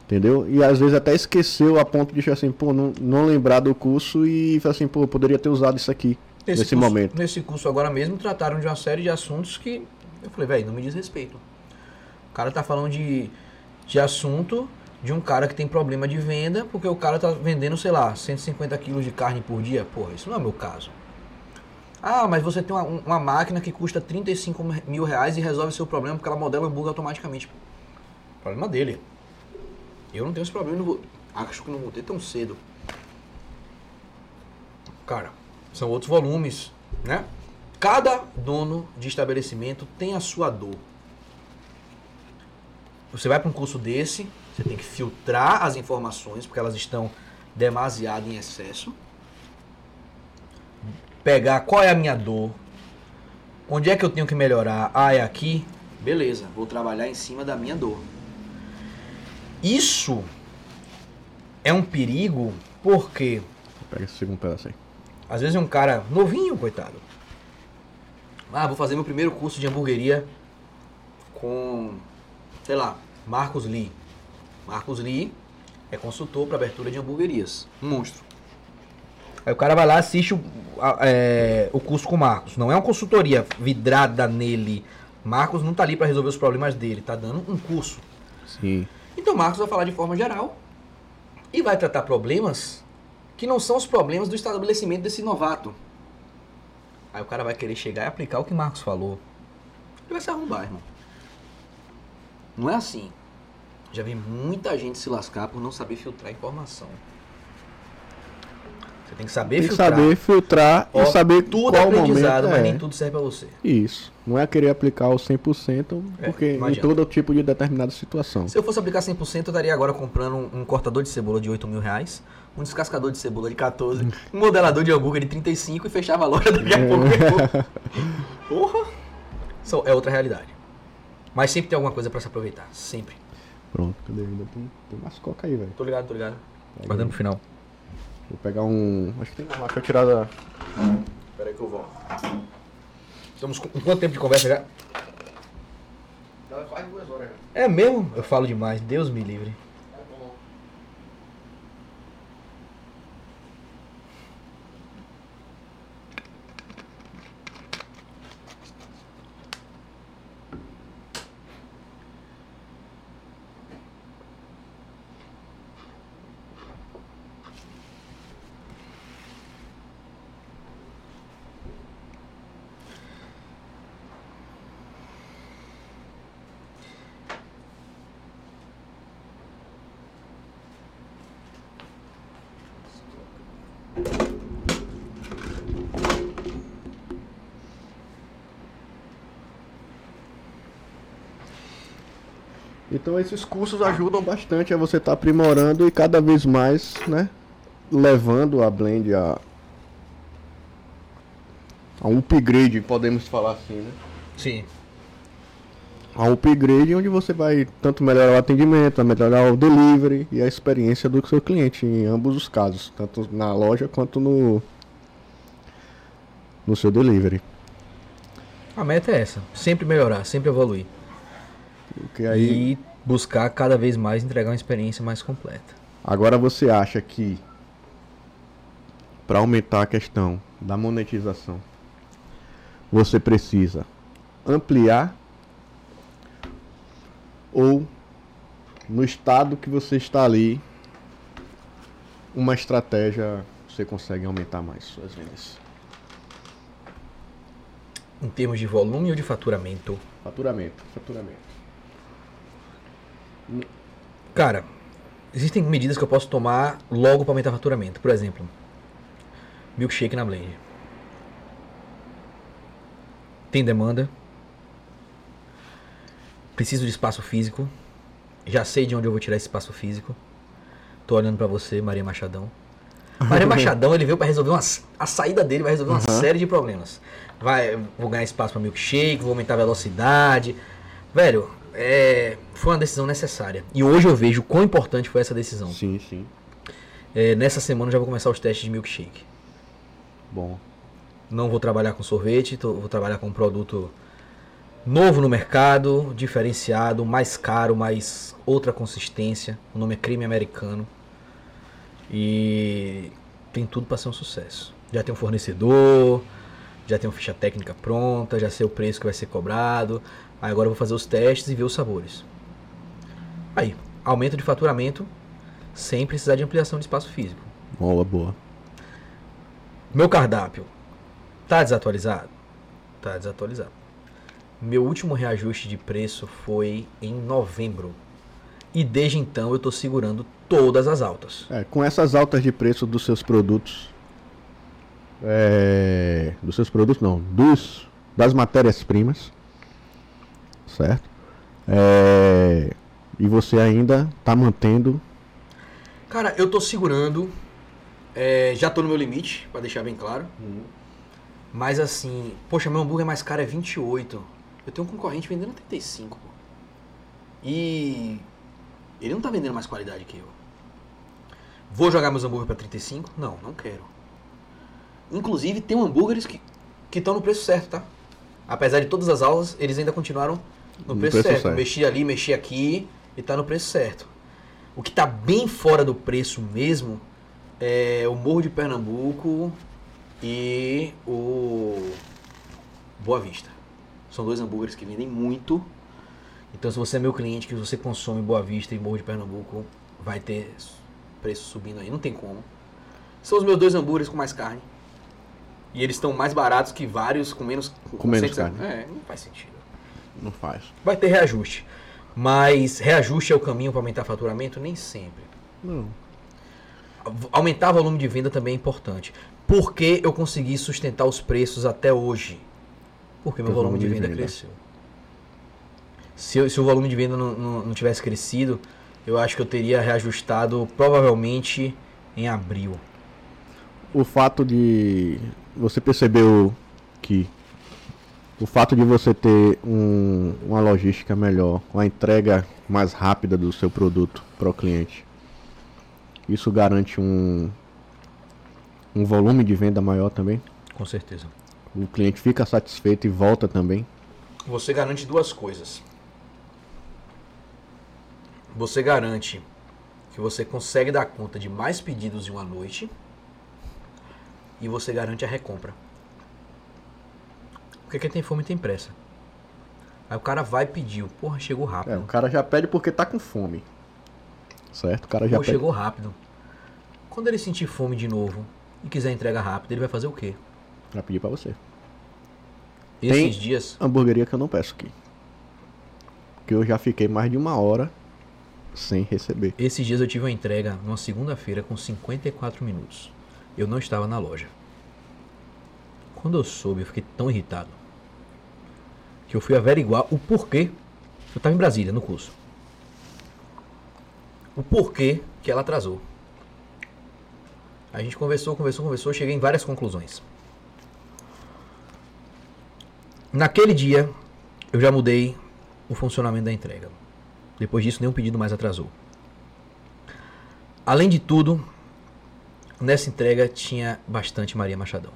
Entendeu? E às vezes até esqueceu a ponto de assim, pô, não, não lembrar do curso e falar assim, pô, poderia ter usado isso aqui nesse curso, momento. Nesse curso agora mesmo trataram de uma série de assuntos que eu falei, velho, não me diz respeito. O cara tá falando de, de assunto de um cara que tem problema de venda, porque o cara tá vendendo, sei lá, 150 quilos de carne por dia. Porra, isso não é o meu caso. Ah, mas você tem uma, uma máquina que custa 35 mil reais e resolve seu problema porque ela modela hambúrguer automaticamente. Problema dele. Eu não tenho esse problema, não vou, acho que não vou ter tão cedo. Cara, são outros volumes, né? Cada dono de estabelecimento tem a sua dor. Você vai para um curso desse, você tem que filtrar as informações, porque elas estão demasiado em excesso. Pegar qual é a minha dor, onde é que eu tenho que melhorar. Ah, é aqui? Beleza, vou trabalhar em cima da minha dor. Isso é um perigo porque Pega esse segundo pedaço aí. às vezes é um cara novinho, coitado. Ah, vou fazer meu primeiro curso de hamburgueria com, sei lá, Marcos Lee. Marcos Lee é consultor para abertura de hamburguerias. Um monstro. Aí o cara vai lá assiste o, é, o curso com o Marcos. Não é uma consultoria vidrada nele. Marcos não tá ali para resolver os problemas dele, tá dando um curso. Sim. Então Marcos vai falar de forma geral e vai tratar problemas que não são os problemas do estabelecimento desse novato. Aí o cara vai querer chegar e aplicar o que Marcos falou. Ele vai se arrombar, irmão. Não é assim. Já vi muita gente se lascar por não saber filtrar informação. Você tem que saber Tem filtrar. saber filtrar Ó, e saber tudo é qual aprendizado, momento mas é. nem tudo serve pra você. Isso. Não é querer aplicar o 100%, É, porque não em todo tipo de determinada situação. Se eu fosse aplicar 100%, eu estaria agora comprando um, um cortador de cebola de 8 mil reais, um descascador de cebola de 14, um modelador de hambúrguer de 35 e fechava a loja daqui a pouco. Porra! Isso é outra realidade. Mas sempre tem alguma coisa pra se aproveitar. Sempre. Pronto, cadê? Ainda tem, tem mais coca aí, velho. Tô ligado, tô ligado. Guardando pro final. Vou pegar um. Acho que tem uma marca tirada. Pera aí que eu volto. Estamos com com quanto tempo de conversa já? Quase duas horas. É mesmo? Eu falo demais. Deus me livre. Então esses cursos ajudam bastante a você estar aprimorando e cada vez mais, né? Levando a blend a. a um upgrade, podemos falar assim, né? Sim. A um upgrade onde você vai tanto melhorar o atendimento, melhorar o delivery e a experiência do seu cliente em ambos os casos, tanto na loja quanto no no seu delivery. A meta é essa. Sempre melhorar, sempre evoluir. Porque aí E buscar cada vez mais entregar uma experiência mais completa. Agora você acha que para aumentar a questão da monetização, você precisa ampliar ou no estado que você está ali, uma estratégia você consegue aumentar mais suas vendas? Em termos de volume ou de faturamento? Faturamento, faturamento. Cara, existem medidas que eu posso tomar logo para aumentar o faturamento. Por exemplo, milkshake na blend. Tem demanda. Preciso de espaço físico. Já sei de onde eu vou tirar esse espaço físico. Tô olhando para você, Maria Machadão. Maria Machadão, ele veio para resolver uma, a saída dele vai resolver uma Uhum. série de problemas. Vai, vou ganhar espaço para milkshake, vou aumentar a velocidade. Velho, é, foi uma decisão necessária. E hoje eu vejo quão importante foi essa decisão. Sim, sim. É, nessa semana eu já vou começar os testes de milkshake. Bom. Não vou trabalhar com sorvete, tô- vou trabalhar com um produto novo no mercado, diferenciado, mais caro, mais outra consistência. O nome é creme americano. E tem tudo para ser um sucesso. Já tem um fornecedor, já tem uma ficha técnica pronta, já sei o preço que vai ser cobrado. Aí agora eu vou fazer os testes e ver os sabores. Aí, aumento de faturamento sem precisar de ampliação de espaço físico. Boa, boa. Meu cardápio. Tá desatualizado? Tá desatualizado. Meu último reajuste de preço foi em novembro. E desde então eu tô segurando todas as altas. É, com essas altas de preço dos seus produtos. É, dos seus produtos não, dos das matérias-primas, certo? É, e você ainda tá mantendo Cara, eu tô segurando. é, já tô no meu limite, pra deixar bem claro. Mas assim, poxa, meu hambúrguer mais caro é 28. Eu tenho um concorrente vendendo 35. pô. E ele não tá vendendo mais qualidade que eu. Vou jogar meus hambúrguer pra 35? Não, não quero. Inclusive, tem hambúrgueres que estão no preço certo, tá? Apesar de todas as aulas, eles ainda continuaram no, No preço, preço certo. certo. Mexi ali, mexi aqui e tá no preço certo. O que tá bem fora do preço mesmo é o Morro de Pernambuco e o Boa Vista. São dois hambúrgueres que vendem muito. Então, se você é meu cliente, que você consome Boa Vista e Morro de Pernambuco, vai ter preço subindo aí. Não tem como. São os meus dois hambúrgueres com mais carne. E eles estão mais baratos que vários com menos... Com menos 100%. carne. É, não faz sentido. Não faz. Vai ter reajuste. Mas reajuste é o caminho para aumentar faturamento? Nem sempre. Não. Aumentar o volume de venda também é importante. Por que eu consegui sustentar os preços até hoje? Porque meu Teu volume de venda, cresceu. Se, eu- se o volume de venda não, não, não tivesse crescido, eu acho que eu teria reajustado provavelmente em abril. O fato de você percebeu que o fato de você ter um- uma logística melhor, uma entrega mais rápida do seu produto para o cliente, isso garante um um volume de venda maior também. Com certeza. O cliente fica satisfeito e volta também. Você garante duas coisas. Você garante que você consegue dar conta de mais pedidos em uma noite e você garante a recompra. Porque quem tem fome tem pressa. Aí o cara vai e pediu. Porra, chegou É, o rápido. cara já pede porque tá com fome. Certo? O cara já Pô, pede. chegou rápido. Quando ele sentir fome de novo e quiser entrega rápida, ele vai fazer o quê? Pra pedir pra você. Esses Tem- dias. Hamburgueria que eu não peço aqui. Porque eu já fiquei mais de uma hora sem receber. Esses dias eu tive uma entrega numa segunda-feira com 54 minutos. Eu não estava na loja. Quando eu soube, eu fiquei tão irritado que eu fui averiguar o porquê. Eu estava em Brasília no curso. O porquê que ela atrasou. A gente conversou, conversou, conversou, cheguei em várias conclusões. Naquele dia, eu já mudei o funcionamento da entrega. Depois disso, nenhum pedido mais atrasou. Além de tudo, nessa entrega tinha bastante Maria Machadão.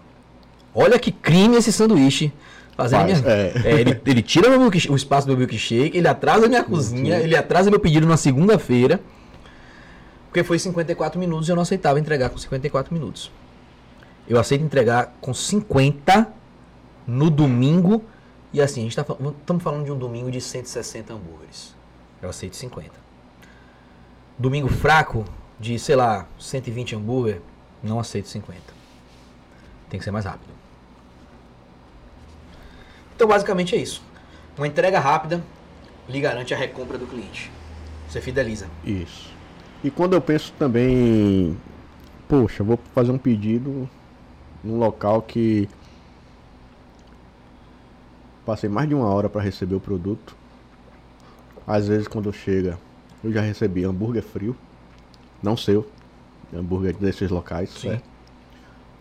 Olha que crime esse sanduíche. Fazendo Faz, minha... é. É, ele, ele tira o espaço do meu milkshake, ele atrasa minha cozinha, ele atrasa meu pedido na segunda-feira. Porque foi 54 minutos e eu não aceitava entregar com 54 minutos. Eu aceito entregar com 50 no domingo. E assim, a gente tá, estamos falando de um domingo de 160 hambúrgueres. Eu aceito 50. Domingo fraco, de sei lá, 120 hambúrguer, não aceito 50. Tem que ser mais rápido. Então, basicamente é isso. Uma entrega rápida lhe garante a recompra do cliente. Você fideliza. Isso. E quando eu penso também, poxa, vou fazer um pedido num local que passei mais de uma hora para receber o produto. Às vezes quando chega, eu já recebi hambúrguer frio, não seu, hambúrguer desses locais?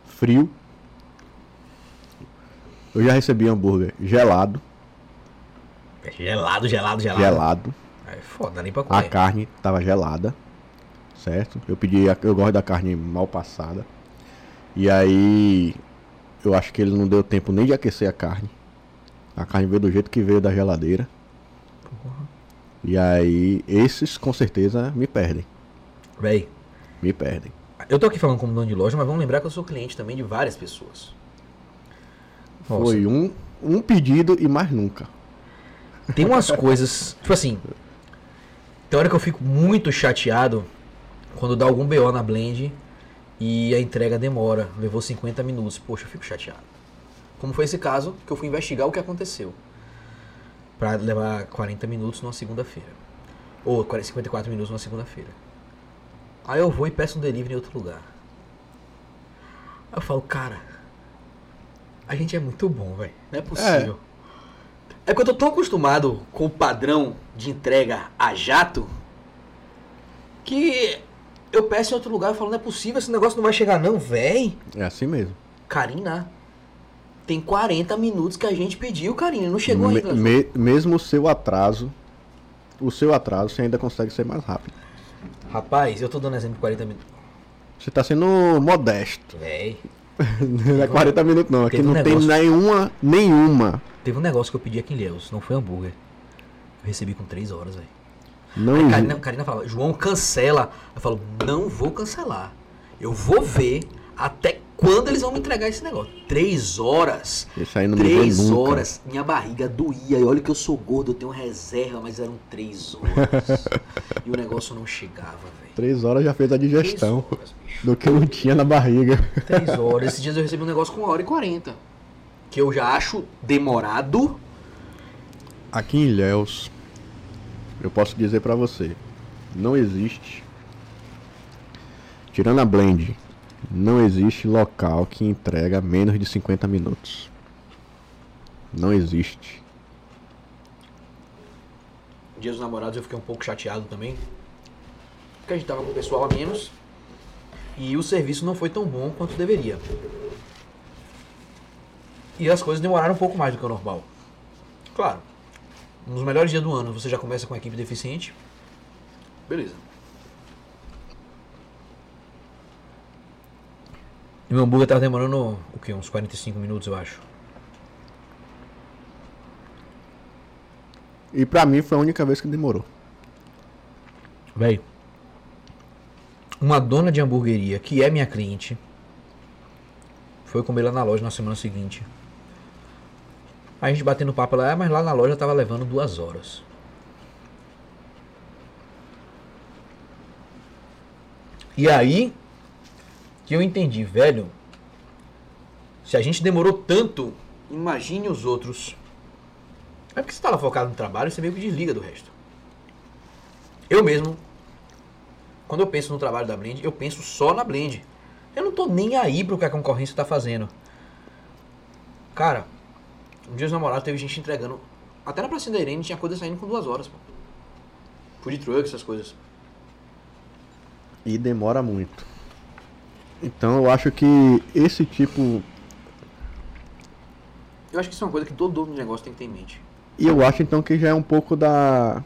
Frio. Eu já recebi hambúrguer gelado, gelado, gelado, gelado. gelado. É foda, nem pra A comer. carne estava gelada, certo? Eu pedi, a- eu gosto da carne mal passada. E aí, eu acho que ele não deu tempo nem de aquecer a carne. A carne veio do jeito que veio da geladeira. E aí, esses com certeza me perdem. Véi, Me perdem. eu tô aqui falando como dono de loja, mas vamos lembrar que eu sou cliente também de várias pessoas. Nossa. Foi um, um pedido e mais nunca. Tem umas coisas, tipo assim, tem hora que eu fico muito chateado quando dá algum BO na blend e a entrega demora, levou 50 minutos. Poxa, eu fico chateado. Como foi esse caso que eu fui investigar o que aconteceu. Pra levar 40 minutos numa segunda-feira. Ou 40, 54 minutos numa segunda-feira. Aí eu vou e peço um delivery em outro lugar. Aí eu falo, cara, a gente é muito bom, velho. Não é possível. É. porque eu tô tão acostumado com o padrão de entrega a jato que eu peço em outro lugar e falo, não é possível, esse negócio não vai chegar não, véi. É assim mesmo. Karina, tem 40 minutos que a gente pediu, Karina, não chegou Me- ainda. me- mesmo o seu atraso, o seu atraso, você ainda consegue ser mais rápido. Rapaz, eu tô dando exemplo de 40 minutos. Você tá sendo modesto. Véi, Não é 40 minutos não, aqui teve um não tem nenhuma, nenhuma. teve um negócio que eu pedi aqui em Ilhéus, não foi hambúrguer. Eu recebi com 3 horas, velho. Não Aí. Karina, Karina fala, João, cancela. Eu falo, não vou cancelar. Eu vou ver até quando eles vão me entregar esse negócio. Três horas. Esse aí não Três horas. Minha barriga doía. E olha que eu sou gordo, eu tenho reserva, mas eram três horas. e o negócio não chegava, velho. Três horas já fez a Três digestão horas, bicho. Do que não tinha na barriga. Três horas. Esses dias eu recebi um negócio com uma hora e quarenta. Que eu já acho demorado. Aqui em Ilhéus, eu posso dizer pra você, não existe, tirando a Blend, não existe local que entrega menos de 50 minutos. Não existe. Dia dos namorados eu fiquei um pouco chateado também. Porque a gente tava com o pessoal a menos. E o serviço não foi tão bom quanto deveria. E as coisas demoraram um pouco mais do que o normal. Claro. Nos melhores dias do ano você já começa com a equipe deficiente. Beleza. E meu hambúrguer tava demorando o quê? Uns 45 minutos, eu acho. E pra mim foi a única vez que demorou. Véi, uma dona de hamburgueria, que é minha cliente, foi comer lá na loja na semana seguinte. A gente batendo papo lá, mas lá na loja tava levando duas horas. E aí que eu entendi, velho. Se a gente demorou tanto, imagine os outros. É porque você tava focado no trabalho, você meio que desliga do resto. Eu mesmo, quando eu penso no trabalho da Blend, eu penso só na Blend. Eu não tô nem aí pro que a concorrência tá fazendo. Cara, um dia os namorados teve gente entregando. Até na Praça da Irene tinha coisa saindo com duas horas, pô. Food truck, essas coisas. E demora muito. Então eu acho que esse tipo. Eu acho que isso é uma coisa que todo dono de negócio tem que ter em mente. E eu acho então que já é um pouco da,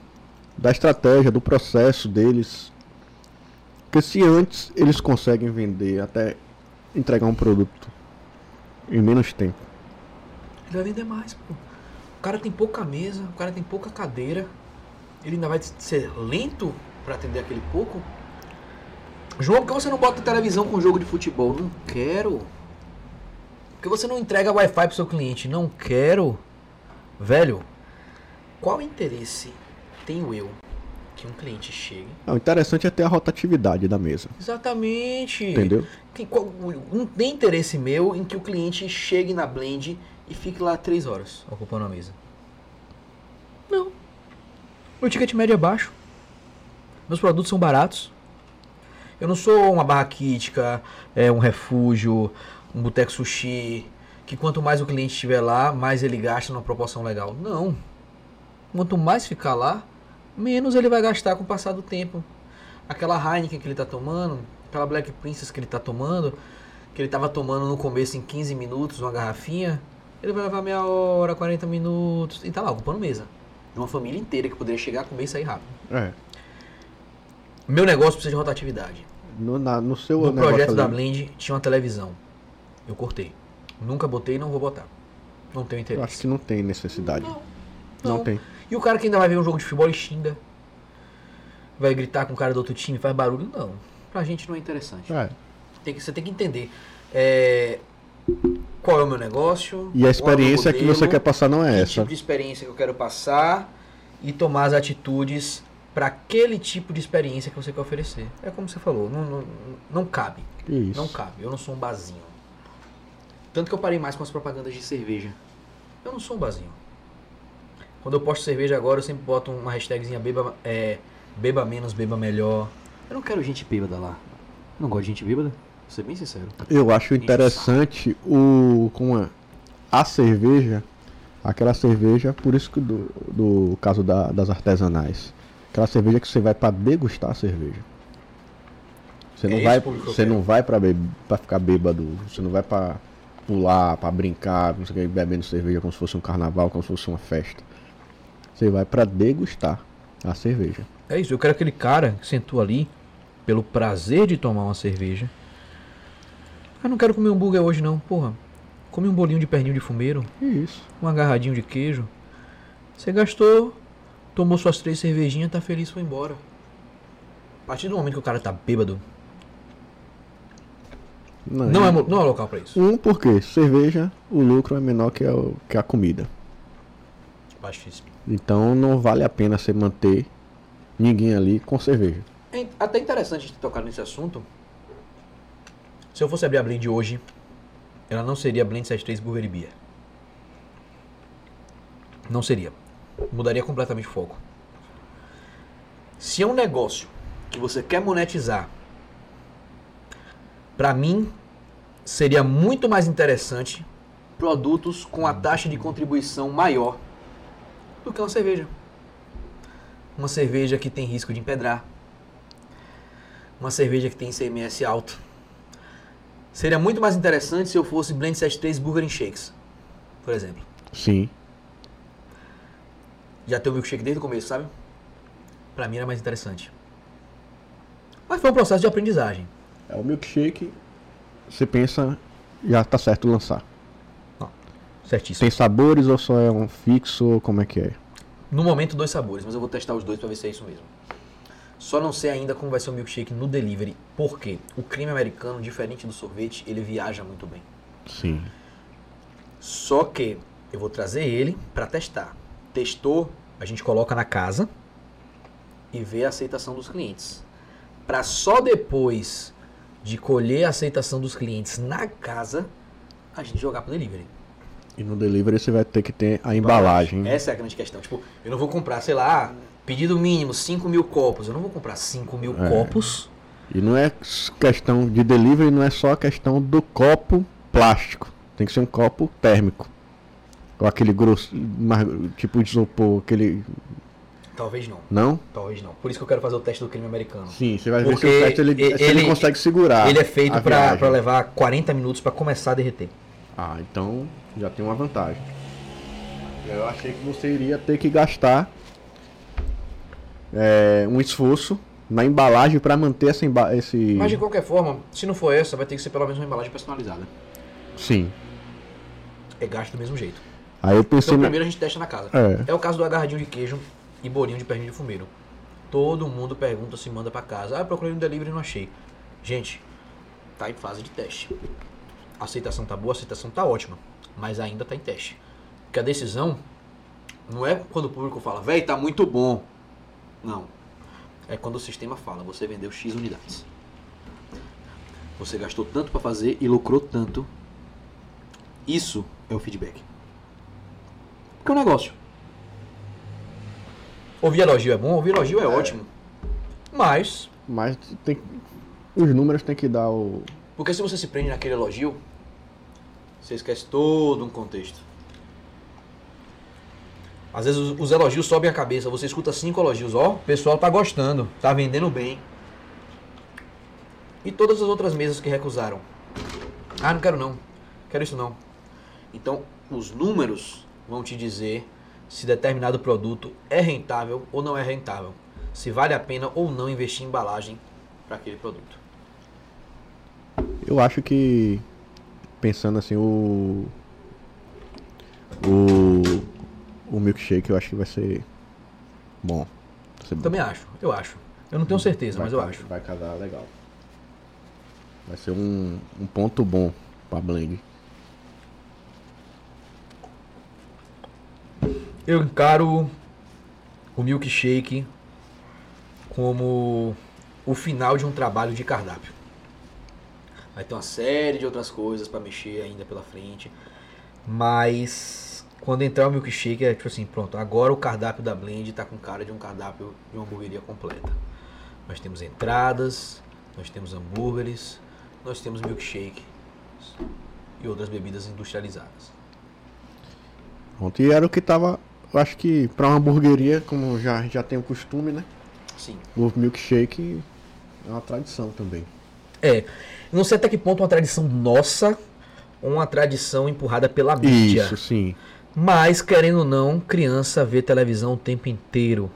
da estratégia, do processo deles. Porque se antes eles conseguem vender até entregar um produto em menos tempo. Ele vai vender mais, pô. O cara tem pouca mesa, o cara tem pouca cadeira. Ele ainda vai ser lento pra atender aquele pouco. João, por que você não bota televisão com jogo de futebol? Não quero. Por que você não entrega Wi-Fi pro seu cliente? Não quero. Velho, qual interesse tenho eu que um cliente chegue? O interessante é ter a rotatividade da mesa. Exatamente. Entendeu? Não tem interesse meu em que o cliente chegue na blend e fique lá três horas ocupando a mesa. Não. Meu ticket médio é baixo. Meus produtos são baratos. Eu não sou uma barra quítica, é, um refúgio, um boteco sushi, que quanto mais o cliente estiver lá, mais ele gasta numa proporção legal. Não. Quanto mais ficar lá, menos ele vai gastar com o passar do tempo. Aquela Heineken que ele tá tomando, aquela Black Princess que ele tá tomando, que ele tava tomando no começo em 15 minutos, uma garrafinha, ele vai levar meia hora, 40 minutos, e tá lá ocupando mesa. De uma família inteira que poderia chegar, comer e sair rápido. É. Meu negócio precisa de rotatividade. No, na- no seu No projeto da Blend tinha uma televisão. Eu cortei. Nunca botei e não vou botar. Não tenho Eu interesse. acho que não tem necessidade. Não, Não, não. tem. E o cara que ainda vai ver um jogo de futebol e xinga. Vai gritar com o cara do outro time, faz barulho. Não. Pra gente não é interessante. É. Tem que, você tem que entender é, qual é o meu negócio. E é a o experiência meu que você modelo, quer passar não é que essa. tipo de experiência que eu quero passar e tomar as atitudes para aquele tipo de experiência que você quer oferecer. É como você falou, não, não, não cabe. Isso. Não cabe. Eu não sou um bazinho. Tanto que eu parei mais com as propagandas de cerveja. Eu não sou um bazinho. Quando eu posto cerveja agora, eu sempre boto uma hashtagzinha beba, é, beba menos, beba melhor. Eu não quero gente bêbada lá. Eu não gosto de gente bêbada. Vou ser bem sincero. Eu acho interessante o com a, a cerveja, aquela cerveja, por isso que do, do caso da- das artesanais. Aquela cerveja que você vai pra degustar a cerveja. Você É não esse vai, você não vai para para ficar bêbado, você não vai pra pular, pra brincar, não sei o que, bebendo cerveja como se fosse um carnaval, como se fosse uma festa. Você vai pra degustar a cerveja. É isso, eu quero aquele cara que sentou ali pelo prazer de tomar uma cerveja. Ah, não quero comer um hambúrguer hoje não, porra. Come um bolinho de perninho de fumeiro, Isso. um agarradinho de queijo. Você gastou, tomou suas três cervejinhas, tá feliz, foi embora. A partir do momento que o cara tá bêbado, não é, mo- não é local pra isso. Um porque cerveja, o lucro é menor que a, que a comida. Baixíssimo. Então não vale a pena você manter ninguém ali com cerveja. É até interessante tocar nesse assunto. Se eu fosse abrir a blend hoje, ela não seria Blend 73 Burger Beer. Não seria. Mudaria completamente o foco. Se é um negócio que você quer monetizar, pra mim seria muito mais interessante produtos com a taxa de contribuição maior do que uma cerveja. Uma cerveja que tem risco de empedrar. Uma cerveja que tem ICMS alto. Seria muito mais interessante se eu fosse Blend 73 Burger and Shakes, por exemplo. Sim. Já tem o milkshake desde o começo, sabe? Pra mim era mais interessante. Mas foi um processo de aprendizagem. É o milkshake. Você pensa, já tá certo lançar. Certíssimo. Tem sabores ou só é um fixo ou como é que é? No momento, dois sabores, mas eu vou testar os dois pra ver se é isso mesmo. Só não sei ainda como vai ser o milkshake no delivery, porque o creme americano, diferente do sorvete, ele viaja muito bem. Sim. Só que eu vou trazer ele para testar. Testou, a gente coloca na casa e vê a aceitação dos clientes. Para só depois de colher a aceitação dos clientes na casa, a gente jogar pro delivery. E no delivery você vai ter que ter a embalagem. Essa é a grande questão. Tipo, eu não vou comprar, sei lá, pedido mínimo 5 mil copos. Eu não vou comprar 5 mil É. copos. E não é questão de delivery, não é só a questão do copo plástico. Tem que ser um copo térmico. Com aquele grosso, tipo de isopor, aquele. Talvez não. Não? Talvez não. Por isso que eu quero fazer o teste do creme americano. Sim, você vai ver Porque se o teste ele, ele ele- consegue segurar. Ele é feito para levar 40 minutos para começar a derreter. Ah, então já tem uma vantagem. Eu achei que você iria ter que gastar é, um esforço na embalagem para manter essa emba esse. Mas de qualquer forma, se não for essa, vai ter que ser pelo menos uma embalagem personalizada. Sim. É gasto do mesmo jeito. Aí eu pensei. Então na- primeiro a gente testa na casa. É. É o caso do agarradinho de queijo e bolinho de perninho de fumeiro. Todo mundo pergunta se manda pra casa. Ah, eu procurei no delivery e não achei. Gente, tá em fase de teste. A aceitação tá boa, a aceitação tá ótima. Mas ainda tá em teste. Porque a decisão não é quando o público fala, véi, tá muito bom. Não. É quando o sistema fala, você vendeu X unidades. Você gastou tanto pra fazer e lucrou tanto. Isso é o feedback. Porque é um negócio. Ouvir elogio é bom, ouvir elogio é, ótimo. Mas, Mas tem... os números tem que dar o. porque se você se prende naquele elogio, você esquece todo um contexto. Às vezes os, os elogios sobem a cabeça, você escuta cinco elogios, ó, o pessoal tá gostando, tá vendendo bem. E todas as outras mesas que recusaram. Ah, não quero não, quero isso não. Então, os números vão te dizer se determinado produto é rentável ou não é rentável. Se vale a pena ou não investir em embalagem para aquele produto. Eu acho que. Pensando assim, o. O. O milkshake eu acho que vai ser. Bom. Vai ser bom. Também acho, eu acho. Eu não tenho certeza, Vai mas eu acho. Vai casar legal. Vai ser um, um ponto bom pra blend. Eu encaro o milkshake como o final de um trabalho de cardápio. Vai ter uma série de outras coisas pra mexer ainda pela frente. Mas quando entrar o milkshake é tipo assim, pronto, agora o cardápio da Blend tá com cara de um cardápio de uma hamburgueria completa. Nós temos entradas, nós temos hambúrgueres, nós temos milkshake e outras bebidas industrializadas. Pronto, e era o que tava, eu acho que pra uma hamburgueria, como já, já tem o costume, né? Sim. O milkshake é uma tradição também. É. Não sei até que ponto uma tradição nossa ou uma tradição empurrada pela mídia. Isso, sim. Mas, querendo ou não, criança vê televisão o tempo inteiro.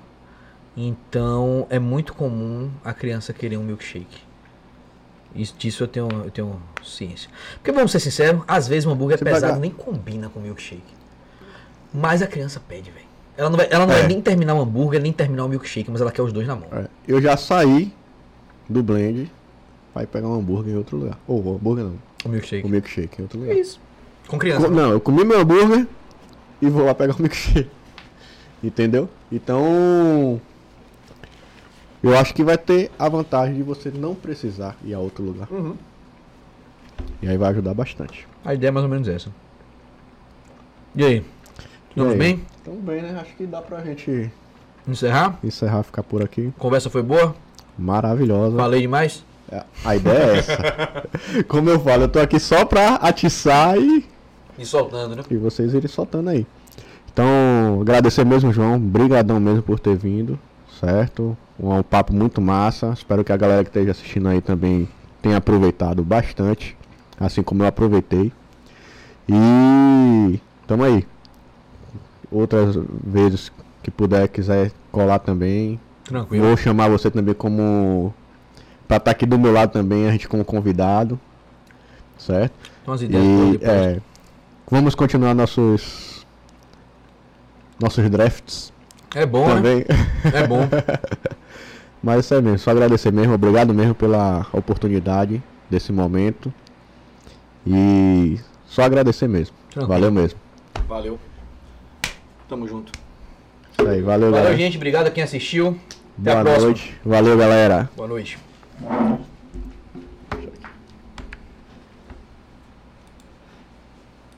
Então é muito comum a criança querer um milkshake. Isso, disso eu tenho, eu tenho ciência. Porque vamos ser sinceros, às vezes um hambúrguer Você pesado pagar- nem combina com milkshake. Mas a criança pede, velho. Ela não, vai, ela não É. vai nem terminar o hambúrguer, nem terminar o milkshake, mas ela quer os dois na mão. É, Eu já saí do blend ir pegar um hambúrguer em outro lugar. Ou hambúrguer não, O milkshake. o milkshake em outro É lugar. isso. Com criança. Co- Não, eu comi meu hambúrguer e vou lá pegar o milkshake. Entendeu? Então. Eu acho que vai ter a vantagem de você não precisar ir a outro lugar. Uhum. E aí vai ajudar bastante. A ideia é mais ou menos essa. E aí? Estamos bem? Então bem, né? Acho que dá pra gente Encerrar? encerrar, ficar por aqui. Conversa foi boa? Maravilhosa. Falei demais? A ideia é essa. Como eu falo, eu tô aqui só pra atiçar e, E soltando, né? e vocês irem soltando aí. Então, agradecer mesmo, João. Brigadão mesmo por ter vindo, certo? Um, um papo muito massa. Espero que a galera que esteja assistindo aí também tenha aproveitado bastante, assim como eu aproveitei. E tamo aí. Outras vezes que puder, quiser colar também, Tranquilo. Vou chamar você também como. Pra estar aqui do meu lado também, a gente como convidado. Certo? Então as ideias E depois. é, vamos continuar nossos. Nossos drafts É bom, né? também. É bom. Mas isso aí mesmo, só agradecer mesmo, obrigado mesmo pela oportunidade desse momento. E só agradecer mesmo. Tranquilo. Valeu mesmo. Valeu. Tamo junto. Isso aí, valeu, Valeu, galera. gente. Obrigado a quem assistiu. Até Boa a próxima. noite. Valeu, galera. Boa noite. Thank you.